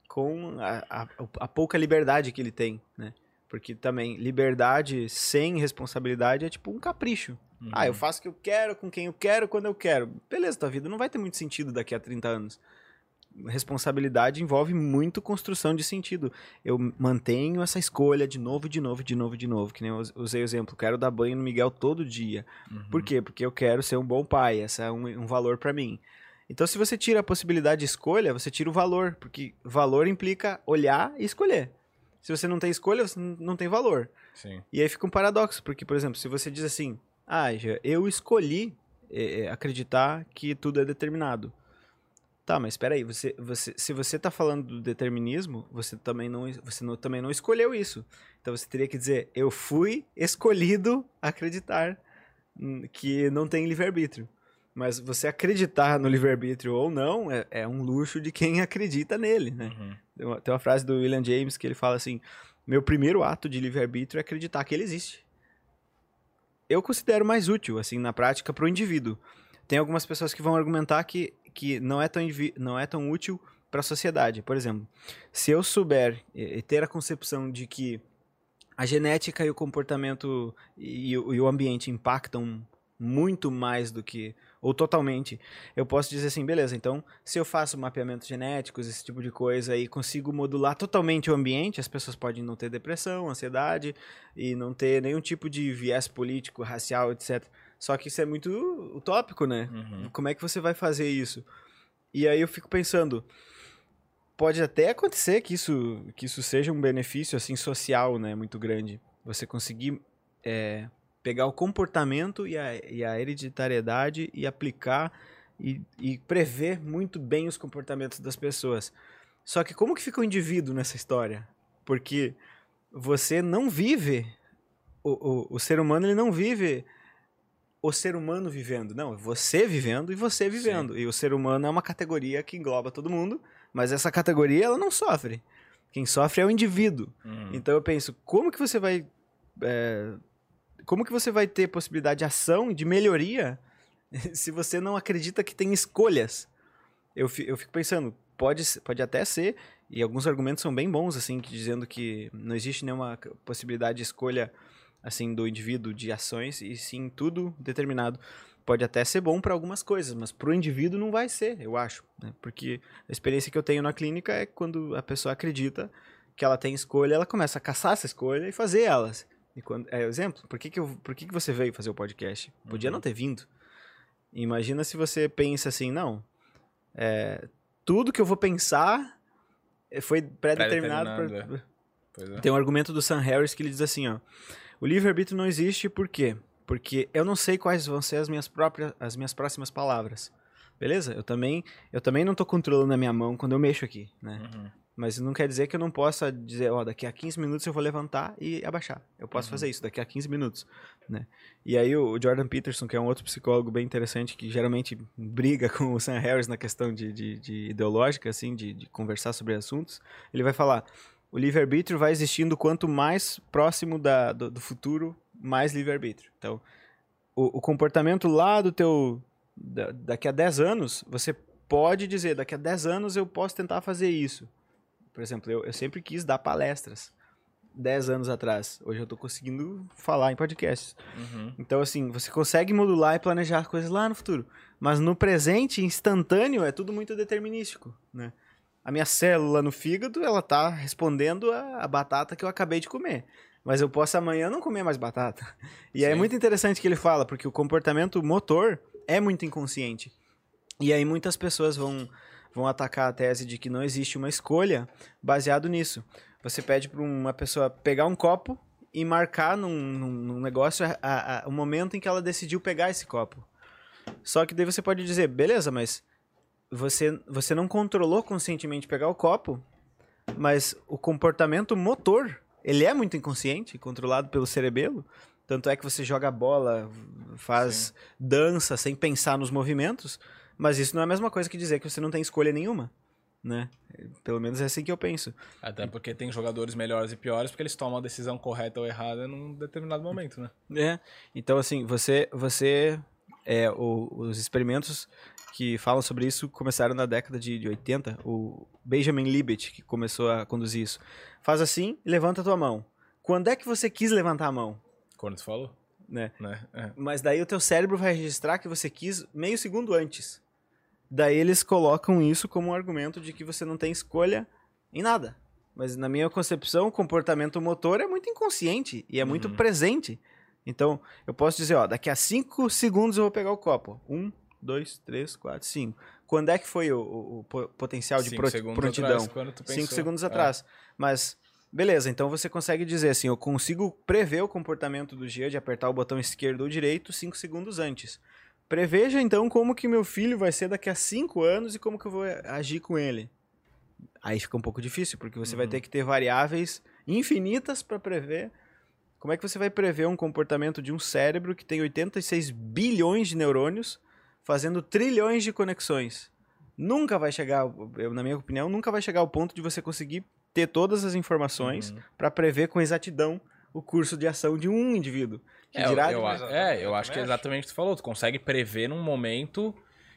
com a, a- a pouca liberdade que ele tem, né? Porque também liberdade sem responsabilidade é tipo um capricho. Uhum. Ah, eu faço o que eu quero, com quem eu quero, quando eu quero. Beleza, tua vida não vai ter muito sentido daqui a 30 anos. Responsabilidade envolve muito construção de sentido. Eu mantenho essa escolha de novo, de novo, de novo, de novo. Que nem eu us- usei o exemplo. Quero dar banho no Miguel todo dia. Uhum. Por quê? Porque eu quero ser um bom pai. Esse é um, um valor pra mim. Então, se você tira a possibilidade de escolha, você tira o valor. Porque valor implica olhar e escolher. Se você não tem escolha, você não tem valor. Sim. E aí fica um paradoxo. Porque, por exemplo, se você diz assim: Ah, eu escolhi eh, eh, acreditar que tudo é determinado. Tá, mas espera aí, você, você, se você tá falando do determinismo, você também não, você não, também não escolheu isso. Então você teria que dizer, eu fui escolhido acreditar que não tem livre-arbítrio. Mas você acreditar no livre-arbítrio ou não é, é um luxo de quem acredita nele, né? Uhum. Tem uma, tem uma frase do William James que ele fala assim: Meu primeiro ato de livre-arbítrio é acreditar que ele existe. Eu considero mais útil, assim, na prática, para o indivíduo. Tem algumas pessoas que vão argumentar que, que não, é tão, não é tão útil para a sociedade. Por exemplo, se eu souber e, ter a concepção de que a genética e o comportamento e, e o ambiente impactam muito mais do que ou totalmente. Eu posso dizer assim, beleza, então se eu faço mapeamentos genéticos, esse tipo de coisa, e consigo modular totalmente o ambiente, as pessoas podem não ter depressão, ansiedade, e não ter nenhum tipo de viés político, racial, etc. Só que isso é muito utópico, né? Uhum. Como é que você vai fazer isso? E aí eu fico pensando, pode até acontecer que isso, que isso seja um benefício assim social, né, muito grande. Você conseguir é, pegar o comportamento e a, e a hereditariedade e aplicar e, e prever muito bem os comportamentos das pessoas. Só que como que fica o indivíduo nessa história? Porque você não vive o, o, o ser humano ele não vive o ser humano vivendo. Não, você vivendo e você vivendo. E o ser humano é uma categoria que engloba todo mundo, mas essa categoria ela não sofre. Quem sofre é o indivíduo. Uhum. Então eu penso, como que você vai. é, como que você vai ter possibilidade de ação, de melhoria, se você não acredita que tem escolhas? Eu, eu fico pensando, pode, pode até ser, e alguns argumentos são bem bons, assim, que dizendo que não existe nenhuma possibilidade de escolha assim do indivíduo de ações, e sim tudo determinado. Pode até ser bom para algumas coisas, mas para o indivíduo não vai ser, eu acho. né? Porque a experiência que eu tenho na clínica é quando a pessoa acredita que ela tem escolha, ela começa a caçar essa escolha e fazer elas. E quando, é exemplo, por que, que, eu, por que, que você veio fazer o podcast? Podia Uhum. não ter vindo. Imagina se você pensa assim, não, é, tudo que eu vou pensar eh, foi pré-determinado. Pré-determinado, por- Pois é. tem um argumento do Sam Harris que ele diz assim, ó. O livre-arbítrio não existe por quê? Porque eu não sei quais vão ser as minhas próprias, as minhas próximas palavras. Beleza? Eu também, eu também não tô controlando a minha mão quando eu mexo aqui, né? Uhum. Mas não quer dizer que eu não possa dizer, ó, daqui a 15 minutos eu vou levantar e abaixar. Eu posso Uhum. fazer isso daqui a 15 minutos, né? E aí o Jordan Peterson, que é um outro psicólogo bem interessante, que geralmente briga com o Sam Harris na questão de, de, de ideológica, assim, de, de conversar sobre assuntos, ele vai falar, o livre-arbítrio vai existindo quanto mais próximo da, do, do futuro, mais livre-arbítrio. Então, o, o comportamento lá do teu... da- daqui a 10 anos, você pode dizer, daqui a 10 anos eu posso tentar fazer isso. Por exemplo, eu, eu sempre quis dar palestras 10 anos atrás. Hoje eu tô conseguindo falar em podcasts. Uhum. Então, assim, você consegue modular e planejar coisas lá no futuro. Mas no presente, instantâneo, é tudo muito determinístico, né? A minha célula no fígado, ela tá respondendo a, a batata que eu acabei de comer. Mas eu posso amanhã não comer mais batata. E é muito interessante que ele fala, porque o comportamento motor é muito inconsciente. E aí muitas pessoas vão, vão atacar a tese de que não existe uma escolha baseado nisso. Você pede para uma pessoa pegar um copo e marcar num, num, negócio a- a- o momento em que ela decidiu pegar esse copo. Só que daí você pode dizer, beleza, mas você, você não controlou conscientemente pegar o copo, mas o comportamento motor, ele é muito inconsciente, controlado pelo cerebelo. Tanto é que você joga bola, faz dança sem pensar nos movimentos, mas isso não é a mesma coisa que dizer que você não tem escolha nenhuma, né? Pelo menos é assim que eu penso. Até porque tem jogadores melhores e piores, porque eles tomam a decisão correta ou errada num determinado momento, né? É. Então, assim, você. você é, o- os experimentos que falam sobre isso começaram na década de, de 80. O Benjamin Libet, que começou a conduzir isso. Faz assim e levanta a tua mão. Quando é que você quis levantar a mão? Quando tu falou, Né? né? É. Mas daí o teu cérebro vai registrar que você quis meio segundo antes. Daí eles colocam isso como um argumento de que você não tem escolha em nada. Mas na minha concepção, o comportamento motor é muito inconsciente e é muito Uhum. presente. Então, eu posso dizer, ó, daqui a 5 segundos eu vou pegar o copo. 1, 2, 3, 4, 5. Quando é que foi o, o- o po- potencial de Cinco pro- prontidão? atrás, quando tu 5 pensou. segundos É. atrás. Mas, beleza, então você consegue dizer assim, eu consigo prever o comportamento do Gia de apertar o botão esquerdo ou direito 5 segundos antes. Preveja então como que meu filho vai ser daqui a 5 anos e como que eu vou agir com ele. Aí fica um pouco difícil, porque você vai Uhum. ter que ter variáveis infinitas para prever. Como é que você vai prever um comportamento de um cérebro que tem 86 bilhões de neurônios fazendo trilhões de conexões? Nunca vai chegar, eu, na minha opinião, nunca vai chegar ao ponto de você conseguir ter todas as informações Uhum. para prever com exatidão o curso de ação de um indivíduo. Que É, eu, dirá eu, Exatamente, é, eu eu acho que é exatamente o que tu falou. Tu consegue prever num momento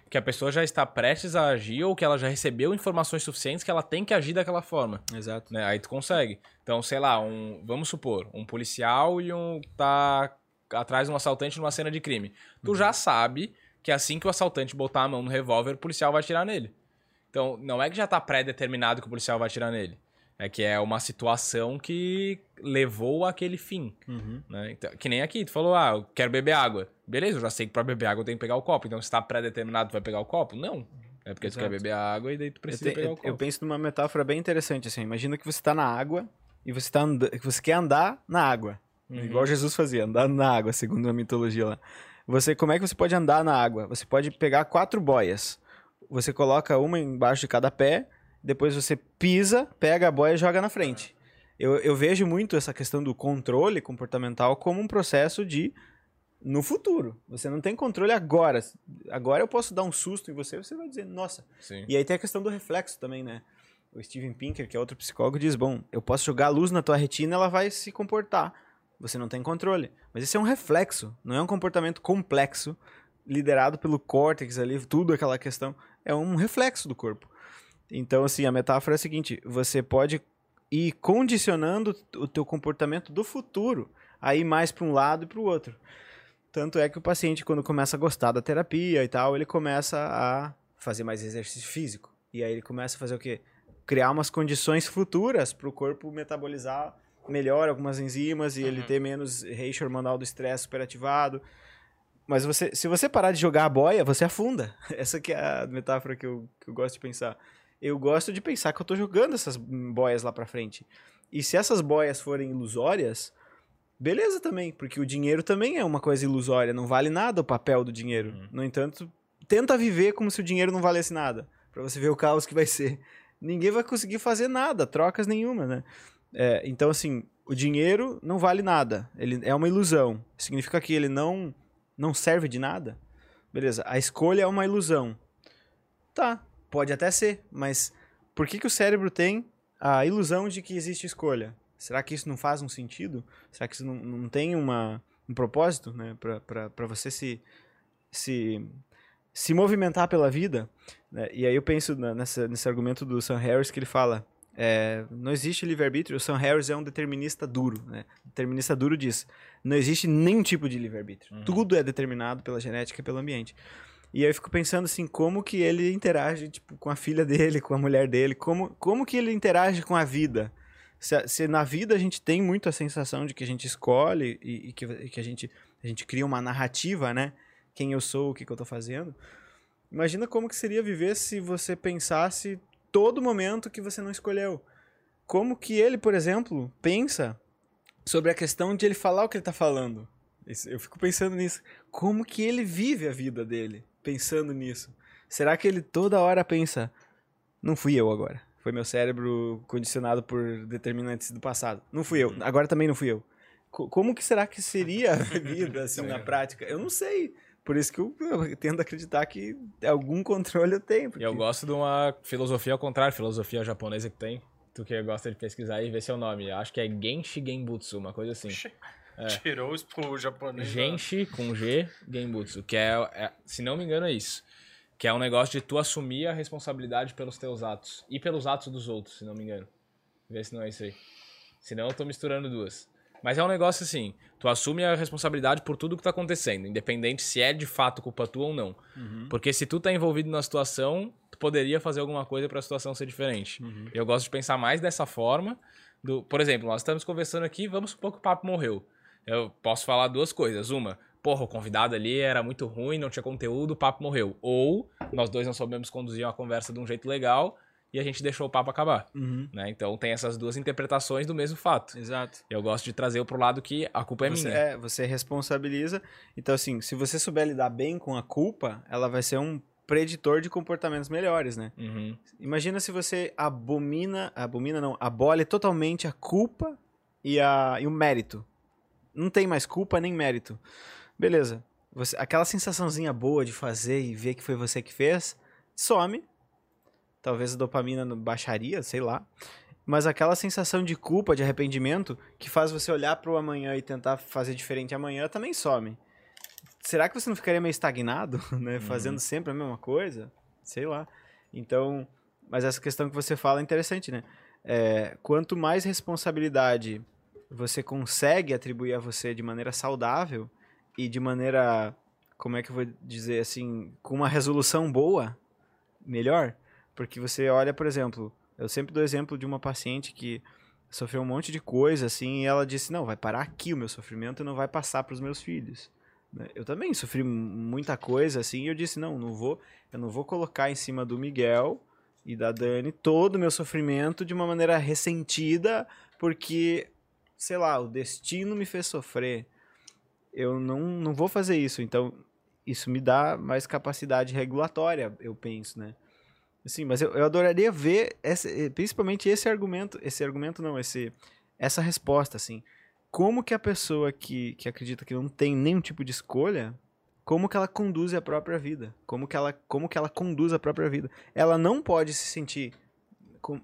que a pessoa já está prestes a agir ou que ela já recebeu informações suficientes que ela tem que agir daquela forma. Exato. né? Aí tu consegue. Então, sei lá, um, vamos supor, um policial e um tá atrás de um assaltante numa cena de crime. Tu já sabe que assim que o assaltante botar a mão no revólver, o policial vai atirar nele. Então, não é que já tá pré-determinado que o policial vai atirar nele. É que é uma situação que levou àquele fim. Uhum. Né? Então, que nem aqui, tu falou, ah, eu quero beber água. Beleza, eu já sei que pra beber água eu tenho que pegar o copo. Então, se tá pré-determinado, tu vai pegar o copo? Não. É porque tu Exato. quer beber água e daí tu Eu, precisa te- pegar eu- o copo. eu penso numa metáfora bem interessante, assim. Imagina que você tá na água e você, tá que você quer andar na água. Uhum. Igual Jesus fazia, andar na água, segundo a mitologia lá. Você, como é que você pode andar na água? Você pode pegar quatro boias. Você coloca uma embaixo de cada pé, depois você pisa, pega a boia e joga na frente. Eu, eu vejo muito essa questão do controle comportamental como um processo de no futuro. Você não tem controle agora. Agora eu posso dar um susto em você, você vai dizer, nossa, Sim. e aí tem a questão do reflexo também, né? O Steven Pinker, que é outro psicólogo, diz: bom, eu posso jogar a luz na tua retina, ela vai se comportar. Você não tem controle. Mas esse é um reflexo, não é um comportamento complexo, liderado pelo córtex ali, tudo aquela questão. É um reflexo do corpo. Então, assim, a metáfora é a seguinte: você pode ir condicionando o teu comportamento do futuro a ir mais para um lado e para o outro. Tanto é que o paciente, quando começa a gostar da terapia e tal, ele começa a fazer mais exercício físico. E aí ele começa a fazer o quê? Criar umas condições futuras para o corpo metabolizar melhor algumas enzimas e ele Uhum. ter menos reixa hormonal do estresse superativado. Mas você, se você parar de jogar a boia, você afunda. Essa que é a metáfora que eu, que eu gosto de pensar. Eu gosto de pensar que eu tô jogando essas boias lá pra frente. E se essas boias forem ilusórias, beleza também, porque o dinheiro também é uma coisa ilusória, não vale nada o papel do dinheiro. Uhum. No entanto, tenta viver como se o dinheiro não valesse nada, Pra você ver o caos que vai ser. Ninguém vai conseguir fazer nada, trocas nenhuma, né? É, então, assim, o dinheiro não vale nada. Ele é uma ilusão. Significa que ele não, não serve de nada? Beleza, a escolha é uma ilusão. Tá, pode até ser, mas por que, que o cérebro tem a ilusão de que existe escolha? Será que isso não faz um sentido? Será que isso não, não tem uma, um propósito, né? Pra você se, se, se movimentar pela vida? né? E aí eu penso nessa, nesse argumento do Sam Harris que ele fala é, não existe livre-arbítrio, o Sam Harris é um determinista duro, né? Determinista duro diz, não existe nenhum tipo de livre-arbítrio. Uhum. Tudo é determinado pela genética e pelo ambiente. E aí eu fico pensando assim, como que ele interage tipo, com a filha dele, com a mulher dele, como, como que ele interage com a vida? Se, se na vida a gente tem muito a sensação de que a gente escolhe e, e que, e que a, gente, a gente cria uma narrativa, né? Quem eu sou, o que, que eu tô fazendo. Imagina como que seria viver se você pensasse todo momento que você não escolheu. Como que ele, por exemplo, pensa sobre a questão de ele falar o que ele tá falando. Eu fico pensando nisso. Como que ele vive a vida dele pensando nisso? Será que ele toda hora pensa, não fui eu agora. Foi meu cérebro condicionado por determinantes do passado. Não fui eu. Agora também não fui eu. Co- Como que será que seria a vida assim na prática? Eu não sei. Por isso que eu, eu tendo a acreditar que algum controle eu tenho. E porque- eu gosto de uma filosofia ao contrário, filosofia japonesa que tem. Tu que gosta de pesquisar e ver seu nome. Acho que é Genshi Genbutsu, uma coisa assim. Tirou o japonês. da- Genshi com G, Genbutsu, que é, é- se não me engano, é isso. Que é um negócio de tu assumir a responsabilidade pelos teus atos. E pelos atos dos outros, se não me engano. Vê se não é isso aí. Senão eu tô misturando duas. Mas é um negócio assim, tu assume a responsabilidade por tudo que tá acontecendo, independente se é de fato culpa tua ou não. Uhum. Porque se tu tá envolvido na situação, tu poderia fazer alguma coisa pra situação ser diferente. Uhum. Eu gosto de pensar mais dessa forma. Do, por exemplo, nós estamos conversando aqui, vamos supor que o papo morreu. Eu posso falar duas coisas. Uma, porra, o convidado ali era muito ruim, não tinha conteúdo, o papo morreu. Ou nós dois não soubemos conduzir uma conversa de um jeito legal e a gente deixou o papo acabar. Uhum. Né? Então tem essas duas interpretações do mesmo fato. Exato. Eu gosto de trazer pro lado que a culpa é você, minha. É, você responsabiliza. Então, assim, se você souber lidar bem com a culpa, ela vai ser um preditor de comportamentos melhores, né? Uhum. Imagina se você abomina, abomina não, abole totalmente a culpa e, a, e o mérito. Não tem mais culpa nem mérito. Beleza. Você, aquela sensaçãozinha boa de fazer e ver que foi você que fez, some. Talvez a dopamina baixaria, sei lá. Mas aquela sensação de culpa, de arrependimento, que faz você olhar pro amanhã e tentar fazer diferente amanhã, também some. Será que você não ficaria meio estagnado, né? Fazendo sempre a mesma coisa? Sei lá. Então, mas essa questão que você fala é interessante, né? É, quanto mais responsabilidade você consegue atribuir a você de maneira saudável e de maneira como é que eu vou dizer assim, com uma resolução boa, melhor, porque você olha, por exemplo, eu sempre dou exemplo de uma paciente que sofreu um monte de coisa assim, e ela disse: "Não, vai parar aqui o meu sofrimento e não vai passar para os meus filhos". né? Eu também sofri muita coisa assim, e eu disse: "Não, não vou, eu não vou colocar em cima do Miguel e da Dani todo o meu sofrimento de uma maneira ressentida, porque sei lá, o destino me fez sofrer. Eu não, não vou fazer isso. Então, isso me dá mais capacidade regulatória, eu penso, né? Sim, mas eu, eu adoraria ver, esse, principalmente esse argumento, esse argumento não, esse, essa resposta, assim. Como que a pessoa que, que acredita que não tem nenhum tipo de escolha, como que ela conduz a própria vida? Como que ela, como que ela conduz a própria vida? Ela não pode se sentir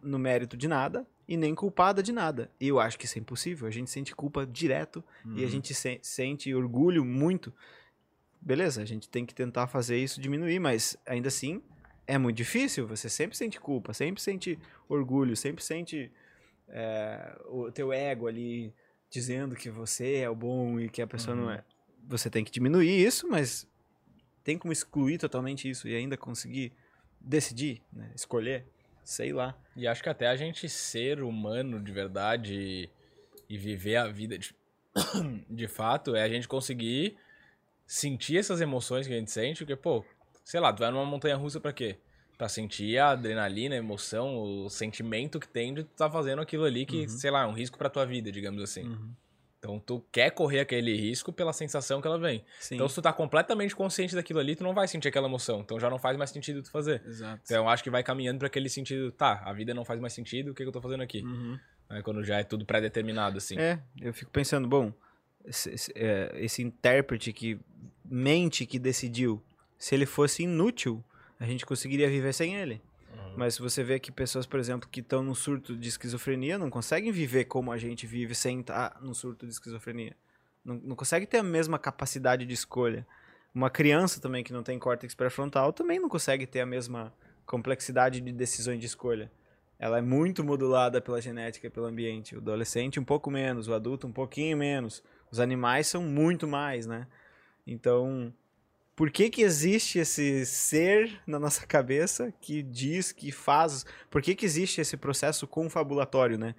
no mérito de nada e nem culpada de nada. E eu acho que isso é impossível. A gente sente culpa direto e a gente se- sente orgulho muito. Beleza, a gente tem que tentar fazer isso diminuir, mas ainda assim é muito difícil. Você sempre sente culpa, sempre sente orgulho, sempre sente é, o teu ego ali dizendo que você é o bom e que a pessoa não é. Você tem que diminuir isso, mas tem como excluir totalmente isso e ainda conseguir decidir, né? escolher, sei lá. E acho que até a gente ser humano de verdade e, e viver a vida de, de fato é a gente conseguir sentir essas emoções que a gente sente, porque, pô, sei lá, tu vai numa montanha russa pra quê? Pra sentir a adrenalina, a emoção, o sentimento que tem de tu tá fazendo aquilo ali que, sei lá, é um risco pra tua vida, digamos assim. Então tu quer correr aquele risco pela sensação que ela vem. Sim. Então se tu tá completamente consciente daquilo ali, tu não vai sentir aquela emoção. Então já não faz mais sentido tu fazer. Exato. Então eu acho que vai caminhando pra aquele sentido, tá, a vida não faz mais sentido, o que, que eu tô fazendo aqui? Uhum. Aí quando já é tudo pré-determinado, assim. É, eu fico pensando, bom, esse, esse, é, esse intérprete que mente que decidiu, se ele fosse inútil, a gente conseguiria viver sem ele. Mas se você vê que pessoas, por exemplo, que estão num surto de esquizofrenia, não conseguem viver como a gente vive sem estar num surto de esquizofrenia. Não, não consegue ter a mesma capacidade de escolha. Uma criança também que não tem córtex pré-frontal também não consegue ter a mesma complexidade de decisões de escolha. Ela é muito modulada pela genética e pelo ambiente. O adolescente um pouco menos, o adulto um pouquinho menos. Os animais são muito mais, né? Então, por que que existe esse ser na nossa cabeça que diz, que faz? Por que que existe esse processo confabulatório, né?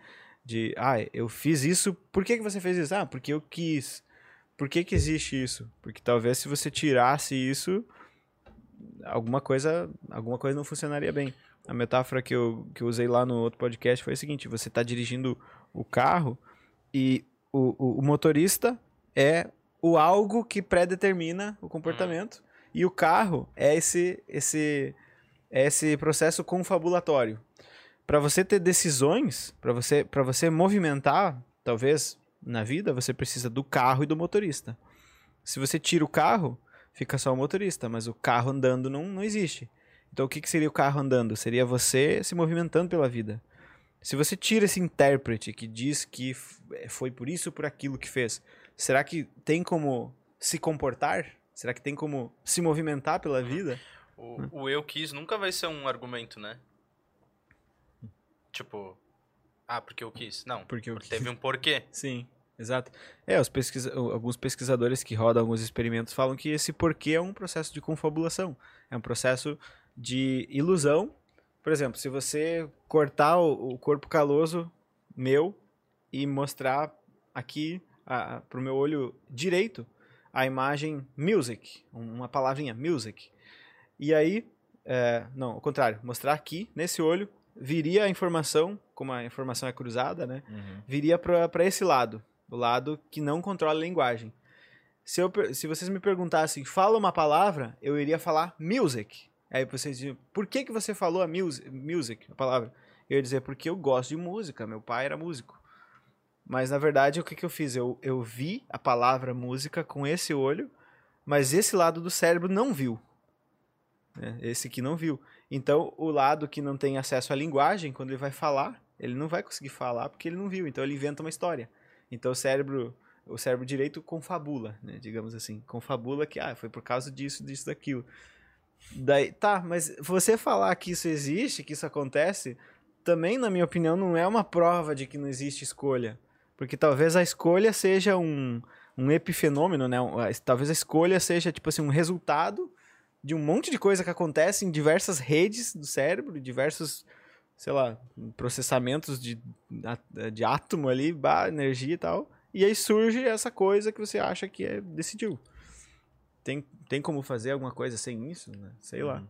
De, ah, eu fiz isso, por que que você fez isso? Ah, porque eu quis. Por que que existe isso? Porque talvez se você tirasse isso, alguma coisa, alguma coisa não funcionaria bem. A metáfora que eu, que eu usei lá no outro podcast foi a seguinte: você está dirigindo o carro e o, o, o motorista é o algo que pré-determina o comportamento e o carro é esse, esse, é esse processo confabulatório. Para você ter decisões, para você, para você movimentar, talvez na vida, você precisa do carro e do motorista. Se você tira o carro, fica só o motorista, mas o carro andando não, não existe. Então o que, que seria o carro andando? Seria você se movimentando pela vida. Se você tira esse intérprete que diz que eh, foi por isso por aquilo que fez, será que tem como se comportar? Será que tem como se movimentar pela vida? O, o eu quis nunca vai ser um argumento, né? Tipo, ah, porque eu quis. Não, Porque eu porque teve um porquê. Sim, exato. É, os pesquisa alguns pesquisadores que rodam alguns experimentos falam que esse porquê é um processo de confabulação. É um processo de ilusão. Por exemplo, se você cortar o, o corpo caloso meu e mostrar aqui a, pro meu olho direito a imagem music, uma palavrinha music. E aí, é, não, ao contrário, mostrar aqui nesse olho viria a informação, como a informação é cruzada, né? Uhum. viria para esse lado, o lado que não controla a linguagem. Se, eu, se vocês me perguntassem, fala uma palavra, eu iria falar music. Aí vocês diziam, por que, que você falou a music, music, a palavra? Eu ia dizer, porque eu gosto de música, meu pai era músico. Mas na verdade, o que, que eu fiz? Eu, eu vi a palavra música com esse olho, mas esse lado do cérebro não viu. né? Esse que não viu. Então, o lado que não tem acesso à linguagem, quando ele vai falar, ele não vai conseguir falar porque ele não viu. Então, ele inventa uma história. Então, o cérebro, o cérebro direito confabula, né? digamos assim. Confabula que ah, foi por causa disso, disso, daquilo. Daí, tá, mas você falar que isso existe, que isso acontece, também, na minha opinião, não é uma prova de que não existe escolha. Porque talvez a escolha seja um, um epifenômeno, né? Talvez a escolha seja, tipo assim, um resultado de um monte de coisa que acontece em diversas redes do cérebro, diversos, sei lá, processamentos de, de átomo ali, bah, energia e tal. E aí surge essa coisa que você acha que é, decidiu. Tem, tem como fazer alguma coisa sem isso? né? Sei lá.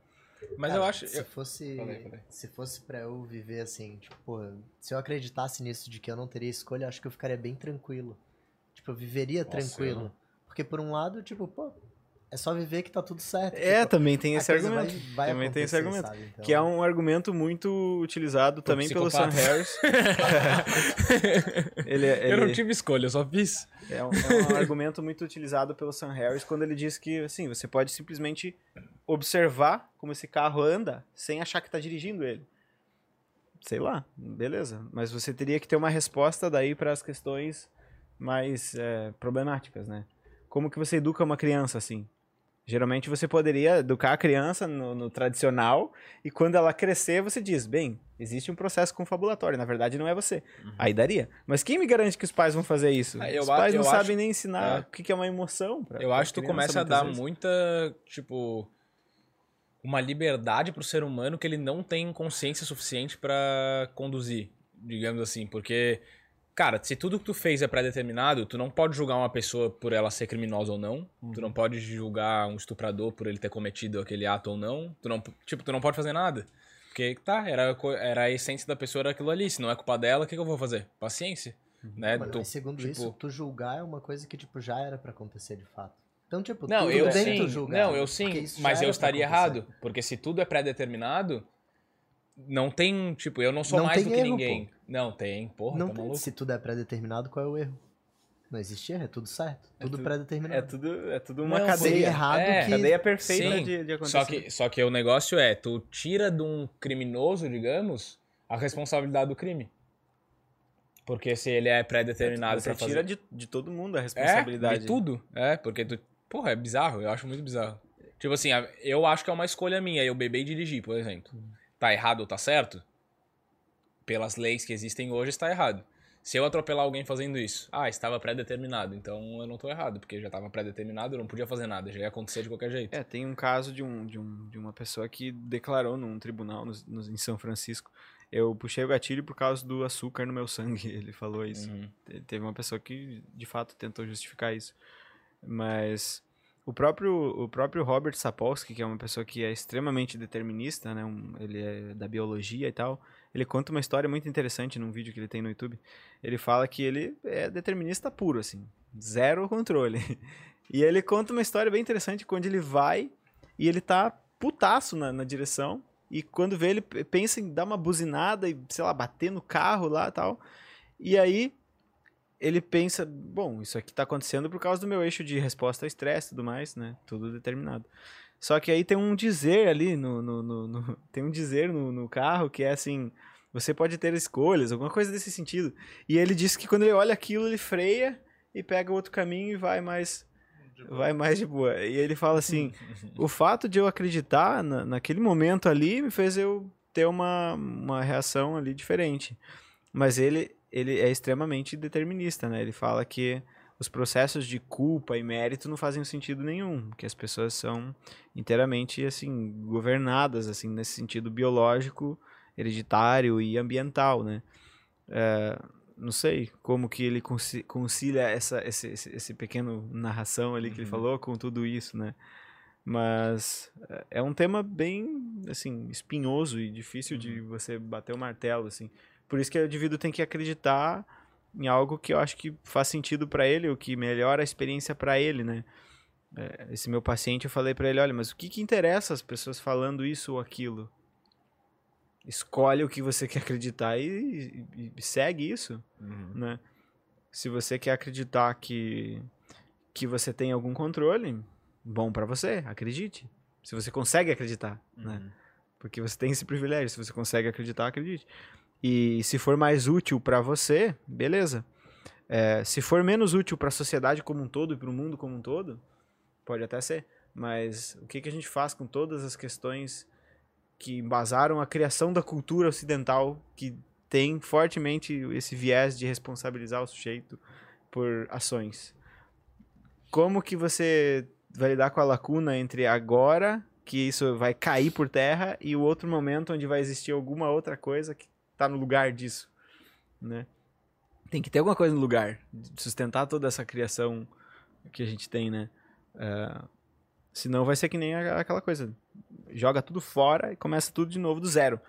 Mas Cara, eu acho. Se eu- fosse. Falei, falei. Se fosse pra eu viver assim, tipo, se eu acreditasse nisso de que eu não teria escolha, acho que eu ficaria bem tranquilo. Tipo, eu viveria Nossa, tranquilo. eu. Porque por um lado, tipo, pô, é só viver que tá tudo certo. É, tipo, também tem a esse argumento. Vai, vai Também tem esse acontecer, argumento. sabe? Então, Que é um argumento muito utilizado também pelo Sam. Harris. ele, é- Eu não ele- tive escolha, eu só fiz. É um, é um argumento muito utilizado pelo Sam Harris quando ele diz que, assim, você pode simplesmente observar como esse carro anda sem achar que tá dirigindo ele. Sei lá, beleza. Mas você teria que ter uma resposta daí para as questões mais é, problemáticas, né? Como que você educa uma criança assim? Geralmente você poderia educar a criança no, no tradicional e quando ela crescer você diz, bem, existe um processo confabulatório, na verdade não é você. Aí daria. Mas quem me garante que os pais vão fazer isso? Ah, os pais não eu sabem acho- nem ensinar é. o que é uma emoção. pra- Eu pra acho que tu começa a dar vezes. muita, tipo, uma liberdade pro ser humano que ele não tem consciência suficiente pra conduzir, digamos assim, porque cara, se tudo que tu fez é pré-determinado, tu não pode julgar uma pessoa por ela ser criminosa ou não, tu não pode julgar um estuprador por ele ter cometido aquele ato ou não, tu não, tipo, tu não pode fazer nada. Porque tá, era, era a essência da pessoa era aquilo ali, se não é culpa dela, o que, que eu vou fazer? Paciência, né? Mano, Tu- e segundo tipo- isso, tu julgar é uma coisa que, tipo, já era pra acontecer de fato. Então, tipo, Não, tudo eu bem sim. tu julgar. Não, eu sim, mas eu estaria errado, porque se tudo é pré-determinado, não tem, tipo, eu não sou Não mais do que erro, ninguém. Não tem, porra, Não tá tem- maluco? se tudo é pré-determinado, qual é o erro? Não existe erro, é tudo certo. Tudo tudo- pré-determinado. É tudo, é tudo uma Não, cadeia. Errado É, que... Cadeia perfeita Sim, de, de Só acontecer. que, só que o negócio é, tu tira de um criminoso, digamos, a responsabilidade do crime. Porque se ele é pré-determinado Você pra fazer... tira de, de todo mundo a É, responsabilidade. de tudo. É, porque tu. Porra, é bizarro, eu acho muito bizarro. Tipo assim, eu acho que é uma escolha minha, eu beber e dirigir, por exemplo. Tá errado ou tá certo? Pelas leis que existem hoje, está errado. Se eu atropelar alguém fazendo isso, ah, estava pré-determinado, então eu não tô errado, porque já estava pré-determinado, eu não podia fazer nada, já ia acontecer de qualquer jeito. É, tem um caso de, um, de, um, de uma pessoa que declarou num tribunal nos- nos- em São Francisco. Eu puxei o gatilho por causa do açúcar no meu sangue. Ele falou isso. Uhum. Te- Teve uma pessoa que de fato tentou justificar isso. Mas o próprio, o próprio Robert Sapolsky, que é uma pessoa que é extremamente determinista, né? um- ele é da biologia e tal. Ele conta uma história muito interessante num vídeo que ele tem no YouTube. Ele fala que ele é determinista puro, assim. Zero controle. E ele conta uma história bem interessante quando ele vai e ele tá putaço na, na direção. E quando vê, ele pensa em dar uma buzinada e, sei lá, bater no carro lá e tal. E aí ele pensa, bom, isso aqui tá acontecendo por causa do meu eixo de resposta ao estresse e tudo mais, né? Tudo determinado. Só que aí tem um dizer ali no. no- no- no- tem um dizer no, no carro que é assim. Você pode ter escolhas, alguma coisa desse sentido. E ele diz que quando ele olha aquilo, ele freia e pega outro caminho e vai mais. Vai mais de boa. E ele fala assim: o fato de eu acreditar na, naquele momento ali me fez eu ter uma, uma reação ali diferente. Mas ele, ele é extremamente determinista, né? Ele fala que os processos de culpa e mérito não fazem sentido nenhum, que as pessoas são inteiramente assim governadas assim nesse sentido biológico, hereditário e ambiental, né? É, não sei como que ele conci- concilia essa esse, esse, pequeno narração ali que ele Uhum. falou com tudo isso, né? Mas é- é um tema bem assim espinhoso e difícil de você bater o martelo assim. Por isso que o indivíduo tem que acreditar em algo que eu acho que faz sentido para ele, o que melhora a experiência para ele, né? É, Esse meu paciente, eu falei para ele, olha, mas o que que interessa as pessoas falando isso ou aquilo? Escolhe o que você quer acreditar e, e- e segue isso, Uhum. né? Se você quer acreditar que que você tem algum controle, bom para você, acredite. Se você consegue acreditar, né? Uhum. Porque você tem esse privilégio, se você consegue acreditar, acredite. E se for mais útil para você, beleza. É, se for menos útil para a sociedade como um todo e para o mundo como um todo, pode até ser. Mas o que, que a gente faz com todas as questões que embasaram a criação da cultura ocidental, que tem fortemente esse viés de responsabilizar o sujeito por ações? como que você vai lidar com a lacuna entre agora, que isso vai cair por terra, e o outro momento onde vai existir alguma outra coisa que tá no lugar disso, né? Tem que ter alguma coisa no lugar, de sustentar toda essa criação que a gente tem, né? É, senão vai ser que nem aquela coisa, joga tudo fora e começa tudo de novo do zero.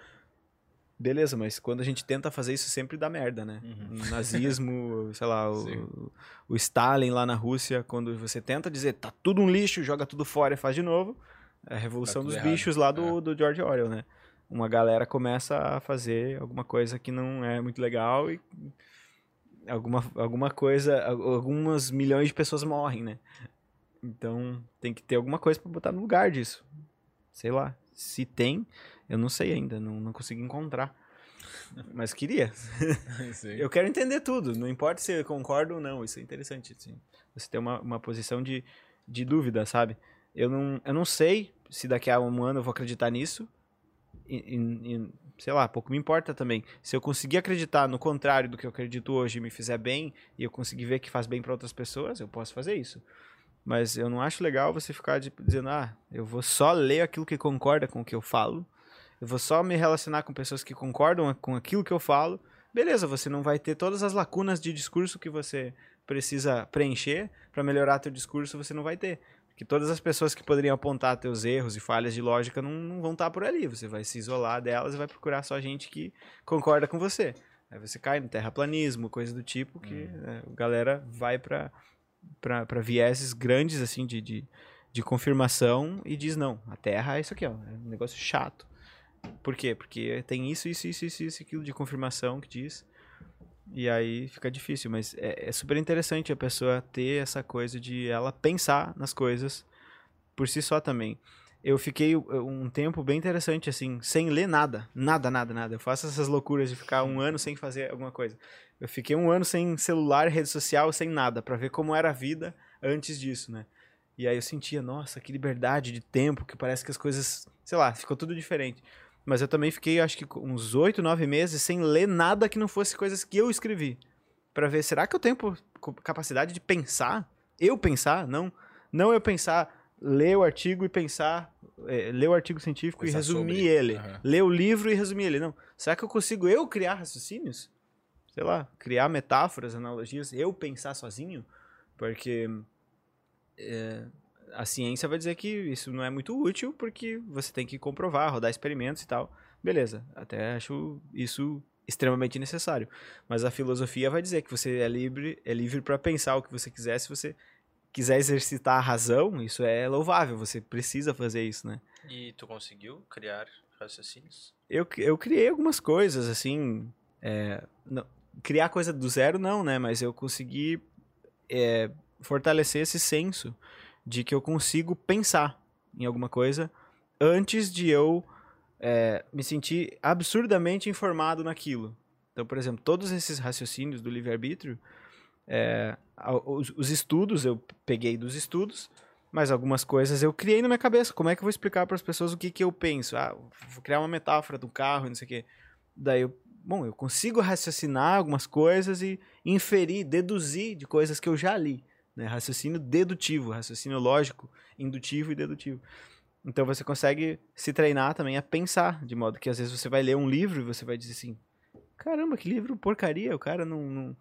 Beleza, mas quando a gente tenta fazer isso sempre dá merda, né? Uhum. O nazismo, sei lá, o, o Stalin lá na Rússia, quando você tenta dizer tá tudo um lixo, joga tudo fora e faz de novo, é a revolução tudo dos errado, bichos lá é. do, do George Orwell, né? Uma galera começa a fazer alguma coisa que não é muito legal e alguma, alguma coisa, al- algumas milhões de pessoas morrem, né? Então tem que ter alguma coisa pra botar no lugar disso. Sei lá. Se tem, eu não sei ainda, não, não consegui encontrar. Mas queria. Eu quero entender tudo, não importa se eu concordo ou não, isso é interessante. Assim. Você ter uma, uma posição de, de dúvida, sabe? Eu não, eu não sei se daqui a um ano eu vou acreditar nisso. Sei lá, pouco me importa também. Se eu conseguir acreditar no contrário do que eu acredito hoje e me fizer bem, e eu conseguir ver que faz bem para outras pessoas, eu posso fazer isso. Mas eu não acho legal você ficar tipo, dizendo, ah, eu vou só ler aquilo que concorda com o que eu falo, eu vou só me relacionar com pessoas que concordam com aquilo que eu falo. Beleza, você não vai ter todas as lacunas de discurso que você precisa preencher para melhorar teu discurso, você não vai ter. Porque todas as pessoas que poderiam apontar teus erros e falhas de lógica não, não vão estar por ali. Você vai se isolar delas e vai procurar só gente que concorda com você. Aí você cai no terraplanismo, coisa do tipo, que né, a galera vai para para vieses grandes assim de, de, de confirmação e diz não, a Terra é isso aqui, ó, é um negócio chato. Por quê? Porque tem isso, isso, isso, isso, isso, aquilo de confirmação que diz. E aí fica difícil, mas é, é super interessante a pessoa ter essa coisa de ela pensar nas coisas por si só também. Eu fiquei um tempo bem interessante, assim, sem ler nada. Nada, nada, nada. Eu faço essas loucuras de ficar um ano sem fazer alguma coisa. Eu fiquei um ano sem celular, rede social, sem nada, pra ver como era a vida antes disso, né? E aí eu sentia, nossa, que liberdade de tempo, que parece que as coisas, sei lá, ficou tudo diferente. Mas eu também fiquei, acho que uns oito, nove meses sem ler nada que não fosse coisas que eu escrevi. Pra ver, será que eu tenho capacidade de pensar? Eu pensar? Não. Não eu pensar, ler o artigo e pensar, é, ler o artigo científico Pensar e resumir sobre. ele. Aham. Ler o livro e resumir ele. Não. Será que eu consigo eu criar raciocínios? Sei lá, criar metáforas, analogias, eu pensar sozinho? Porque é, a ciência vai dizer que isso não é muito útil porque você tem que comprovar, rodar experimentos e tal. Beleza, até acho isso extremamente necessário. Mas a filosofia vai dizer que você é livre, é livre para pensar o que você quiser. Se você quiser exercitar a razão, isso é louvável. Você precisa fazer isso, né? E tu conseguiu criar raciocínios? Eu, eu criei algumas coisas, assim. é, não- criar coisa do zero, não, né? Mas eu consegui é, fortalecer esse senso de que eu consigo pensar em alguma coisa antes de eu é, me sentir absurdamente informado naquilo. Então, por exemplo, todos esses raciocínios do livre-arbítrio, é, os, os estudos eu peguei dos estudos, mas algumas coisas eu criei na minha cabeça. Como é que eu vou explicar para as pessoas o que, que eu penso? Ah, vou criar uma metáfora do carro e não sei o quê. Daí eu, bom, eu consigo raciocinar algumas coisas e inferir, deduzir de coisas que eu já li. Né? Raciocínio dedutivo, raciocínio lógico, indutivo e dedutivo. Então você consegue se treinar também a pensar, de modo que às vezes você vai ler um livro e você vai dizer assim: caramba, que livro porcaria, o cara não, não,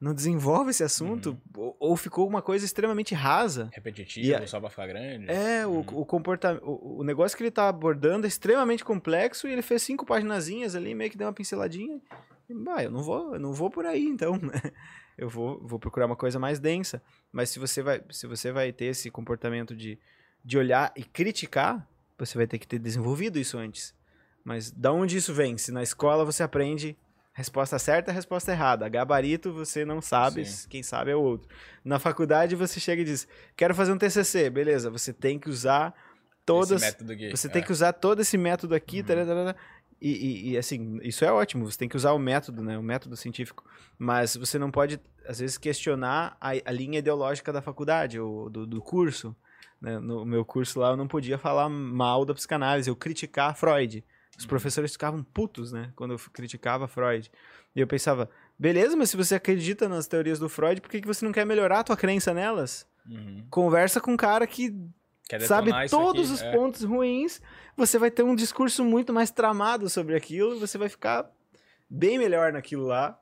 não desenvolve esse assunto, ou, ou ficou uma coisa extremamente rasa. Repetitivo, só pra ficar grande. É, o, o comportamento. O, o negócio que ele tá abordando é extremamente complexo e ele fez cinco paginazinhas ali, meio que deu uma pinceladinha. E, bah, eu não vou, eu não vou por aí, então, né? Eu vou, vou procurar uma coisa mais densa. Mas se você vai, se você vai ter esse comportamento de, de olhar e criticar, você vai ter que ter desenvolvido isso antes. Mas da onde isso vem? Se na escola você aprende resposta certa e resposta errada. Gabarito você não sabe, Sim. quem sabe é o outro. Na faculdade você chega e diz: Quero fazer um TCC, beleza? Você tem que usar todas. Você é. tem que usar todo esse método aqui, Uhum. tararara, e, e, e, assim, isso é ótimo, você tem que usar o método, né? O método científico. Mas você não pode, às vezes, questionar a, a linha ideológica da faculdade ou do, do curso. né? No meu curso lá, eu não podia falar mal da psicanálise, eu criticar Freud. Os Uhum. professores ficavam putos, né? Quando eu criticava Freud. E eu pensava, beleza, mas se você acredita nas teorias do Freud, por que, que você não quer melhorar a tua crença nelas? Uhum. Conversa com um cara que sabe isso todos aqui, os é. pontos ruins, você vai ter um discurso muito mais tramado sobre aquilo, você vai ficar bem melhor naquilo lá.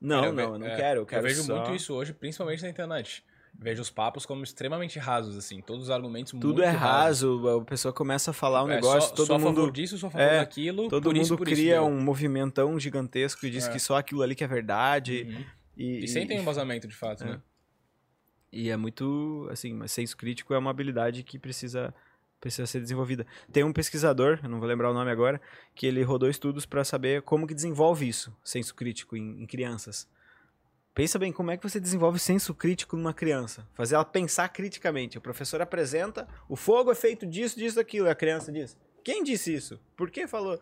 Não, eu não, eu não é, quero, eu quero vejo só- muito isso hoje, principalmente na internet. Vejo os papos como extremamente rasos, assim. Todos os argumentos Tudo muito é rasos. raso, a pessoa começa a falar um É, negócio, só, todo só a favor mundo disso, só a favor É, daquilo, todo mundo isso, isso cria deu. um movimentão gigantesco e diz É. que só aquilo ali que é verdade. Uhum. E, E sem ter um embasamento, de fato, É. né? E é muito, assim, mas senso crítico é uma habilidade que precisa precisa ser desenvolvida. Tem um pesquisador, não vou lembrar o nome agora, que ele rodou estudos para saber como que desenvolve isso, senso crítico em, em crianças. Pensa bem, como é que você desenvolve senso crítico numa criança? Fazer ela pensar criticamente. O professor apresenta, o fogo é feito disso, disso, daquilo. E a criança diz, quem disse isso? Por que falou?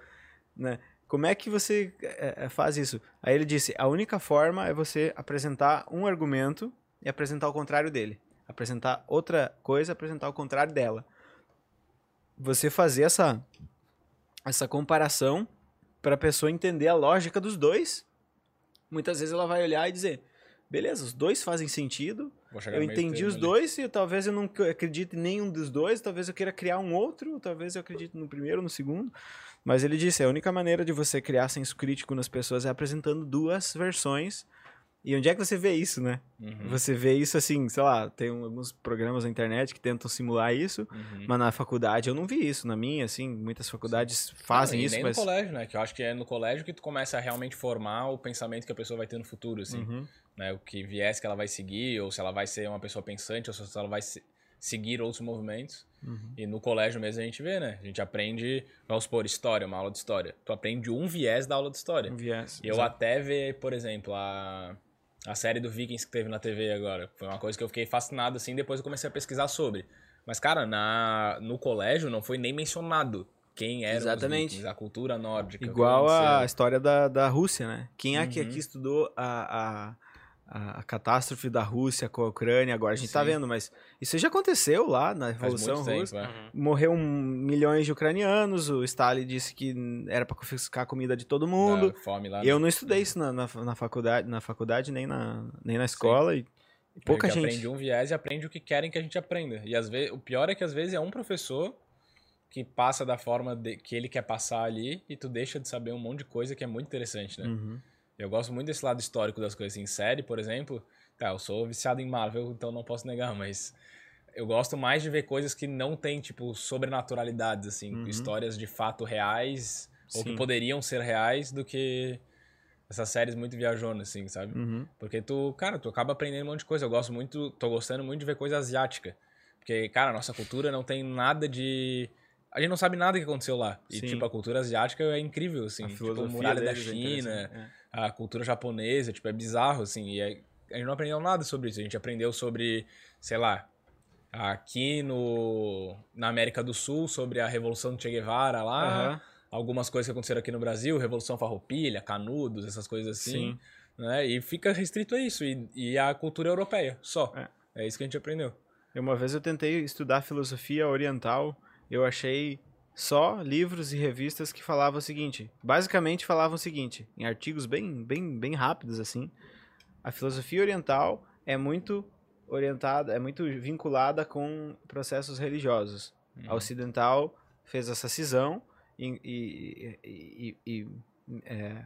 Né? Como é que você é, é, faz isso? Aí ele disse, a única forma é você apresentar um argumento e apresentar o contrário dele. Apresentar outra coisa, apresentar o contrário dela. Você fazer essa, essa comparação para a pessoa entender a lógica dos dois. Muitas vezes ela vai olhar e dizer: beleza, os dois fazem sentido, eu entendi os ali. dois e talvez eu não acredite em nenhum dos dois, talvez eu queira criar um outro, talvez eu acredite no primeiro no segundo. Mas ele disse, a única maneira de você criar senso crítico nas pessoas é apresentando duas versões. E onde é que você vê isso, né? Uhum, Você vê isso assim, sei lá, tem alguns programas na internet que tentam simular isso, uhum. mas na faculdade eu não vi isso. Na minha, assim, muitas faculdades fazem Não, isso, nem mas... no colégio, né? Que eu acho que é no colégio que tu começa a realmente formar o pensamento que a pessoa vai ter no futuro, assim. Uhum. Né? O que viés que ela vai seguir, ou se ela vai ser uma pessoa pensante, ou se ela vai se- seguir outros movimentos. Uhum. E no colégio mesmo a gente vê, né? A gente aprende, vamos supor, história, uma aula de história. Tu aprende um viés da aula de história. Um viés, Eu até ver, por exemplo, a, a série do Vikings que teve na TV agora. Foi uma coisa que eu fiquei fascinado, assim, depois eu comecei a pesquisar sobre. Mas, cara, na, no colégio não foi nem mencionado quem eram Exatamente. os Vikings, a cultura nórdica. que Igual a história da, da Rússia, né? Quem é que Uhum. aqui estudou a, a, a, catástrofe da Rússia com a Ucrânia? Agora a gente tá Sim. vendo, mas isso já aconteceu lá na Faz Revolução muito tempo, Russa. é. Uhum. Morreu um, milhões de ucranianos, o Stalin disse que era pra confiscar a comida de todo mundo. Da fome lá. E eu né? não estudei isso na, na, na faculdade, na faculdade nem na, nem na escola. E, e pouca a gente gente. aprende um viés e aprende o que querem que a gente aprenda. E às vezes, o pior é que às vezes é um professor que passa da forma de- que ele quer passar ali e tu deixa de saber um monte de coisa que é muito interessante, né? Uhum. Eu gosto muito desse lado histórico das coisas. Em série, por exemplo, tá, eu sou viciado em Marvel, então não posso negar, mas eu gosto mais de ver coisas que não tem, tipo, sobrenaturalidades, assim, Uhum. histórias de fato reais, ou que Sim. poderiam ser reais, do que essas séries muito viajonas, assim, sabe? Uhum. Porque tu, cara, tu acaba aprendendo um monte de coisa. Eu gosto muito, tô gostando muito de ver coisa asiática. Porque, cara, a nossa cultura não tem nada de. A gente não sabe nada que aconteceu lá. E, Sim. tipo, a cultura asiática é incrível, assim. A Tipo, muralha da é China, é. A cultura japonesa, tipo, é bizarro, assim. E é- a gente não aprendeu nada sobre isso. A gente aprendeu sobre, sei lá, aqui no, na América do Sul, sobre a Revolução do Che Guevara lá. Aham. Algumas coisas que aconteceram aqui no Brasil, Revolução Farroupilha, Canudos, essas coisas assim. Sim. Né? E fica restrito a isso. E, e a cultura europeia, só. É. É. isso que a gente aprendeu. Uma vez eu tentei estudar filosofia oriental, eu achei só livros e revistas que falavam o seguinte, basicamente falavam o seguinte, em artigos bem, bem, bem rápidos assim, a filosofia oriental é muito orientada, é muito vinculada com processos religiosos. A ocidental fez essa cisão e, e- e- e- é,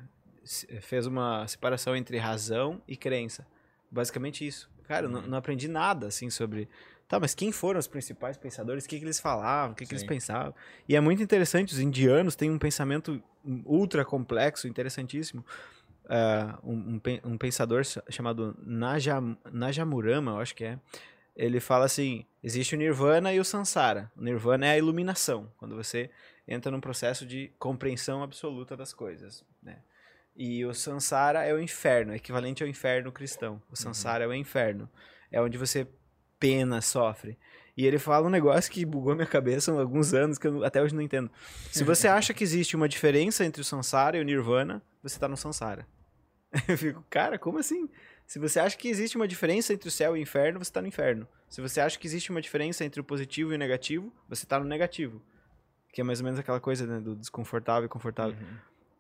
fez uma separação entre razão e crença. Basicamente isso. Cara, eu não, Uhum. não aprendi nada assim sobre. Tá, mas quem foram os principais pensadores? O que, que eles falavam? O que, que eles pensavam? E é muito interessante, os indianos têm um pensamento ultra complexo, interessantíssimo. Ah, um, um um pensador cha- chamado Najam, Najamurama, eu acho que é. Ele fala assim: existe o Nirvana e o Sansara. O Nirvana é a iluminação, quando você entra num processo de compreensão absoluta das coisas. Né? E o Sansara é o inferno, é equivalente ao inferno cristão. O Sansara é o inferno. É onde você pena, sofre. E ele fala um negócio que bugou minha cabeça há alguns anos, que eu até hoje não entendo. Se você acha que existe uma diferença entre o Sansara e o Nirvana, você tá no Sansara. Eu fico, cara, como assim? Se você acha que existe uma diferença entre o céu e o inferno, você tá no inferno. Se você acha que existe uma diferença entre o positivo e o negativo, você tá no negativo. Que é mais ou menos aquela coisa, né, do desconfortável e confortável. Uhum.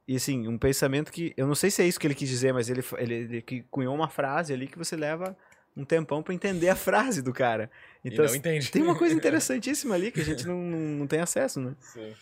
E assim, um pensamento que. Eu não sei se é isso que ele quis dizer, mas ele, ele, ele cunhou uma frase ali que você leva um tempão pra entender a frase do cara. Então, e não entende. tem uma coisa interessantíssima ali que a gente não, não, tem acesso, né? Sim.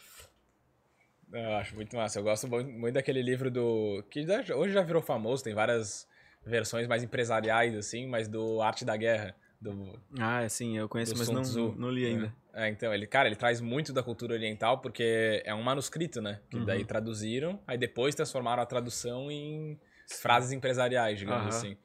Eu acho muito massa. Eu gosto muito, daquele livro do. que hoje já virou famoso, tem várias versões mais empresariais, assim, mas do Arte da Guerra. Do, Ah, sim, eu conheço, mas não, não li ainda. É, então, ele, cara, ele traz muito da cultura oriental porque é um manuscrito, né? Que Uhum. daí traduziram, aí depois transformaram a tradução em frases empresariais, digamos Aham. assim.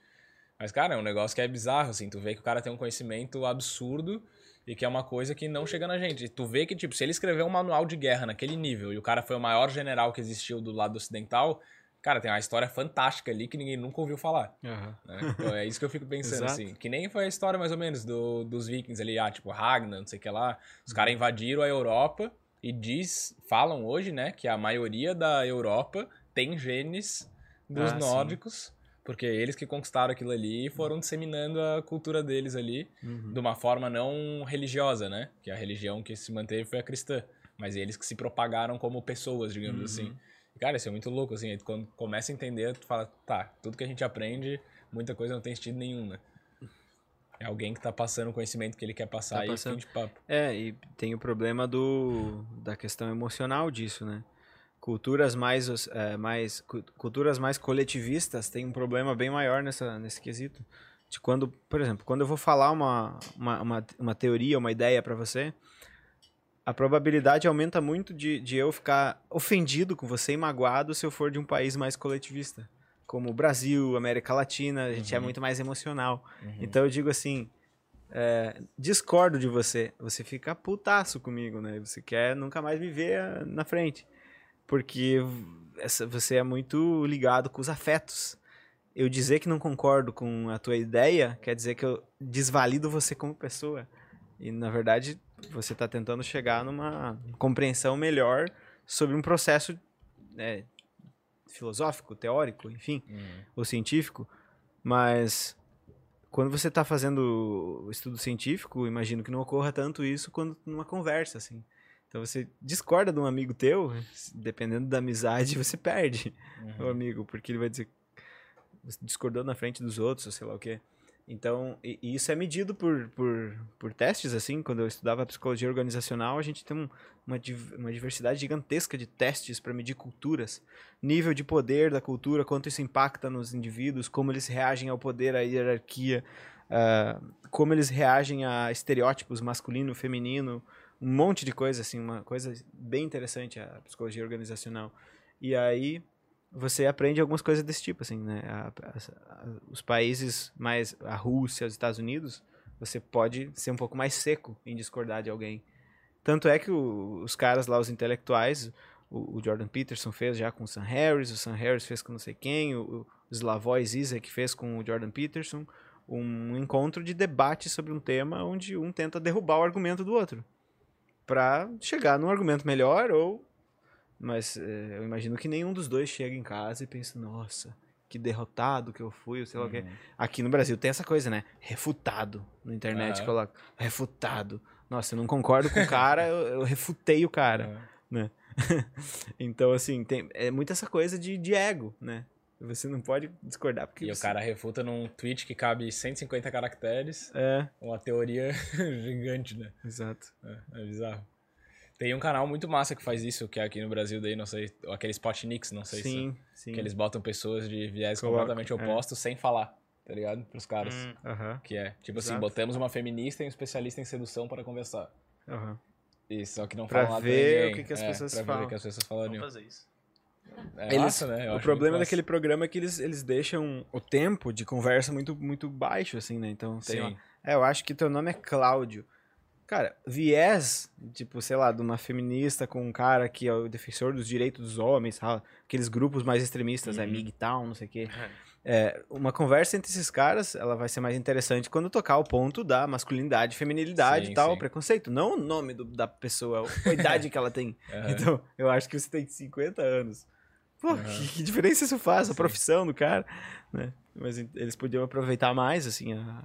Mas, cara, é um negócio que é bizarro, assim. Tu vê que o cara tem um conhecimento absurdo e que é uma coisa que não chega na gente. E tu vê que, tipo, se ele escreveu um manual de guerra naquele nível e o cara foi o maior general que existiu do lado ocidental, cara, tem uma história fantástica ali que ninguém nunca ouviu falar. Aham. né? Então é isso que eu fico pensando, assim. Que nem foi a história, mais ou menos, do, dos vikings ali, ah, tipo, Ragnar, não sei o que lá. Os caras invadiram a Europa e diz, falam hoje, né, que a maioria da Europa tem genes dos Ah, sim. Porque eles que conquistaram aquilo ali e foram disseminando a cultura deles ali Uhum. de uma forma não religiosa, né? Que a religião que se manteve foi a cristã. Mas eles que se propagaram como pessoas, digamos Uhum. assim. E, cara, isso é muito louco, assim. Quando começa a entender, tu fala, tá, tudo que a gente aprende, muita coisa não tem sentido nenhum, né? É alguém que tá passando o conhecimento que ele quer passar Tá e passando. fim de papo. É, e tem o problema do, da questão emocional disso, né? Culturas mais, é, mais, cu- culturas mais coletivistas têm um problema bem maior nessa, nesse quesito. De quando, por exemplo, quando eu vou falar uma, uma, uma, uma teoria, uma ideia pra você, a probabilidade aumenta muito de, de eu ficar ofendido com você e magoado se eu for de um país mais coletivista. Como o Brasil, América Latina, a gente é Uhum. muito mais emocional. Uhum. Então eu digo assim, é, discordo de você. Você fica putaço comigo, né? Você quer nunca mais me ver ah, na frente. Porque essa- você é muito ligado com os afetos. Eu dizer que não concordo com a tua ideia quer dizer que eu desvalido você como pessoa. E na verdade, você está tentando chegar numa compreensão melhor sobre um processo né, filosófico, teórico, enfim Uhum. ou científico, mas quando você está fazendo o estudo científico, imagino que não ocorra tanto isso quando numa conversa, assim. Então você discorda de um amigo teu, dependendo da amizade, você perde o Uhum. amigo, porque ele vai dizer você discordou na frente dos outros, ou sei lá o quê. Então, e, e isso é medido por, por, por testes, assim, quando eu estudava psicologia organizacional, a gente tem um- uma, uma diversidade gigantesca de testes para medir culturas, nível de poder da cultura, quanto isso impacta nos indivíduos, como eles reagem ao poder, à hierarquia, ah, como eles reagem a estereótipos masculino, feminino, um monte de coisa, assim, uma coisa bem interessante a psicologia organizacional. E aí você aprende algumas coisas desse tipo, assim, né? A- a- a- os países mais, a Rússia, os Estados Unidos, você pode ser um pouco mais seco em discordar de alguém. Tanto é que o- os caras lá, os intelectuais, o, o Jordan Peterson fez já com o Sam Harris, o Sam Harris fez com não sei quem, o, o Slavoj Zizek fez com o Jordan Peterson, um encontro de debate sobre um tema onde um tenta derrubar o argumento do outro para chegar num argumento melhor ou mas eh, eu imagino que nenhum dos dois chega em casa e pensa nossa que derrotado que eu fui ou sei lá o quê Uhum. aqui no Brasil tem essa coisa né refutado na internet Aham. coloca refutado nossa eu não concordo com o cara eu, eu refutei o cara É. então assim tem é muito essa coisa de, de ego né você não pode discordar porque E o você- cara refuta num tweet que cabe 150 caracteres, é uma teoria gigante, né? exato É, é bizarro. Tem um canal muito massa que faz isso, que é aqui no Brasil, daí, não sei, aquele Spotnix, não sei se... sim sim Que eles botam pessoas de viés Colocam, completamente é. opostos sem falar, tá ligado? Pros caras. Hum, Aham, Que é, tipo assim, Exato. botamos uma feminista e um especialista em sedução para conversar. aham. E só que não Pra falam nada ver pra ninguém. o que que as É, pessoas pra ver falam. o que as pessoas vamos falariam. fazer isso. É Eles- massa, né? Eu o problema daquele programa é que eles, eles deixam o tempo de conversa muito, muito baixo, assim, né? Então, tem lá, é, eu acho que teu nome é Cláudio. Cara, viés, tipo, sei lá, de uma feminista com um cara que é o defensor dos direitos dos homens, sabe? aqueles grupos mais extremistas, é Uhum. MGTOW, não sei o quê. É, uma conversa entre esses caras, ela vai ser mais interessante quando tocar o ponto da masculinidade, feminilidade Sim, e tal, sim. preconceito. Não o nome do- da pessoa, a idade que ela tem. Aham. Então, eu acho que você tem 50 anos. Pô, Aham. que, que diferença isso faz? A Sim. profissão do cara, né? Mas eles podiam aproveitar mais, assim, a,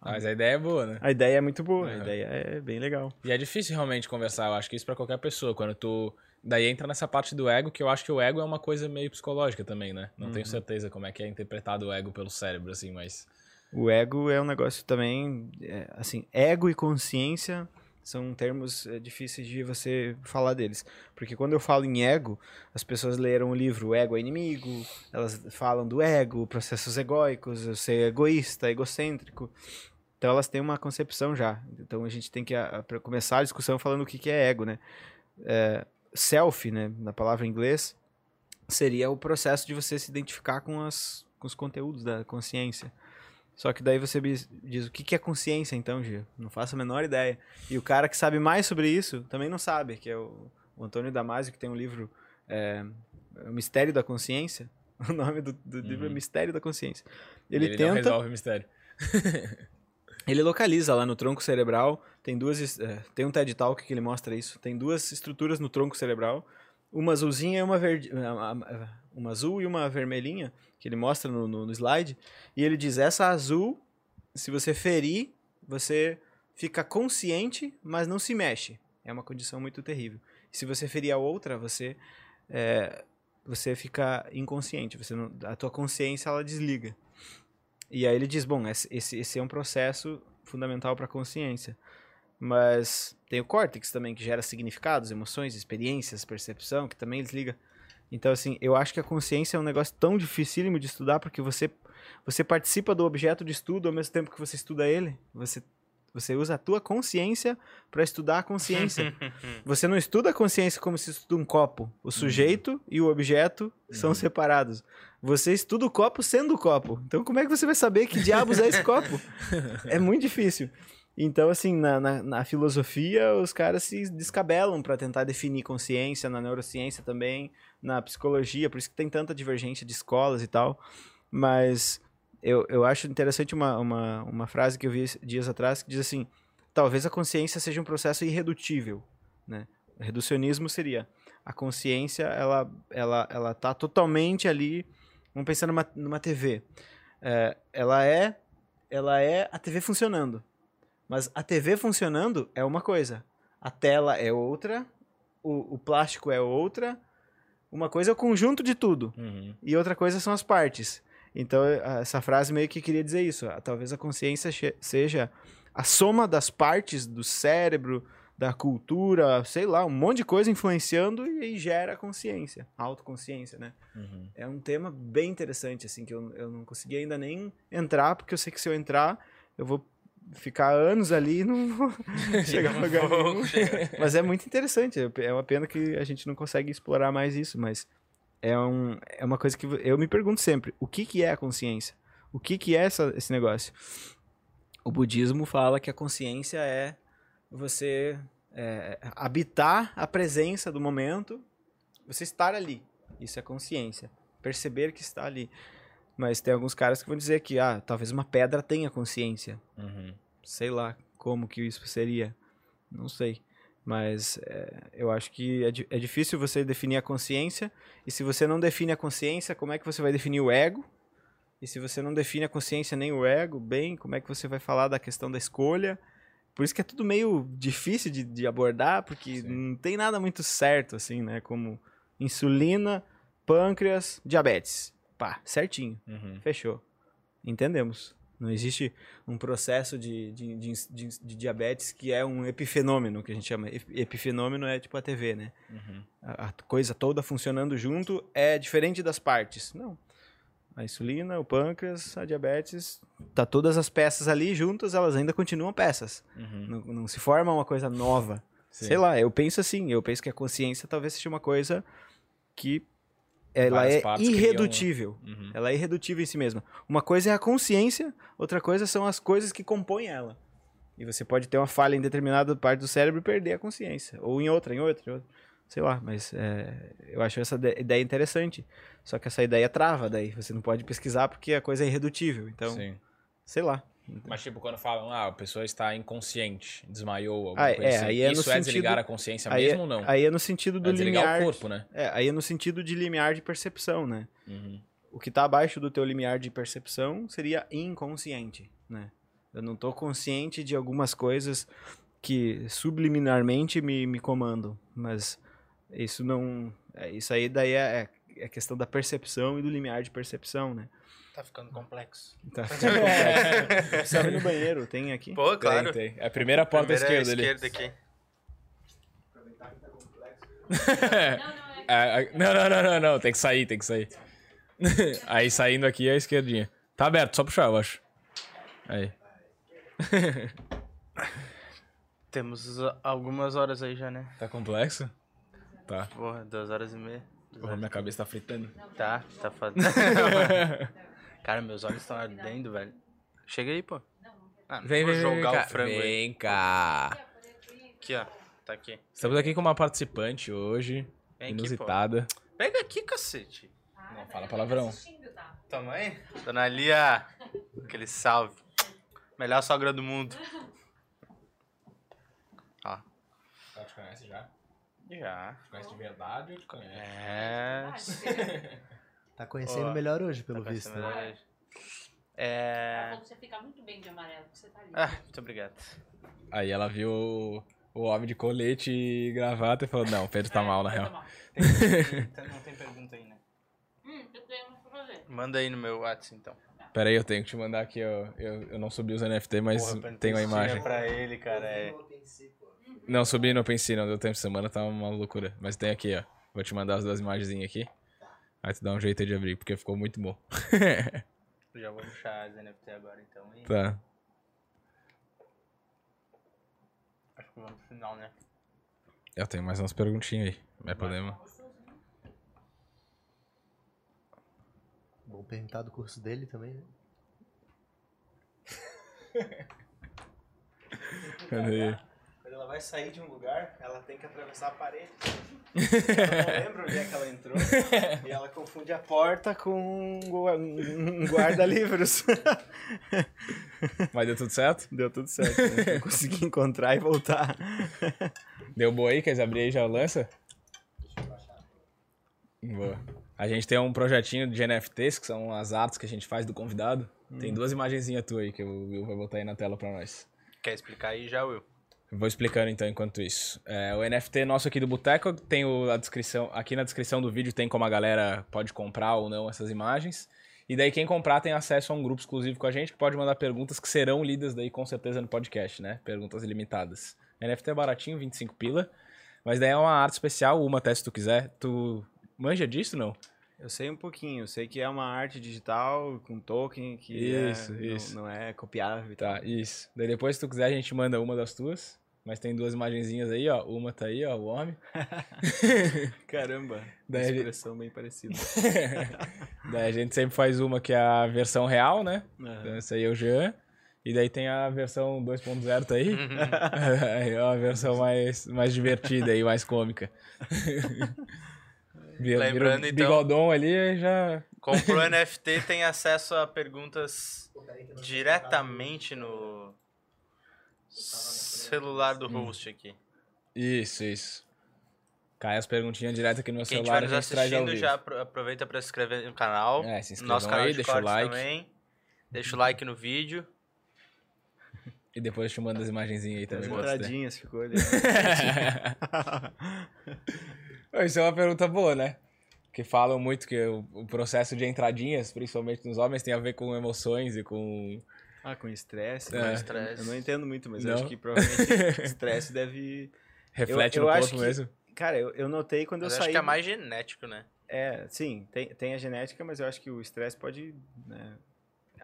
a, Mas a ideia é boa, né? a ideia é muito boa, a Aham. ideia é bem legal. E é difícil realmente conversar, eu acho que isso pra qualquer pessoa. Quando tu. Daí entra nessa parte do ego, que eu acho que o ego é uma coisa meio psicológica também, né? Não tenho Uhum. certeza como é que é interpretado o ego pelo cérebro, assim, mas. O ego é um negócio também, é, assim, ego e consciência são termos é, difíceis de você falar deles. Porque quando eu falo em ego, as pessoas leram o livro Ego é Inimigo, elas falam do ego, processos egóicos, eu ser egoísta, egocêntrico. Então elas têm uma concepção já. Então a gente tem que a, a, começar a discussão falando o que, que é ego, né? É, self, né, na palavra em inglês, seria o processo de você se identificar com, as, com os conteúdos da consciência. Só que daí você diz, o que é consciência então, Gia? Não faço a menor ideia. E o cara que sabe mais sobre isso também não sabe, que é o, o Antônio Damasio, que tem um livro, é, O Mistério da Consciência. O nome do, do uhum. livro é uhum. Mistério da Consciência. Ele, ele tenta... resolve o mistério. ele localiza lá no tronco cerebral, tem duas... É, tem um TED Talk que ele mostra isso. Tem duas estruturas no tronco cerebral. Uma azulzinha e uma verde... Uma azul e uma vermelhinha que ele mostra no, no, no slide, e ele diz: essa azul, se você ferir, você fica consciente, mas não se mexe. É uma condição muito terrível. Se você ferir a outra, você é, você fica inconsciente. Você não, a tua consciência ela desliga. E aí ele diz: bom, esse, esse é um processo fundamental para a consciência. Mas tem o córtex também, que gera significados, emoções, experiências, percepção, que também desliga. Então, assim, eu acho que a consciência é um negócio tão dificílimo de estudar, porque você, você participa do objeto de estudo ao mesmo tempo que você estuda ele. Você, você usa a tua consciência para estudar a consciência. você não estuda a consciência como se estuda um copo. O sujeito uhum. e o objeto são uhum. separados. Você estuda o copo sendo o copo. Então, como é que você vai saber que diabos é esse copo? é muito difícil. Então, assim, na, na, na, filosofia, os caras se descabelam para tentar definir consciência, na neurociência também na psicologia, por isso que tem tanta divergência de escolas e tal. Mas eu, eu acho interessante uma, uma, uma frase que eu vi dias atrás que diz assim: talvez a consciência seja um processo irredutível. Né? Reducionismo seria a consciência, ela, ela, ela tá totalmente ali. Vamos pensar numa, numa TV. É, ela é ela é a TV funcionando. Mas a TV funcionando é uma coisa. A tela é outra, o, o plástico é outra, uma coisa é o conjunto de tudo. Uhum. E outra coisa são as partes. Então, essa frase meio que queria dizer isso. Talvez a consciência seja a soma das partes do cérebro, da cultura, sei lá, um monte de coisa influenciando e aí gera a consciência, a autoconsciência, né? Uhum. É um tema bem interessante, assim, que eu, eu não consegui ainda nem entrar, porque eu sei que se eu entrar, eu vou ficar anos ali e não vou chegar a lugar nenhum. Mas é muito interessante. É uma pena que a gente não consegue explorar mais isso, mas é, um, é uma coisa que eu me pergunto sempre: o que, que é a consciência? O que, que é essa, esse negócio? O budismo fala que a consciência é você é, habitar a presença do momento, você estar ali. Isso é consciência. Perceber que está ali. Mas tem alguns caras que vão dizer que, ah, talvez uma pedra tenha consciência. Uhum. Sei lá como que isso seria. Não sei. Mas é, eu acho que é, é difícil você definir a consciência. E se você não define a consciência, como é que você vai definir o ego? E se você não define a consciência nem o ego, bem, como é que você vai falar da questão da escolha? Por isso que é tudo meio difícil de, de abordar, porque Sim. não tem nada muito certo, assim, né? Como insulina, pâncreas, diabetes. Pá, certinho. Uhum. Fechou. Entendemos. Não existe um processo de, de, de, de, diabetes que é um epifenômeno, que a gente chama. Epifenômeno é tipo a TV, né? Uhum. A, a, coisa toda funcionando junto é diferente das partes. Não. A insulina, o pâncreas, a diabetes, tá todas as peças ali juntas, elas ainda continuam peças. Uhum. Não, não, se forma uma coisa nova. Sim. Sei lá, eu penso assim, eu penso que a consciência talvez seja uma coisa que ela é irredutível. Criam... Uhum. Ela é irredutível em si mesma. Uma coisa é a consciência, outra coisa são as coisas que compõem ela. E você pode ter uma falha em determinada parte do cérebro e perder a consciência. Ou em outra, em outra, em outra. Sei lá, mas é, eu acho essa ideia interessante. Só que essa ideia trava daí. Você não pode pesquisar porque a coisa é irredutível. Então, Sim. sei lá. Mas, tipo, quando falam, ah, a pessoa está inconsciente, desmaiou, alguma ah, coisa é, assim, aí é isso é sentido, desligar a consciência aí é mesmo é, ou não? Aí é no sentido do é limiar... o corpo, né? É, aí é no sentido de limiar de percepção, né? Uhum. O que está abaixo do teu limiar de percepção seria inconsciente, né? Eu não estou consciente de algumas coisas que subliminarmente me, me comandam, mas isso não... É, isso aí daí é, é a questão da percepção e do limiar de percepção, né? Tá ficando complexo. Tá ficando complexo. Precisa ir no banheiro, tem aqui? Pô, claro. Tem, tem. É a primeira porta Primeira à esquerda, esquerda ali. aqui. É, é, não, não, não, não, não. Tem que sair, tem que sair. Aí saindo aqui é a esquerdinha. Tá aberto, só puxar, eu acho. Aí. Temos algumas horas aí já, né? Tá complexo? Tá. Porra, duas horas e meia. Porra, minha cabeça tá fritando. Tá, tá foda. Cara, meus olhos estão ardendo, velho. Chega aí, pô. Ah, Vem, vou vem, vem, jogar cá. o frango aí. Vem cá. Aqui, ó. Tá aqui. Estamos aqui com uma participante hoje, Vem aqui, pô. inusitada. Pega aqui, cacete. Não fala palavrão. Toma aí. Dona Lia. Aquele salve. Melhor sogra do mundo. Ó. Ela te conhece já? Já. Te conhece de verdade ou te conhece? É. Tá conhecendo Ó, melhor hoje, pelo Tá visto. né? hoje. É. Que você fica muito bem de amarelo, você tá ali. Ah, muito obrigado. Aí ela viu o, homem de colete e gravata e falou, não, o Pedro tá mal, na real. tomar. não tem pergunta aí, né? Hum, eu tenho uma pra fazer. Manda aí no meu WhatsApp, então. Pera aí, eu tenho que te mandar aqui, ó. Eu, eu não subi os NFT, mas tenho a imagem. pra ele, cara. É. Não, subi no OpenSea, não deu tempo de semana, tá uma loucura. Mas tem aqui, ó. Vou te mandar as duas imagens aqui. Aí tu dá um jeito aí de abrir, porque ficou muito bom. Já vou puxar as NFT agora, então. E tá. acho que vamos pro final, né? Eu tenho mais umas perguntinhas aí. Mas podemos. Bom perguntar do curso dele também, né? Cadê? Ela vai sair de um lugar, ela tem que atravessar a parede. ela não lembra onde é que ela entrou. e ela confunde a porta com um gua- guarda-livros. Mas deu tudo certo? Deu tudo certo. Né? Eu consegui encontrar e voltar. Deu boa aí? Quer abrir aí já o lança? Boa. A gente tem um projetinho de NFTs, que são as artes que a gente faz do convidado. Tem duas imagenzinhas tuas aí que o Will vai botar aí na tela pra nós. Quer explicar aí já, Will? Vou explicando então enquanto isso. É, o NFT nosso aqui do Boteco tem o- a descrição. Aqui na descrição do vídeo tem como a galera pode comprar ou não essas imagens. E daí quem comprar tem acesso a um grupo exclusivo com a gente que pode mandar perguntas que serão lidas daí com certeza no podcast, né? Perguntas ilimitadas. NFT é baratinho, 25 pila. Mas daí é uma arte especial, uma até se tu quiser. Tu manja disso, não? Eu sei um pouquinho. Eu sei que é uma arte digital com token que Isso, é- isso. Não, não é copiável e tal. Tá, isso. Daí depois se tu quiser a gente manda uma das tuas. Mas tem duas imagenzinhas aí, ó. Uma tá aí, ó, o homem. Caramba. Daí a gente- expressão bem parecida. Daí a gente sempre faz uma que é a versão real, né? Aham. Então, esse aí é o Jean. E daí tem a versão 2.0 tá aí. aí é uma versão mais, mais divertida e mais cômica. Vira- vira Lembrando, um então- bigodão ali já... Comprou NFT, tem acesso a perguntas diretamente no celular do host aqui. Isso, isso. Cai as perguntinhas direto aqui no meu Quem celular estiver e a nos assistindo, já apro- aproveita para se inscrever no canal. É, se no inscrevam nosso canal aí, de deixa o like. também. Deixa o like no vídeo. E depois te manda as imagenzinhas aí As também. entradinhas ficou ali. Isso é uma pergunta boa, né? Que falam muito que o, processo de entradinhas, principalmente nos homens, tem a ver com emoções e com. ah, com estresse. É. né? Estresse. Eu não entendo muito, mas eu Não? acho que provavelmente estresse deve... Reflete eu no acho corpo que- mesmo. Cara, eu, eu notei quando Mas eu acho saí... que é mais genético, né? É, sim, tem, tem a genética, mas eu acho que o estresse pode... Né,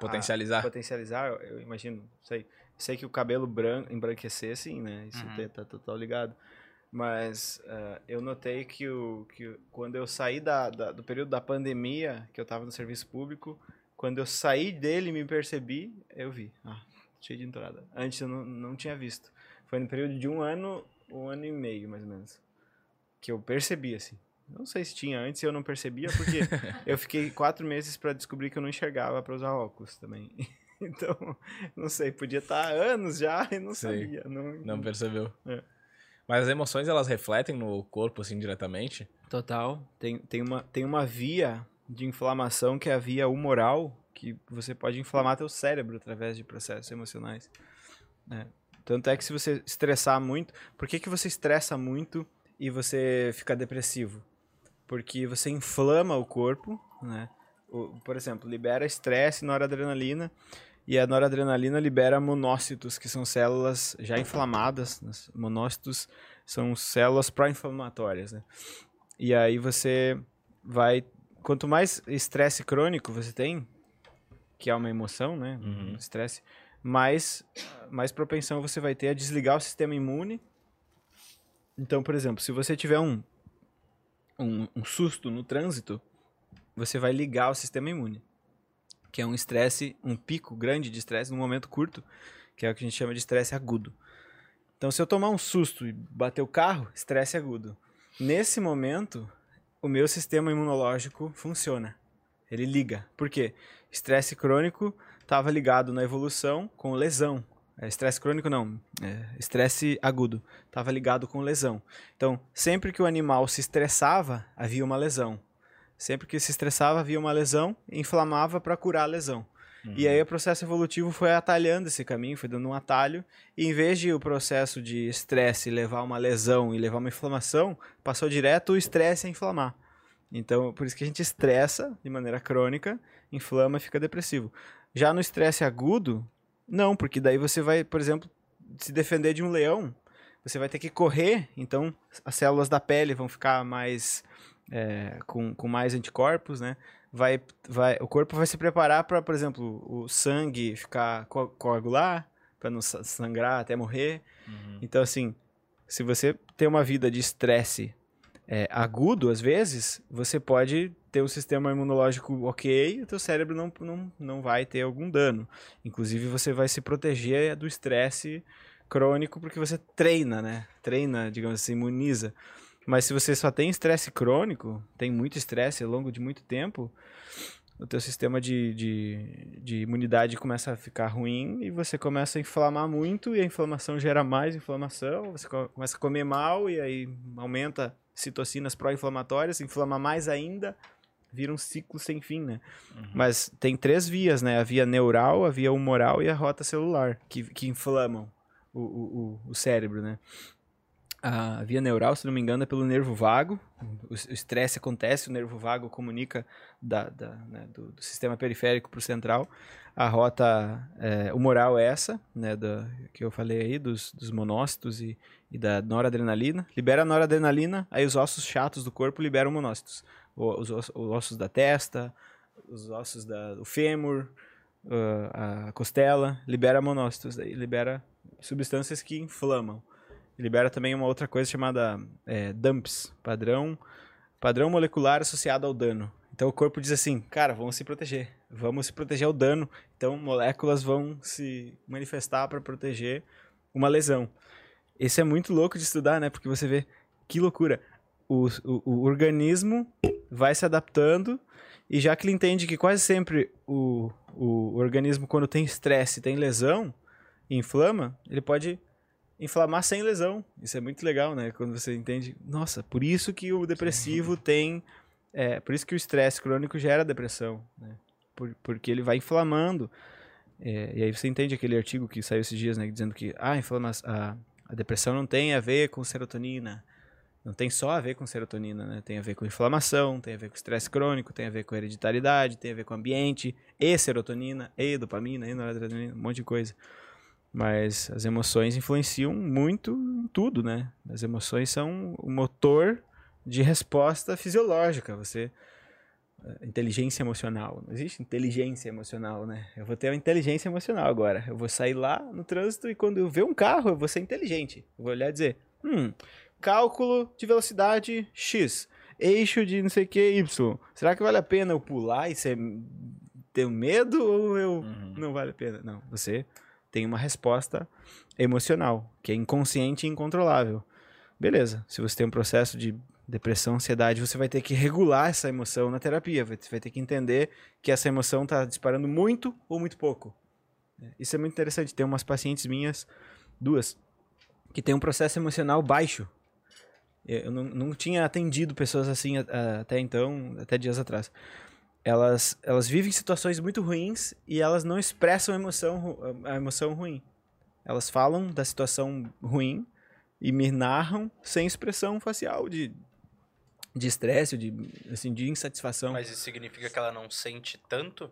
Potencializar. a- potencializar, eu, eu imagino, sei. Sei que o cabelo branco, embranquecer, sim, né? Isso Uhum. tem- tá total ligado. Mas ah, eu notei que, o, que quando eu saí da, da- do período da pandemia, que eu tava no serviço público, quando eu saí dele e me percebi, eu vi. Ah, cheio de entrada. Antes eu não, não tinha visto. Foi no período de um ano, um ano e meio, mais ou menos. Que eu percebi, assim. Não sei se tinha antes eu não percebia, porque eu fiquei quatro meses para descobrir que eu não enxergava para usar óculos também. Então, não sei, podia estar há anos já e não Sei. sabia. Não, Não percebeu. É. Mas as emoções, elas refletem no corpo, assim, diretamente? Total. Tem, tem, uma, tem uma via de inflamação que é a via humoral, que você pode inflamar teu cérebro através de processos emocionais. né? Tanto é que se você estressar muito... Por que, que você estressa muito e você fica depressivo? porque você inflama o corpo, né? Por exemplo, libera estresse, noradrenalina, e a noradrenalina libera monócitos, que são células já inflamadas. né? Monócitos são células pró-inflamatórias, né? E aí você vai... Quanto mais estresse crônico você tem, que é uma emoção, né? Uhum. Um Estresse, mais, mais propensão você vai ter a desligar o sistema imune. Então, por exemplo, se você tiver um, um, um susto no trânsito, você vai ligar o sistema imune, que é um estresse, um pico grande de estresse num momento curto, que é o que a gente chama de estresse agudo. Então, se eu tomar um susto e bater o carro, estresse agudo. Nesse momento, o meu sistema imunológico funciona. Ele liga. Por quê? Estresse crônico estava ligado na evolução com lesão. É, Estresse crônico não, é, estresse agudo. Estava ligado com lesão. Então, sempre que o animal se estressava, havia uma lesão. Sempre que se estressava, havia uma lesão, inflamava para curar a lesão. E aí o processo evolutivo foi atalhando esse caminho, foi dando um atalho, e em vez de o processo de estresse levar uma lesão e levar uma inflamação, passou direto o estresse a inflamar. Então, por isso que a gente estressa de maneira crônica, inflama e fica depressivo. Já no estresse agudo, não, porque daí você vai, por exemplo, se defender de um leão, você vai ter que correr, então as células da pele vão ficar mais é, com, com mais anticorpos, né? Vai, vai, o corpo vai se preparar para, por exemplo, o sangue ficar co coagular, para não sa- sangrar até morrer. Uhum. Então, assim, se você tem uma vida de estresse é, agudo, às vezes, você pode ter um sistema imunológico ok e o teu cérebro não, não, não vai ter algum dano. Inclusive, você vai se proteger do estresse crônico porque você treina, né? Treina, digamos assim, imuniza. Mas se você só tem estresse crônico, tem muito estresse ao longo de muito tempo, o teu sistema de, de, de imunidade começa a ficar ruim e você começa a inflamar muito e a inflamação gera mais inflamação, você co- começa a comer mal e aí aumenta citocinas pró-inflamatórias, inflama mais ainda, vira um ciclo sem fim, né? Mas tem três vias, né? A via neural, a via humoral e a rota celular, que, que inflamam o, o, o, o cérebro, né? A via neural, se não me engano, é pelo nervo vago. O estresse acontece, o nervo vago comunica da, da, né, do, do sistema periférico para o central. A rota é, humoral é essa, né, da, que eu falei aí, dos, dos monócitos e, e da noradrenalina. Libera a noradrenalina, aí os ossos chatos do corpo liberam monócitos. O- os, os ossos da testa, os ossos do fêmur, ah, a costela, libera monócitos, daí libera substâncias que inflamam. Libera também uma outra coisa chamada é, DUMPS, padrão, padrão molecular associado ao dano. Então o corpo diz assim, cara, vamos se proteger, vamos se proteger ao dano. Então moléculas vão se manifestar para proteger uma lesão. Esse é muito louco de estudar, né? Porque você vê que loucura. O, o, o organismo vai se adaptando e já que ele entende que quase sempre o, o organismo, quando tem estresse, tem lesão, inflama, ele pode inflamar sem lesão. Isso é muito legal, né? Quando você entende, nossa, por isso que o depressivo tem. É, por isso que o estresse crônico gera depressão, né? Por- porque ele vai inflamando. É, e aí você entende aquele artigo que saiu esses dias, né? Dizendo que ah, a, a depressão não tem a ver com serotonina. Não tem só a ver com serotonina, né? Tem a ver com inflamação, tem a ver com estresse crônico, tem a ver com hereditariedade, tem a ver com ambiente, e serotonina, e dopamina, e noradrenalina, um monte de coisa. Mas as emoções influenciam muito em tudo, né? As emoções são o motor de resposta fisiológica. Você eh, inteligência emocional. Não existe inteligência emocional, né? Eu vou ter uma inteligência emocional agora. Eu vou sair lá no trânsito e quando eu ver um carro, eu vou ser inteligente. Eu vou olhar e dizer: "Hum, cálculo de velocidade X, eixo de não sei o que Y. Será que vale a pena eu pular e ser ter medo ou eu Uhum. não vale a pena?" Não, você tem uma resposta emocional, que é inconsciente e incontrolável. Beleza, se você tem um processo de depressão, ansiedade, você vai ter que regular essa emoção na terapia, você vai ter que entender que essa emoção está disparando muito ou muito pouco. Isso é muito interessante. Tem umas pacientes minhas, duas, que tem um processo emocional baixo. Eu não, não tinha atendido pessoas assim até então, até dias atrás. Elas, elas vivem situações muito ruins e elas não expressam a emoção, a emoção ruim. Elas falam da situação ruim e me narram sem expressão facial de de estresse, de, assim, de insatisfação. Mas isso significa que ela não sente tanto?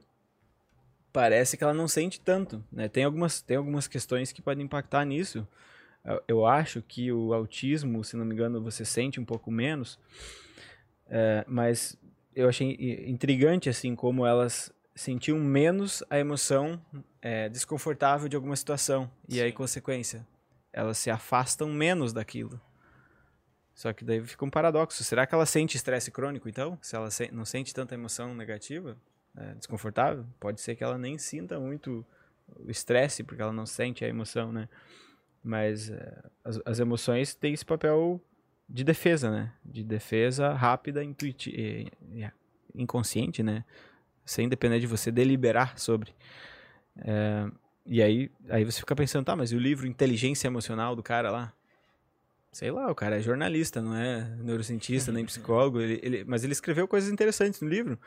Parece que ela não sente tanto, né? Tem algumas, tem algumas questões que podem impactar nisso. Eu, eu acho que o autismo, se não me engano, você sente um pouco menos, é, mas eu achei intrigante, assim, como elas sentiam menos a emoção é, desconfortável de alguma situação. E aí, Sim. consequência, elas se afastam menos daquilo. Só que daí fica um paradoxo. Será que ela sente estresse crônico, então? Se ela se- não sente tanta emoção negativa, é, desconfortável, pode ser que ela nem sinta muito o estresse, porque ela não sente a emoção, né? Mas é, as, as emoções têm esse papel de defesa, né? De defesa rápida, intuitiva, inconsciente, né? Sem depender de você deliberar sobre. É, e aí, aí você fica pensando, tá, mas e o livro Inteligência Emocional do cara lá? Sei lá, o cara é jornalista, não é neurocientista, nem psicólogo, ele, ele- mas ele escreveu coisas interessantes no livro.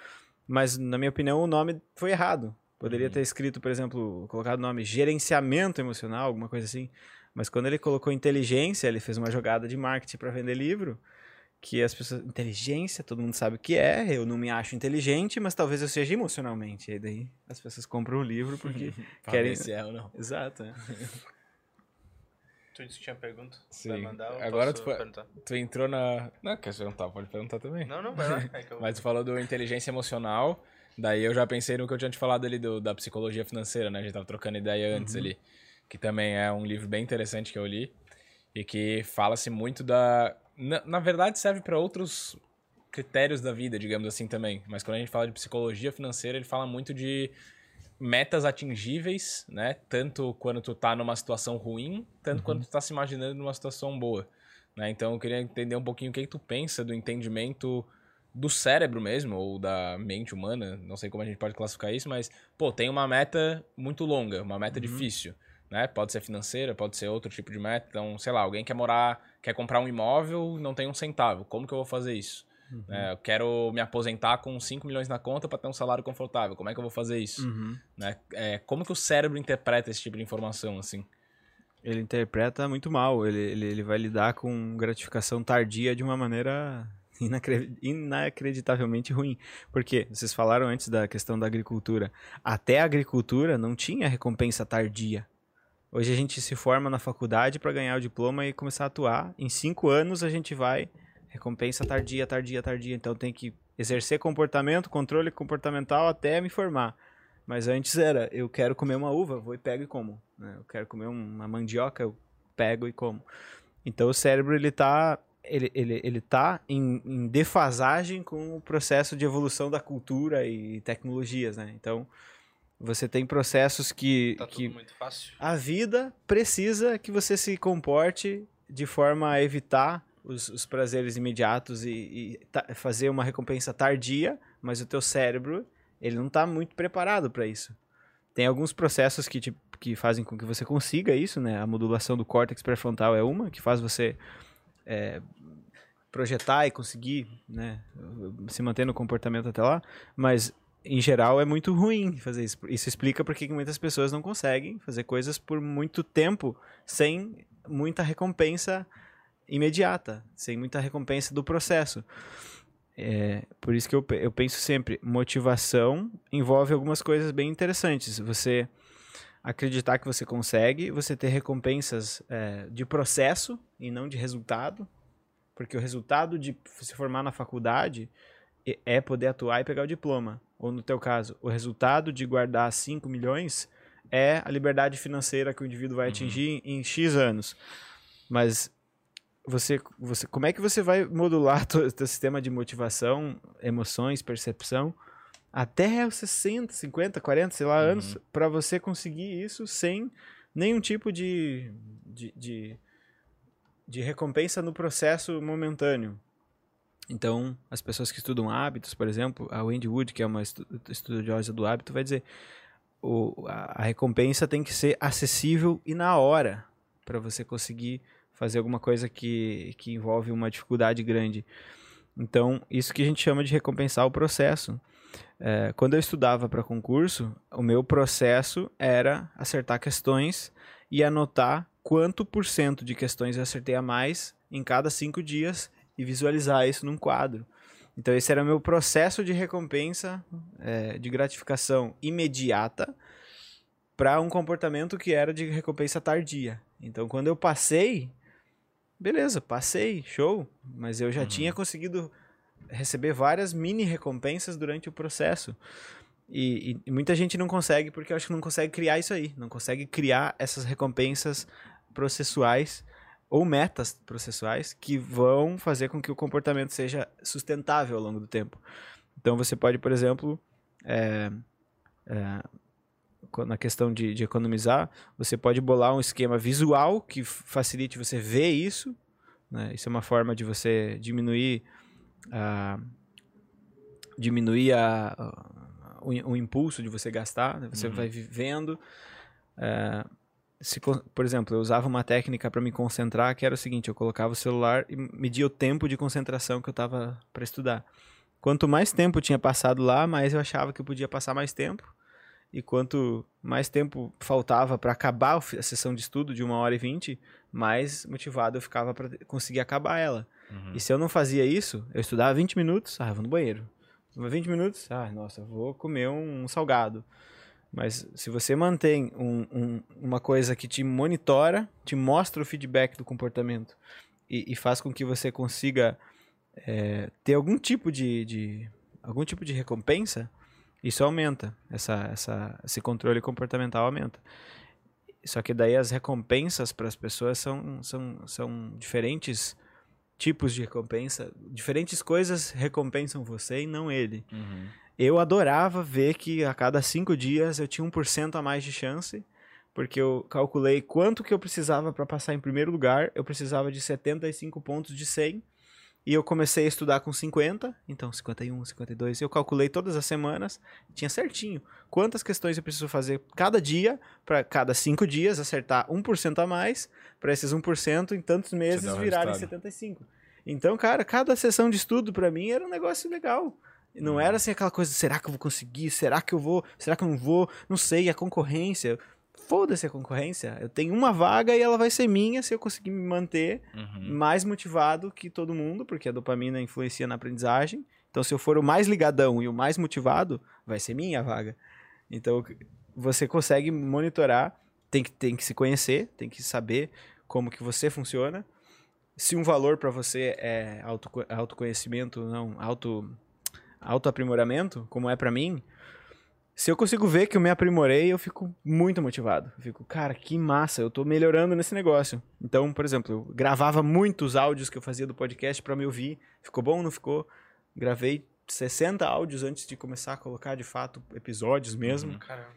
Mas, na minha opinião, o nome foi errado. Poderia ter escrito, por exemplo, colocado o nome gerenciamento emocional, alguma coisa assim. Mas quando ele colocou inteligência, ele fez uma jogada de marketing para vender livro, que as pessoas. Inteligência, todo mundo sabe o que é, eu não me acho inteligente, mas talvez eu seja emocionalmente. E daí as pessoas compram o livro porque. Querem- se é ou não. Exato, é. Tu disse que tinha pergunta? Sim. Vai mandar ou Agora posso tu perguntar? Tu entrou na. Não, quer perguntar? Pode perguntar também. Não, não, vai lá. É que eu... Mas tu falou do inteligência emocional, daí eu já pensei no que eu tinha te falado ali do, da psicologia financeira, né? A gente tava trocando ideia antes ali. Que também é um livro bem interessante que eu li. E que fala-se muito da. Na, na verdade, serve para outros critérios da vida, digamos assim também. Mas quando a gente fala de psicologia financeira, ele fala muito de metas atingíveis, né? Tanto quando tu tá numa situação ruim, tanto quando tu tá se imaginando numa situação boa. Né? Então eu queria entender um pouquinho o que, que tu pensa do entendimento do cérebro mesmo, ou da mente humana, não sei como a gente pode classificar isso, mas, pô, tem uma meta muito longa, uma meta difícil, né? Pode ser financeira, pode ser outro tipo de meta. Então, sei lá, alguém quer morar, quer comprar um imóvel, não tem um centavo. Como que eu vou fazer isso? Né? Eu quero me aposentar com 5 milhões na conta para ter um salário confortável. Como é que eu vou fazer isso? Uhum. Né? É, como que o cérebro interpreta esse tipo de informação, assim? Ele interpreta muito mal. Ele, ele, ele vai lidar com gratificação tardia de uma maneira inacre- inacreditavelmente ruim. Porque vocês falaram antes da questão da agricultura. Até a agricultura não tinha recompensa tardia. Hoje a gente se forma na faculdade para ganhar o diploma e começar a atuar. Em cinco anos a gente vai recompensa tardia, tardia, tardia. Então tem que exercer comportamento, controle comportamental até me formar. Mas antes era, eu quero comer uma uva, vou e pego e como. né? Eu quero comer uma mandioca, eu pego e como. Então o cérebro ele tá, ele, ele, ele tá em, em defasagem com o processo de evolução da cultura e tecnologias, né? Então você tem processos que, Tá que muito fácil. a vida precisa que você se comporte de forma a evitar os, os prazeres imediatos e, e fazer uma recompensa tardia, mas o teu cérebro ele não está muito preparado para isso. Tem alguns processos que, te, que fazem com que você consiga isso, né? A modulação do córtex pré-frontal é uma que faz você é, projetar e conseguir, né, se manter no comportamento até lá, mas em geral é muito ruim fazer isso. Isso explica porque que muitas pessoas não conseguem fazer coisas por muito tempo sem muita recompensa imediata, sem muita recompensa do processo. É, por isso que eu, eu penso sempre, motivação envolve algumas coisas bem interessantes. Você acreditar que você consegue, você ter recompensas é, de processo e não de resultado, porque o resultado de se formar na faculdade é poder atuar e pegar o diploma. Ou no teu caso, o resultado de guardar 5 milhões é a liberdade financeira que o indivíduo vai atingir em X anos. Mas você, você, como é que você vai modular o teu sistema de motivação, emoções, percepção até os 60, 50, 40, sei lá, anos para você conseguir isso sem nenhum tipo de, de, de, de recompensa no processo momentâneo. Então, as pessoas que estudam hábitos, por exemplo, a Wendy Wood, que é uma estu- estudiosa do hábito, vai dizer o, a, a recompensa tem que ser acessível e na hora para você conseguir fazer alguma coisa que, que envolve uma dificuldade grande. Então, isso que a gente chama de recompensar o processo. É, quando eu estudava para concurso, o meu processo era acertar questões e anotar quanto por cento de questões eu acertei a mais em cada cinco dias e visualizar isso num quadro. Então esse era o meu processo de recompensa, é, de gratificação imediata para um comportamento que era de recompensa tardia. Então quando eu passei, beleza, passei, show, mas eu já Uhum. tinha conseguido receber várias mini recompensas durante o processo. E, e- e muita gente não consegue porque eu acho que não consegue criar isso aí, não consegue criar essas recompensas processuais ou metas processuais que vão fazer com que o comportamento seja sustentável ao longo do tempo. Então você pode, por exemplo, é, é, na questão de, de economizar, você pode bolar um esquema visual que facilite você ver isso. né? Isso é uma forma de você diminuir a diminuir a, a- o, o impulso de você gastar. né? Você Uhum. vai vivendo. é, se por exemplo, eu usava uma técnica para me concentrar que era o seguinte: eu colocava o celular e media o tempo de concentração que eu estava para estudar. Quanto mais tempo tinha passado lá, mais eu achava que eu podia passar mais tempo. E quanto mais tempo faltava para acabar a sessão de estudo de uma hora e vinte, mais motivado eu ficava para conseguir acabar ela. Uhum. E se eu não fazia isso, eu estudava 20 minutos, ah, eu vou no banheiro. 20 minutos, ah, nossa, eu vou comer um, salgado. Mas se você mantém um- um- uma coisa que te monitora, te mostra o feedback do comportamento e, e faz com que você consiga é, ter algum tipo de, de- algum tipo de recompensa, isso aumenta. Essa, essa, esse controle comportamental aumenta. Só que daí as recompensas para as pessoas são, são, são diferentes tipos de recompensa. Diferentes coisas recompensam você e não ele. Uhum. Eu adorava ver que a cada cinco dias eu tinha 1% a mais de chance, porque eu calculei quanto que eu precisava para passar em primeiro lugar. Eu precisava de 75 pontos de 100. E eu comecei a estudar com 50, então 51, 52. Eu calculei todas as semanas, tinha certinho quantas questões eu preciso fazer cada dia, para cada cinco dias acertar 1% a mais, para esses 1% em tantos meses virarem resultado. 75. Então, cara, cada sessão de estudo para mim era um negócio legal. Não Uhum. era assim aquela coisa, será que eu vou conseguir? Será que eu vou? Será que eu não vou? Não sei, a concorrência. Foda-se a concorrência. Eu tenho uma vaga e ela vai ser minha se eu conseguir me manter Uhum. mais motivado que todo mundo, porque a dopamina influencia na aprendizagem. Então, se eu for o mais ligadão e o mais motivado, vai ser minha a vaga. Então, você consegue monitorar, tem que, tem que se conhecer, tem que saber como que você funciona. Se um valor para você é auto, autoconhecimento, não, auto, autoaprimoramento, como é para mim, se eu consigo ver que eu me aprimorei, eu fico muito motivado. Eu fico, cara, que massa, eu tô melhorando nesse negócio. Então, por exemplo, eu gravava muitos áudios que eu fazia do podcast para me ouvir. Ficou bom, não ficou? Gravei 60 áudios antes de começar a colocar de fato episódios mesmo. Caramba.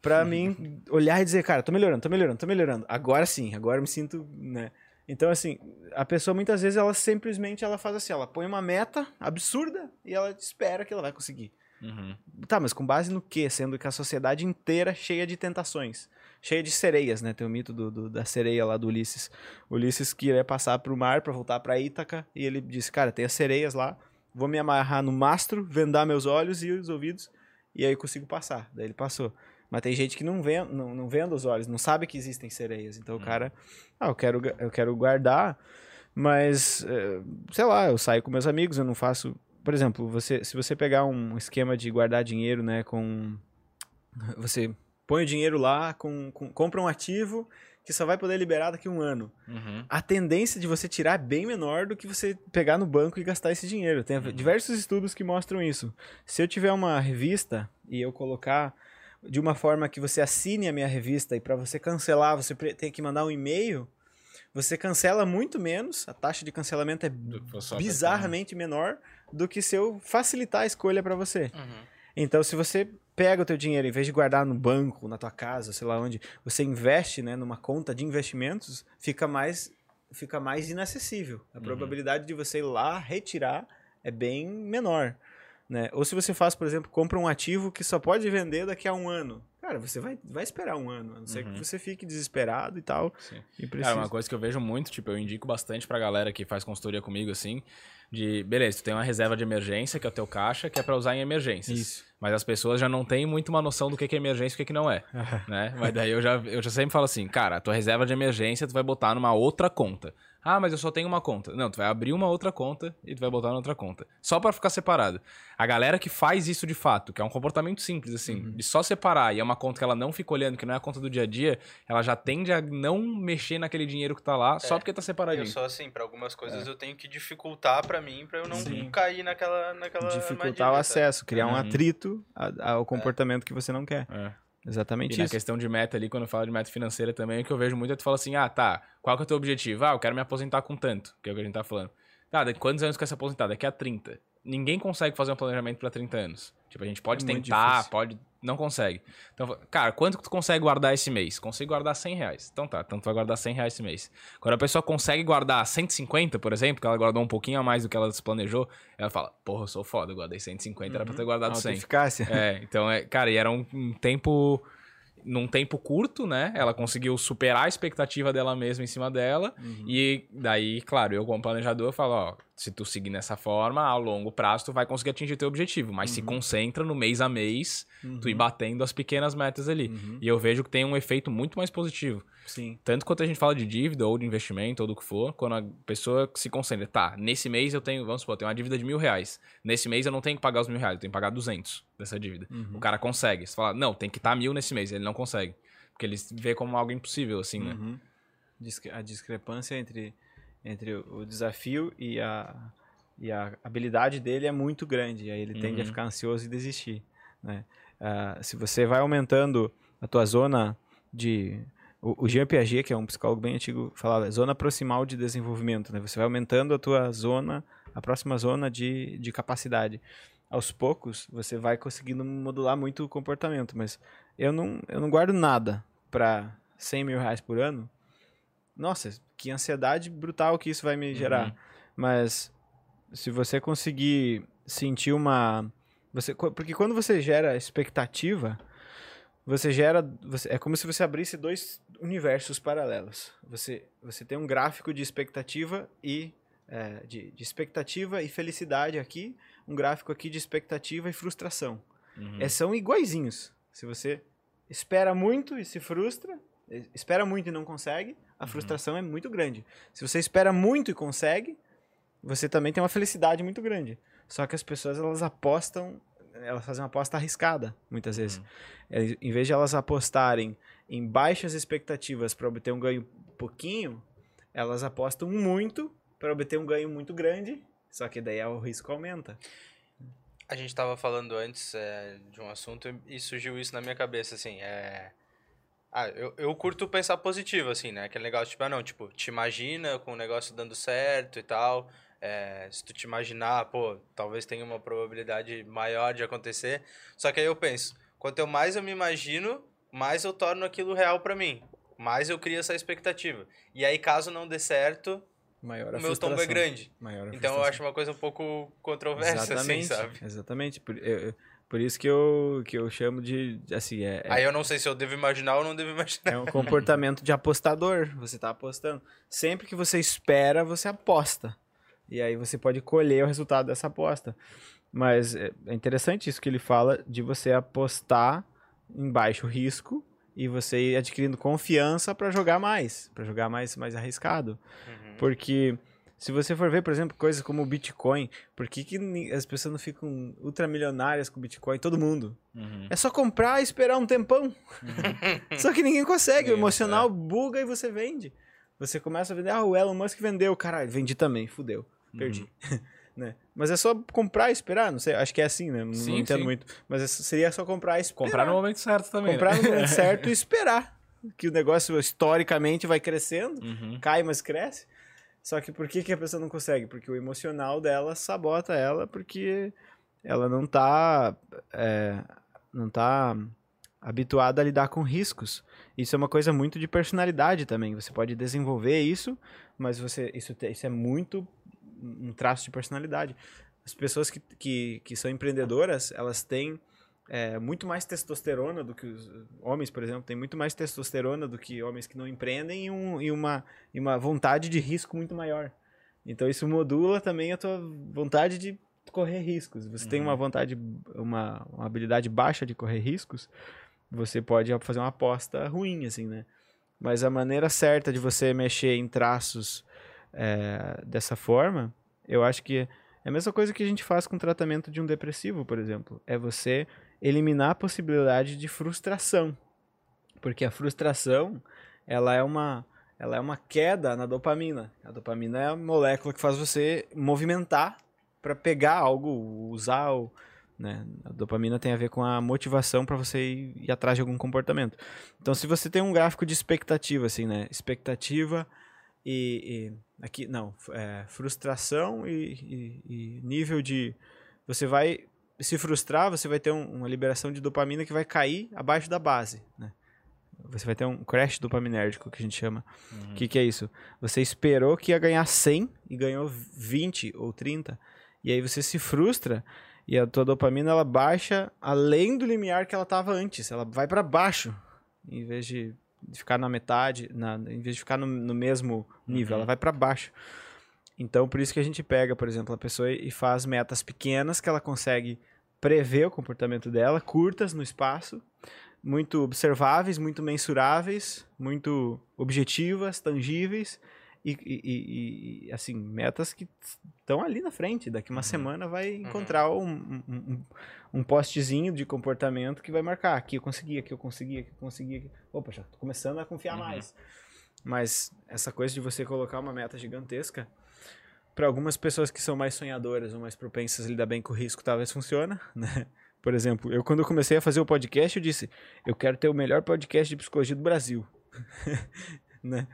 Pra mim olhar e dizer, cara, tô melhorando, tô melhorando, tô melhorando. Agora sim, agora eu me sinto, né? Então, assim, a pessoa muitas vezes ela simplesmente ela faz assim, ela põe uma meta absurda e ela espera que ela vai conseguir. Uhum. Tá, mas com base no quê? Sendo que a sociedade inteira cheia de tentações. Cheia de sereias, né? Tem o mito do, do- da sereia lá do Ulisses. Ulisses queria passar pro mar pra voltar pra Ítaca e ele disse, cara, tem as sereias lá, vou me amarrar no mastro, vendar meus olhos e os ouvidos e aí eu consigo passar. Daí ele passou. Mas tem gente que não, vê, não, não venda os olhos, não sabe que existem sereias. Então o cara, ah, eu quero, eu quero guardar, mas, eh, sei lá, eu saio com meus amigos, eu não faço... Por exemplo, você, se você pegar um esquema de guardar dinheiro, né, com... Você põe o dinheiro lá, com, com- compra um ativo que só vai poder liberar daqui a um ano. Uhum. A tendência de você tirar é bem menor do que você pegar no banco e gastar esse dinheiro. Tem diversos estudos que mostram isso. Se eu tiver uma revista e eu colocar de uma forma que você assine a minha revista e para você cancelar você tem que mandar um e-mail, você cancela muito menos, a taxa de cancelamento é só bizarramente menor do que se eu facilitar a escolha para você. Uhum. Então, se você pega o teu dinheiro, em vez de guardar no banco, na tua casa, sei lá onde, você investe né, numa conta de investimentos, fica mais, fica mais inacessível. A Uhum. probabilidade de você ir lá retirar é bem menor. Né? Ou se você faz, por exemplo, compra um ativo que só pode vender daqui a um ano. Cara, você vai, vai esperar um ano, a não ser Uhum. que você fique desesperado e tal. Sim. E Cara, uma coisa que eu vejo muito, tipo, eu indico bastante pra galera que faz consultoria comigo, assim, de, beleza, tu tem uma reserva de emergência, que é o teu caixa, que é pra usar em emergências. Isso. Mas as pessoas já não têm muito uma noção do que é emergência e o que que não é, né? Mas daí eu já, eu já sempre falo assim, cara, a tua reserva de emergência tu vai botar numa outra conta. Ah, mas eu só tenho uma conta. Não, tu vai abrir uma outra conta e tu vai botar na outra conta. Só pra ficar separado. A galera que faz isso de fato, que é um comportamento simples, assim, de só separar e é uma conta que ela não fica olhando, que não é a conta do dia a dia, ela já tende a não mexer naquele dinheiro que tá lá só porque tá Eu separadinho. sou assim, pra algumas coisas eu tenho que dificultar pra mim, pra eu não Sim. cair naquela, naquela Dificultar armadilha, o acesso, criar um Uhum. atrito a- ao comportamento que você não quer. É. Exatamente E na isso. questão de meta ali, quando eu falo de meta financeira também, o que eu vejo muito é tu fala assim, ah, tá, qual que é o teu objetivo? Ah, eu quero me aposentar com tanto, que é o que a gente tá falando. Tá, daqui quantos anos quer se aposentar? Daqui a 30. Ninguém consegue fazer um planejamento pra 30 anos. Tipo, a gente pode É tentar, pode... Não consegue. Então, cara, quanto que tu consegue guardar esse mês? Consigo guardar 100 reais. Então tá, então tu vai guardar 100 reais esse mês. Quando a pessoa consegue guardar 150, por exemplo, que ela guardou um pouquinho a mais do que ela se planejou, ela fala, porra, eu sou foda, eu guardei 150, era pra ter guardado 100. Autoeficácia. É, então, é, cara, e era um, um tempo. Num tempo curto, né? Ela conseguiu superar a expectativa dela mesma em cima dela. E daí, claro, eu como planejador, eu falo, ó, se tu seguir nessa forma, a longo prazo tu vai conseguir atingir teu objetivo. Mas se concentra no mês a mês, tu ir batendo as pequenas metas ali. Uhum. E eu vejo que tem um efeito muito mais positivo. Sim. Tanto quanto a gente fala de dívida ou de investimento ou do que for, quando a pessoa se concentra, tá, nesse mês eu tenho, vamos supor, eu tenho uma dívida de mil reais. Nesse mês eu não tenho que pagar os mil reais, eu tenho que pagar 200 dessa dívida. Uhum. O cara consegue. Você fala, não, tem que estar mil nesse mês. Ele não consegue. Porque ele vê como algo impossível, assim, né? Uhum. A discrepância entre, entre o desafio e a, e a habilidade dele é muito grande. E aí ele tende a Uhum. ficar ansioso e desistir. Né? Ah, se você vai aumentando a tua zona de... O, o Jean Piaget, que é um psicólogo bem antigo, falava zona proximal de desenvolvimento. Né? Você vai aumentando a tua zona, a próxima zona de, de capacidade. Aos poucos, você vai conseguindo modular muito o comportamento. Mas eu não, eu não guardo nada para 100 mil reais por ano. Nossa, que ansiedade brutal que isso vai me gerar. Uhum. Mas se você conseguir sentir uma. Você, porque quando você gera expectativa, você gera. Você, é como se você abrisse dois universos paralelos. Você, você tem um gráfico de expectativa e. é, de, de expectativa e felicidade aqui, um gráfico aqui de expectativa e frustração. Uhum. É, são iguaizinhos. Se você espera muito e se frustra, espera muito e não consegue, a frustração é muito grande. Se você espera muito e consegue, você também tem uma felicidade muito grande. Só que as pessoas elas apostam, elas fazem uma aposta arriscada, muitas vezes. Eh, Em vez de elas apostarem em baixas expectativas para obter um ganho pouquinho, elas apostam muito para obter um ganho muito grande. Só que daí o risco aumenta. A gente tava falando antes é, de um assunto e surgiu isso na minha cabeça, assim, é... Ah, eu, eu curto pensar positivo, assim, né? Aquele negócio, tipo, ah, não, tipo, te imagina com o negócio dando certo e tal. é, se tu te imaginar, pô, talvez tenha uma probabilidade maior de acontecer. Só que aí eu penso, quanto eu mais eu me imagino, mais eu torno aquilo real pra mim. Mais eu crio essa expectativa. E aí, caso não dê certo, Maior o meu tombo é grande. Então eu acho uma coisa um pouco controversa, assim, sabe? Exatamente. Por, eu- por isso que eu, que eu chamo de, de, assim, é, é, Aí eu não sei se eu devo imaginar ou não devo imaginar. é um comportamento de apostador. Você está apostando. Sempre que você espera, você aposta. E aí você pode colher o resultado dessa aposta. Mas é é interessante isso que ele fala de você apostar em baixo risco e você ir adquirindo confiança para jogar mais, para jogar mais, mais arriscado. Uhum. Porque se você for ver, por exemplo, coisas como o Bitcoin, por que, que as pessoas não ficam ultramilionárias com o Bitcoin? Todo mundo. Uhum. É só comprar e esperar um tempão. só que ninguém consegue. o emocional buga e você vende. Você começa a vender. Ah, o Elon Musk vendeu. Caralho, vendi também. Fudeu. Perdi. Né? Mas é só comprar e esperar. Não sei. Acho que é assim, né? Não, Sim, não entendo sim. muito. Mas é- seria só comprar e esperar. Comprar no momento certo também. Comprar né? no momento certo e esperar. Que o negócio historicamente vai crescendo Uhum. cai, mas cresce. Só que por que, que a pessoa não consegue? Porque o emocional dela sabota ela porque ela não tá, é, não tá habituada a lidar com riscos. Isso é uma coisa muito de personalidade também. Você pode desenvolver isso, mas você isso, isso é muito um traço de personalidade. As pessoas que, que, que são empreendedoras, elas têm é, muito mais testosterona do que os homens, por exemplo, tem muito mais testosterona do que homens que não empreendem e, um, e uma, e uma vontade de risco muito maior. Então isso modula também a tua vontade de correr riscos. Você tem uma vontade, uma, uma habilidade baixa de correr riscos, você pode fazer uma aposta ruim, assim, né? Mas a maneira certa de você mexer em traços é, dessa forma, eu acho que é a mesma coisa que a gente faz com o tratamento de um depressivo, por exemplo. É você eliminar a possibilidade de frustração. Porque a frustração, ela é uma, ela é uma queda na dopamina. A dopamina é a molécula que faz você movimentar para pegar algo, usar o, né? A dopamina tem a ver com a motivação para você ir, ir, atrás de algum comportamento. Então, se você tem um gráfico de expectativa, assim, né? Expectativa e, e aqui não, é, frustração e, e, e, nível de você vai se frustrar, você vai ter um, uma liberação de dopamina que vai cair abaixo da base, né? Você vai ter um crash dopaminérgico, que a gente chama. O uhum. que, que é isso? Você esperou que ia ganhar 100 e ganhou 20 ou 30. E aí você se frustra e a tua dopamina ela baixa além do limiar que ela estava antes. Ela vai para baixo, em vez de ficar na metade, na, em vez de ficar no, no mesmo nível, uhum. ela vai para baixo. Então, por isso que a gente pega, por exemplo, a pessoa e faz metas pequenas que ela consegue prever o comportamento dela, curtas no espaço, muito observáveis, muito mensuráveis, muito objetivas, tangíveis e, e, e, assim, metas que estão ali na frente. Daqui uma uhum. semana vai uhum. encontrar uhum. um, um, um, postzinho de comportamento que vai marcar. Aqui eu consegui, aqui eu consegui, aqui eu consegui. Aqui. Opa, já tô começando a confiar uhum. mais. Mas essa coisa de você colocar uma meta gigantesca, para algumas pessoas que são mais sonhadoras ou mais propensas a lidar bem com o risco, talvez funciona, né? Por exemplo, eu quando eu comecei a fazer o podcast, eu disse, eu quero ter o melhor podcast de psicologia do Brasil. né?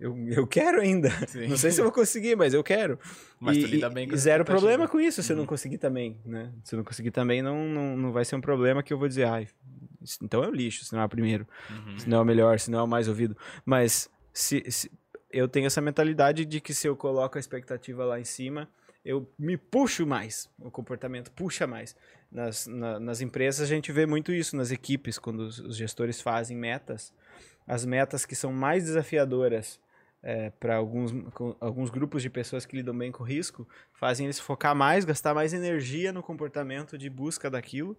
Eu, eu quero ainda. Sim. Não sei se eu vou conseguir, mas eu quero. Mas e, tu lida bem com e zero problema com isso se uhum. eu não uhum. conseguir também, né? Se eu não conseguir também, não, não, não vai ser um problema que eu vou dizer, ai, então é o lixo, se não é o primeiro. Uhum. Se não é o melhor, se não é o mais ouvido. Mas se, se, eu tenho essa mentalidade de que se eu coloco a expectativa lá em cima, eu me puxo mais. O comportamento puxa mais. Nas, na, nas empresas a gente vê muito isso, nas equipes, quando os, os gestores fazem metas. As metas que são mais desafiadoras é, para alguns, alguns grupos de pessoas que lidam bem com risco, fazem eles focar mais, gastar mais energia no comportamento de busca daquilo.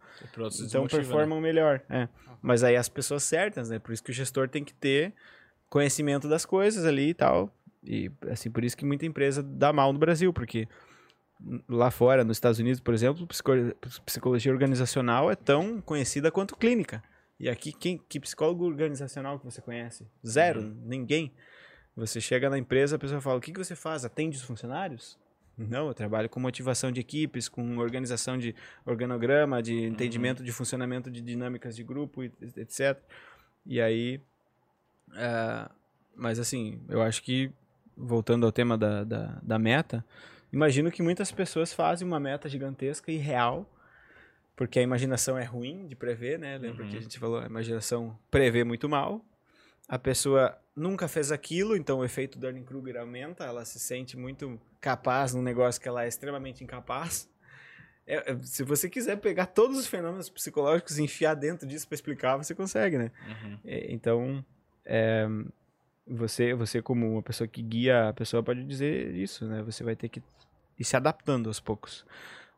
Então né? performam né? melhor. É. Mas aí as pessoas certas, né? Por isso que o gestor tem que ter conhecimento das coisas ali e tal. E assim, por isso que muita empresa dá mal no Brasil, porque lá fora, nos Estados Unidos, por exemplo, psicologia organizacional é tão conhecida quanto clínica. E aqui, quem, que psicólogo organizacional que você conhece? Zero, uhum. ninguém. Você chega na empresa, a pessoa fala: o que, que você faz? Atende os funcionários? Não, eu trabalho com motivação de equipes, com organização de organograma, de uhum. entendimento de funcionamento de dinâmicas de grupo, etc. E aí. Uh, mas assim, eu acho que, voltando ao tema da, da, da meta, imagino que muitas pessoas fazem uma meta gigantesca e real, porque a imaginação é ruim de prever, né? Lembra uhum. que a gente falou, a imaginação prevê muito mal. A pessoa nunca fez aquilo, então o efeito Dunning-Kruger aumenta, ela se sente muito capaz num negócio que ela é extremamente incapaz. É, é se você quiser pegar todos os fenômenos psicológicos e enfiar dentro disso para explicar, você consegue, né? Uhum. É, então, é, você, você como uma pessoa que guia a pessoa pode dizer isso, né? Você vai ter que ir se adaptando aos poucos.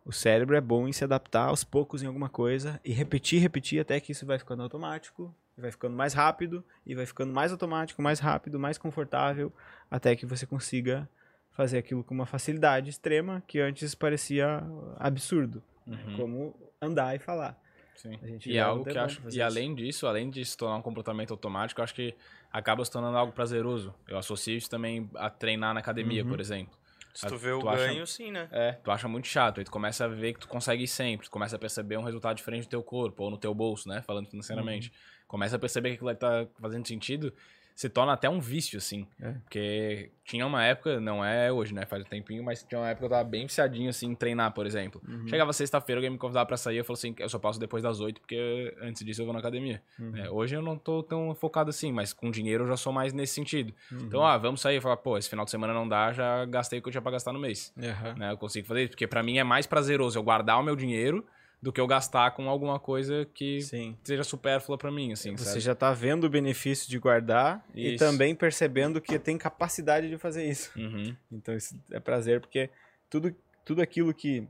O cérebro é bom em se adaptar aos poucos em alguma coisa e repetir, repetir até que isso vai ficando automático vai ficando mais rápido e vai ficando mais automático, mais rápido, mais confortável, até que você consiga fazer aquilo com uma facilidade extrema que antes parecia absurdo, uhum. como andar e falar. Sim. e algo que acho, e isso. além disso, além de se tornar um comportamento automático, eu acho que acaba se tornando algo prazeroso. Eu associo isso também a treinar na academia, uhum. por exemplo. Se tu vê o tu ganho, acha, sim, né? É, tu acha muito chato. Aí tu começa a ver que tu consegue ir sempre. Tu começa a perceber um resultado diferente do teu corpo ou no teu bolso, né? Falando financeiramente. Uhum começa a perceber que aquilo tá fazendo sentido, se torna até um vício, assim. É. Porque tinha uma época, não é hoje, né? Faz um tempinho, mas tinha uma época que eu tava bem viciadinho, assim, em treinar, por exemplo. Uhum. Chegava sexta-feira, alguém me convidava pra sair, eu falava assim, eu só passo depois das oito, porque antes disso eu vou na academia. Uhum. É, hoje eu não tô tão focado assim, mas com dinheiro eu já sou mais nesse sentido. Uhum. Então, ah, vamos sair. Eu falo, pô, esse final de semana não dá, já gastei o que eu tinha pra gastar no mês. Né? Eu consigo fazer isso, porque para mim é mais prazeroso eu guardar o meu dinheiro do que eu gastar com alguma coisa que Sim. seja supérflua para mim, assim, Você sabe? já tá vendo o benefício de guardar isso. e também percebendo que tem capacidade de fazer isso. Uhum. Então isso é prazer porque tudo, tudo aquilo que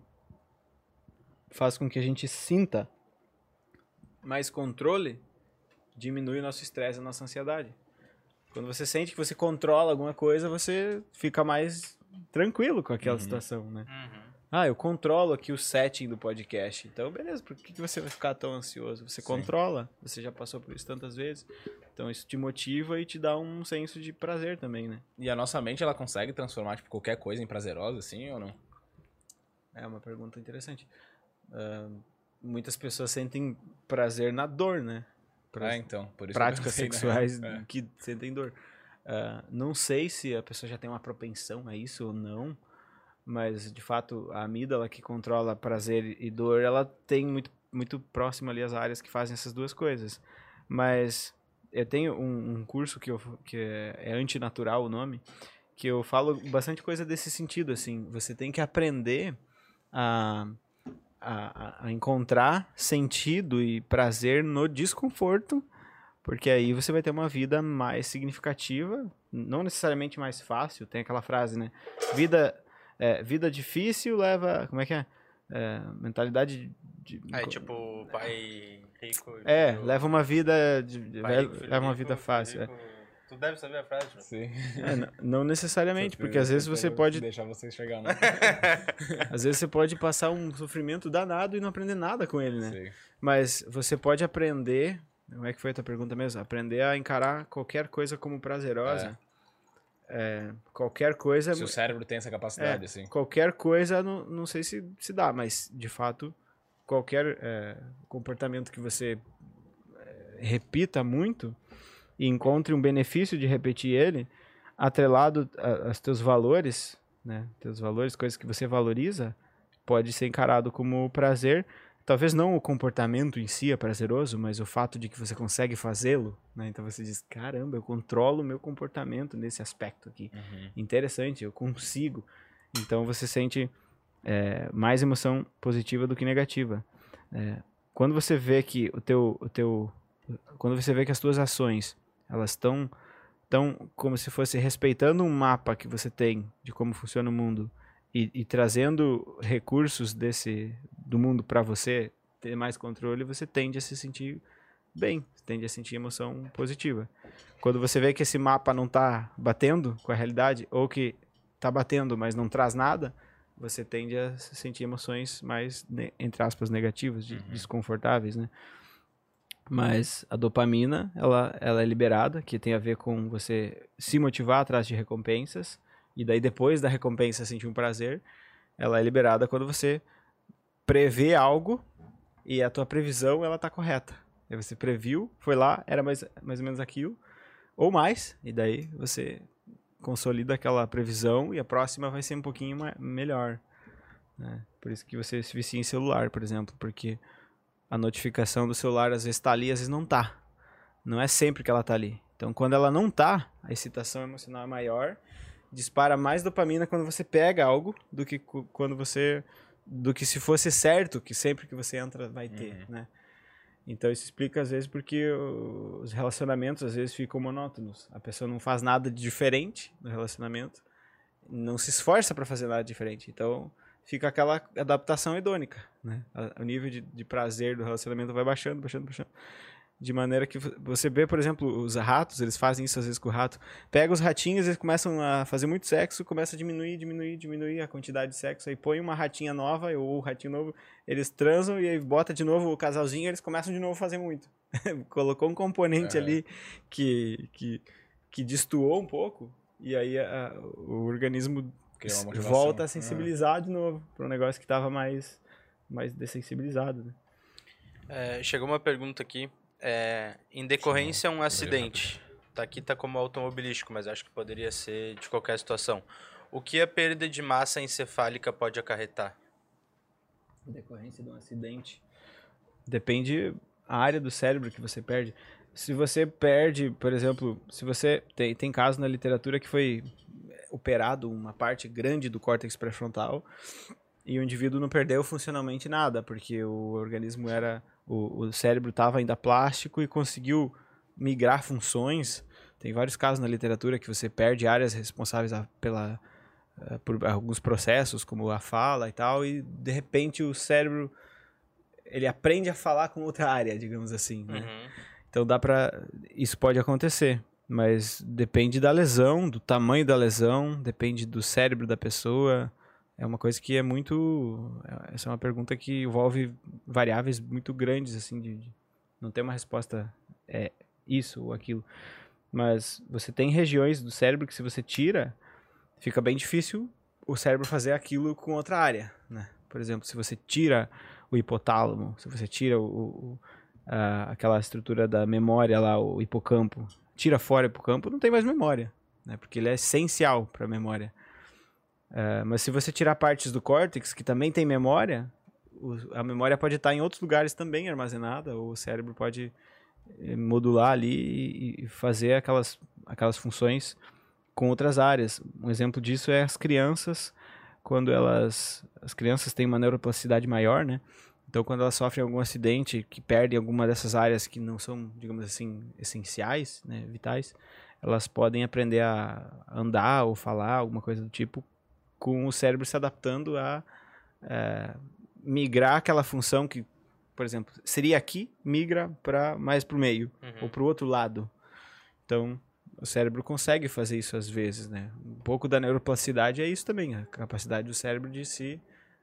faz com que a gente sinta mais controle diminui o nosso estresse, a nossa ansiedade. Quando você sente que você controla alguma coisa, você fica mais tranquilo com aquela Uhum. situação, né? Uhum. Ah, eu controlo aqui o setting do podcast. Então, beleza, por que, que você vai ficar tão ansioso? Você Sim. controla, você já passou por isso tantas vezes. Então, isso te motiva e te dá um senso de prazer também, né? E a nossa mente, ela consegue transformar, tipo, qualquer coisa em prazerosa, assim, ou não? É uma pergunta interessante. Ah, muitas pessoas sentem prazer na dor, né? Pra- Ah, então. Por isso práticas pensei, né? sexuais É. que sentem dor. Ah, não sei se a pessoa já tem uma propensão a isso ou não, mas de fato a amígdala que controla prazer e dor, ela tem muito, muito próximo ali as áreas que fazem essas duas coisas. Mas eu tenho um, um curso que, eu, que é, é antinatural o nome, que eu falo bastante coisa desse sentido, assim. Você tem que aprender a, a, a encontrar sentido e prazer no desconforto, porque aí você vai ter uma vida mais significativa, não necessariamente mais fácil. Tem aquela frase, né? Vida, é, vida difícil leva. Como é que é? É, mentalidade de. Aí, tipo, pai rico. É, filho- leva uma vida. de- rico, leva uma rico, vida filho fácil. é. rico. Tu deve saber a frase. Sim. É, n- não necessariamente, porque às vezes você pode Deixar você chegar, né? Às vezes você pode passar um sofrimento danado e não aprender nada com ele, né? Sim. Mas você pode aprender. Como é que foi a tua pergunta mesmo? Aprender a encarar qualquer coisa como prazerosa. É, qualquer coisa. Se o cérebro tem essa capacidade, assim. Qualquer coisa, não, não sei se se dá, mas de fato, qualquer é, comportamento que você é, repita muito e encontre um benefício de repetir ele, atrelado a- aos teus valores, né? Teus valores, coisas que você valoriza, pode ser encarado como prazer. Talvez não o comportamento em si é prazeroso, mas o fato de que você consegue fazê-lo, né? Então você diz, caramba, eu controlo o meu comportamento nesse aspecto aqui Uhum. interessante, eu consigo. Então você sente é, mais emoção positiva do que negativa. É, quando você vê que o teu, o teu, quando você vê que as tuas ações elas estão tão como se fosse respeitando um mapa que você tem de como funciona o mundo e, e trazendo recursos desse do mundo para você ter mais controle, você tende a se sentir bem, tende a sentir emoção positiva. Quando você vê que esse mapa não tá batendo com a realidade, ou que tá batendo, mas não traz nada, você tende a se sentir emoções mais, entre aspas, negativas, de- Uhum. desconfortáveis, né? Mas a dopamina, ela, ela é liberada, que tem a ver com você se motivar atrás de recompensas, e daí depois da recompensa sentir um prazer, ela é liberada quando você prevê algo e a tua previsão ela tá correta. Aí você previu, foi lá, era mais, mais ou menos aquilo, ou mais, e daí você consolida aquela previsão e a próxima vai ser um pouquinho ma- melhor. né? Por isso que você se vicia em celular, por exemplo, porque a notificação do celular às vezes tá ali, às vezes não tá. Não é sempre que ela tá ali. Então, quando ela não tá, a excitação emocional é maior, dispara mais dopamina quando você pega algo do que quando você do que se fosse certo que sempre que você entra vai ter, Uhum. né? Então isso explica às vezes porque os relacionamentos às vezes ficam monótonos. A pessoa não faz nada de diferente no relacionamento, não se esforça para fazer nada diferente. Então fica aquela adaptação hedônica, né? O nível de, de prazer do relacionamento vai baixando, baixando, baixando. De maneira que vo- você vê, por exemplo, os ratos, eles fazem isso às vezes com o rato. Pega os ratinhos, eles começam a fazer muito sexo, começa a diminuir, diminuir, diminuir a quantidade de sexo. Aí põe uma ratinha nova ou o ratinho novo, eles transam e aí bota de novo o casalzinho, eles começam de novo a fazer muito. Colocou um componente É. ali que, que, que destoou um pouco e aí a- o organismo volta a Ah. sensibilizar de novo para um negócio que estava mais, mais dessensibilizado. Né? É, chegou uma pergunta aqui. É, em decorrência a um acidente. Tá aqui tá como automobilístico, mas acho que poderia ser de qualquer situação. O que a perda de massa encefálica pode acarretar? Em decorrência de um acidente. Depende a área do cérebro que você perde. Se você perde, por exemplo, se você tem, tem caso na literatura que foi operado uma parte grande do córtex pré-frontal e o indivíduo não perdeu funcionalmente nada, porque o organismo era o, o cérebro estava ainda plástico e conseguiu migrar funções. Tem vários casos na literatura que você perde áreas responsáveis a- pela eh, por alguns processos, como a fala e tal, e de repente o cérebro ele aprende a falar com outra área, digamos assim, né? Uhum. Então dá para isso pode acontecer, Mas depende da lesão, do tamanho da lesão, depende do cérebro da pessoa. É uma coisa que é muito. é- Essa é uma pergunta que envolve variáveis muito grandes, assim, de, de- não tem uma resposta é isso ou aquilo. Mas você tem regiões do cérebro que se você tira, fica bem difícil o cérebro fazer aquilo com outra área, né? Por exemplo, se você tira o hipotálamo, se você tira o, o- a- aquela estrutura da memória lá, o hipocampo, tira fora o hipocampo, não tem mais memória, né? Porque ele é essencial para a memória. Ah, mas se você tirar partes do córtex, que também tem memória, o- a memória pode estar em outros lugares também armazenada, ou o cérebro pode eh, modular ali e, e fazer aquelas, aquelas funções com outras áreas. Um exemplo disso é as crianças, quando elas. As crianças têm uma neuroplasticidade maior, né? Então, quando elas sofrem algum acidente que perdem alguma dessas áreas que não são, digamos assim, essenciais, né, vitais, elas podem aprender a andar ou falar, alguma coisa do tipo, com o cérebro se adaptando a eh, migrar aquela função que, por exemplo, seria aqui, migra para mais para o meio Uhum. ou para o outro lado. Então, o cérebro consegue fazer isso às vezes, né? Um pouco da neuroplasticidade é isso também, a capacidade do cérebro de se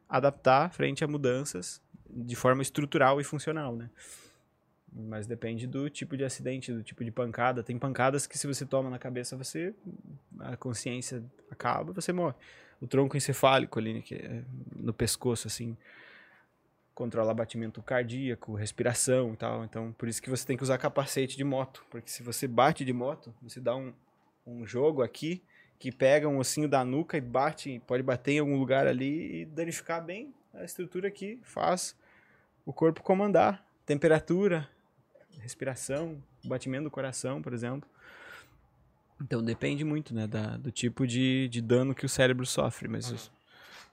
adaptar frente a mudanças de forma estrutural e funcional, né? Mas depende do tipo de acidente, do tipo de pancada. Tem pancadas que se você toma na cabeça, você a consciência acaba, você morre. O tronco encefálico ali, que é no pescoço assim, controla batimento cardíaco, respiração e tal. Então, por isso que você tem que usar capacete de moto, porque se você bate de moto, você dá um, um jogo aqui que pega um ossinho da nuca e bate, pode bater em algum lugar ali e danificar bem a estrutura que faz o corpo comandar temperatura, respiração, batimento do coração, por exemplo. Então depende muito, né, da, do tipo de, de dano que o cérebro sofre, mas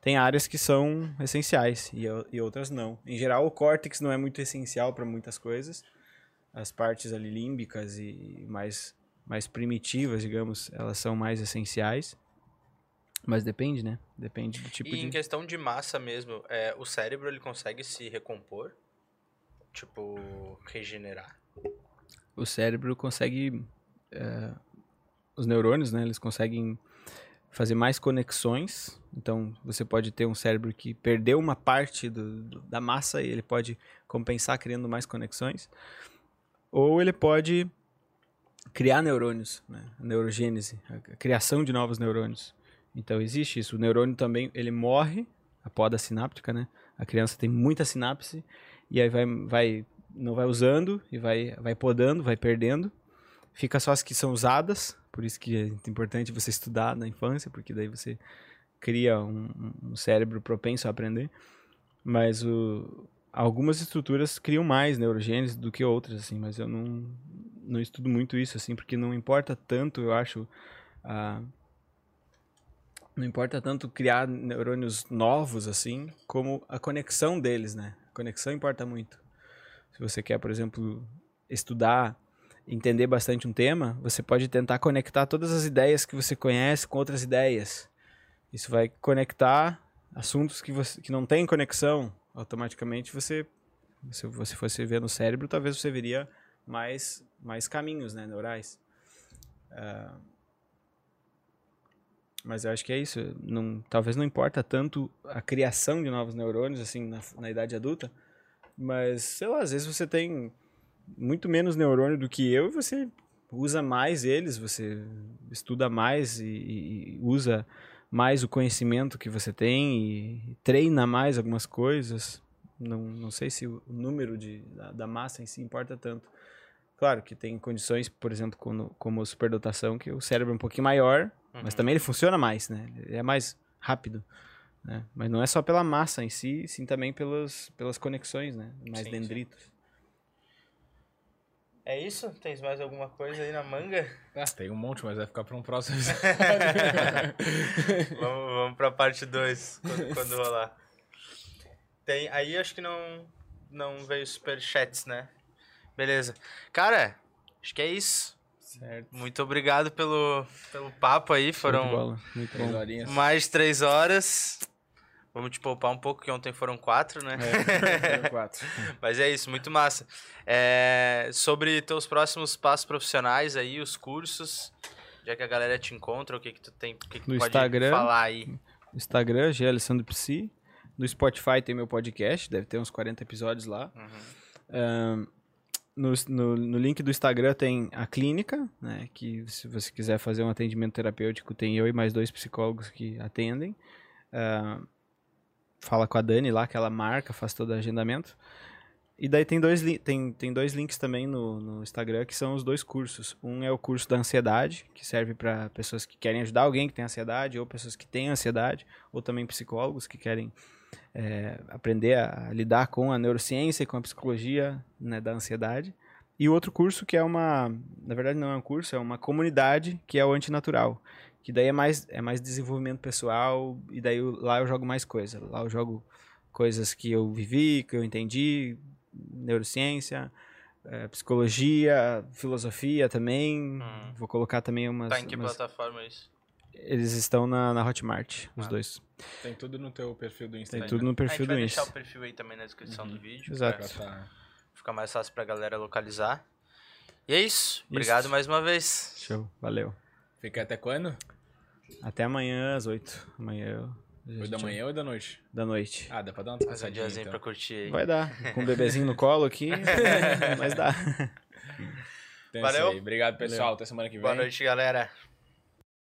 tem áreas que são essenciais e, e outras não. Em geral, o córtex não é muito essencial para muitas coisas. As partes ali límbicas e mais mais primitivas, digamos, elas são mais essenciais. Mas depende, né? Depende do tipo E em de questão de massa mesmo, é, o cérebro ele consegue se recompor? Tipo, regenerar. o cérebro consegue eh, os neurônios, né? Eles conseguem fazer mais conexões. Então, você pode ter um cérebro que perdeu uma parte do- do- da massa e ele pode compensar criando mais conexões. Ou ele pode criar neurônios, né? Neurogênese, a criação de novos neurônios. Então, existe isso. O neurônio também, ele morre, a poda sináptica, né? A criança tem muita sinapse e aí vai, vai não vai usando e vai, vai podando, vai perdendo. Fica só as que são usadas, por isso que é importante você estudar na infância, porque daí você cria um, um- cérebro propenso a aprender. Mas o, algumas estruturas criam mais neurogênese do que outras, assim, mas eu não, não estudo muito isso, assim, porque não importa tanto, eu acho, não importa tanto criar neurônios novos, assim, como a conexão deles, né? A conexão importa muito. Se você quer, por exemplo, estudar, entender bastante um tema, você pode tentar conectar todas as ideias que você conhece com outras ideias. Isso vai conectar assuntos que, você, que não têm conexão. Automaticamente você, se você fosse ver no cérebro, talvez você veria mais, mais caminhos né, neurais. Ah, mas eu acho que é isso. Não, talvez não importa tanto a criação de novos neurônios assim na, na idade adulta, mas sei lá, às vezes você tem muito menos neurônio do que eu e você usa mais eles, você estuda mais e, e usa mais o conhecimento que você tem e treina mais algumas coisas. Não, não sei se o número de, da, da massa em si importa tanto. Claro que tem condições, por exemplo, como, como superdotação, que o cérebro é um pouquinho maior, mas Uhum. também ele funciona mais, né? Ele é mais rápido. Né? Mas não é só pela massa em si, sim também pelas, pelas conexões, né? Mais Sim, sim. É isso? Tens mais alguma coisa aí na manga? Ah, tem um monte, mas vai ficar pra um próximo vamos, vamos pra parte 2, quando, quando rolar. Tem, aí acho que não, não veio superchats, né? Beleza. Cara, acho que é isso. Certo. Muito obrigado pelo, pelo papo aí. Foram. Muito horinhas. mais três horas. Vamos te poupar um pouco, que ontem foram quatro, né? É, quatro. Mas é isso, muito massa. É, sobre teus próximos passos profissionais aí, os cursos, já que a galera te encontra, o que que tu tem, o que que No pode Instagram. falar aí? Instagram, G. Alessandro Psi. No Spotify tem meu podcast, deve ter uns 40 episódios lá. Uhum. Ahn, no, no, no link do Instagram tem a clínica, né? Que se você quiser fazer um atendimento terapêutico, tem eu e mais dois psicólogos que atendem. Ahn, fala com a Dani lá, que ela marca, faz todo o agendamento. E daí tem dois, tem, tem dois links também no, no Instagram, que são os dois cursos. Um é o curso da ansiedade, que serve para pessoas que querem ajudar alguém que tem ansiedade, ou pessoas que têm ansiedade, ou também psicólogos que querem é, aprender a lidar com a neurociência e com a psicologia né, da ansiedade. E o outro curso que é uma, na verdade não é um curso, é uma comunidade que é o antinatural, que daí é mais é mais desenvolvimento pessoal e daí eu- lá eu jogo mais coisa. Lá eu jogo coisas que eu vivi, que eu entendi, neurociência, eh, psicologia, filosofia também. Hum. Vou colocar também umas, Tá em que umas- plataforma isso? eles estão na, na Hotmart, os Ah. dois. Tem tudo no teu perfil do Tem Instagram. tudo no a perfil gente vai do deixar Insta. o perfil aí também na descrição do vídeo. Exato. pra. Ficar mais fácil pra galera localizar. E é isso. Obrigado Isso. mais uma vez. Show, valeu. Fica até quando? Até amanhã às 8. Amanhã eu. Foi da manhã ou da noite? Da noite. Ah, dá pra dar uma Mais um descansadinha, diazinho então. pra curtir aí. Vai dar. Com o bebezinho no colo aqui, mas dá. Então é Valeu. isso aí. Obrigado, pessoal. Até semana que vem. Boa noite, galera.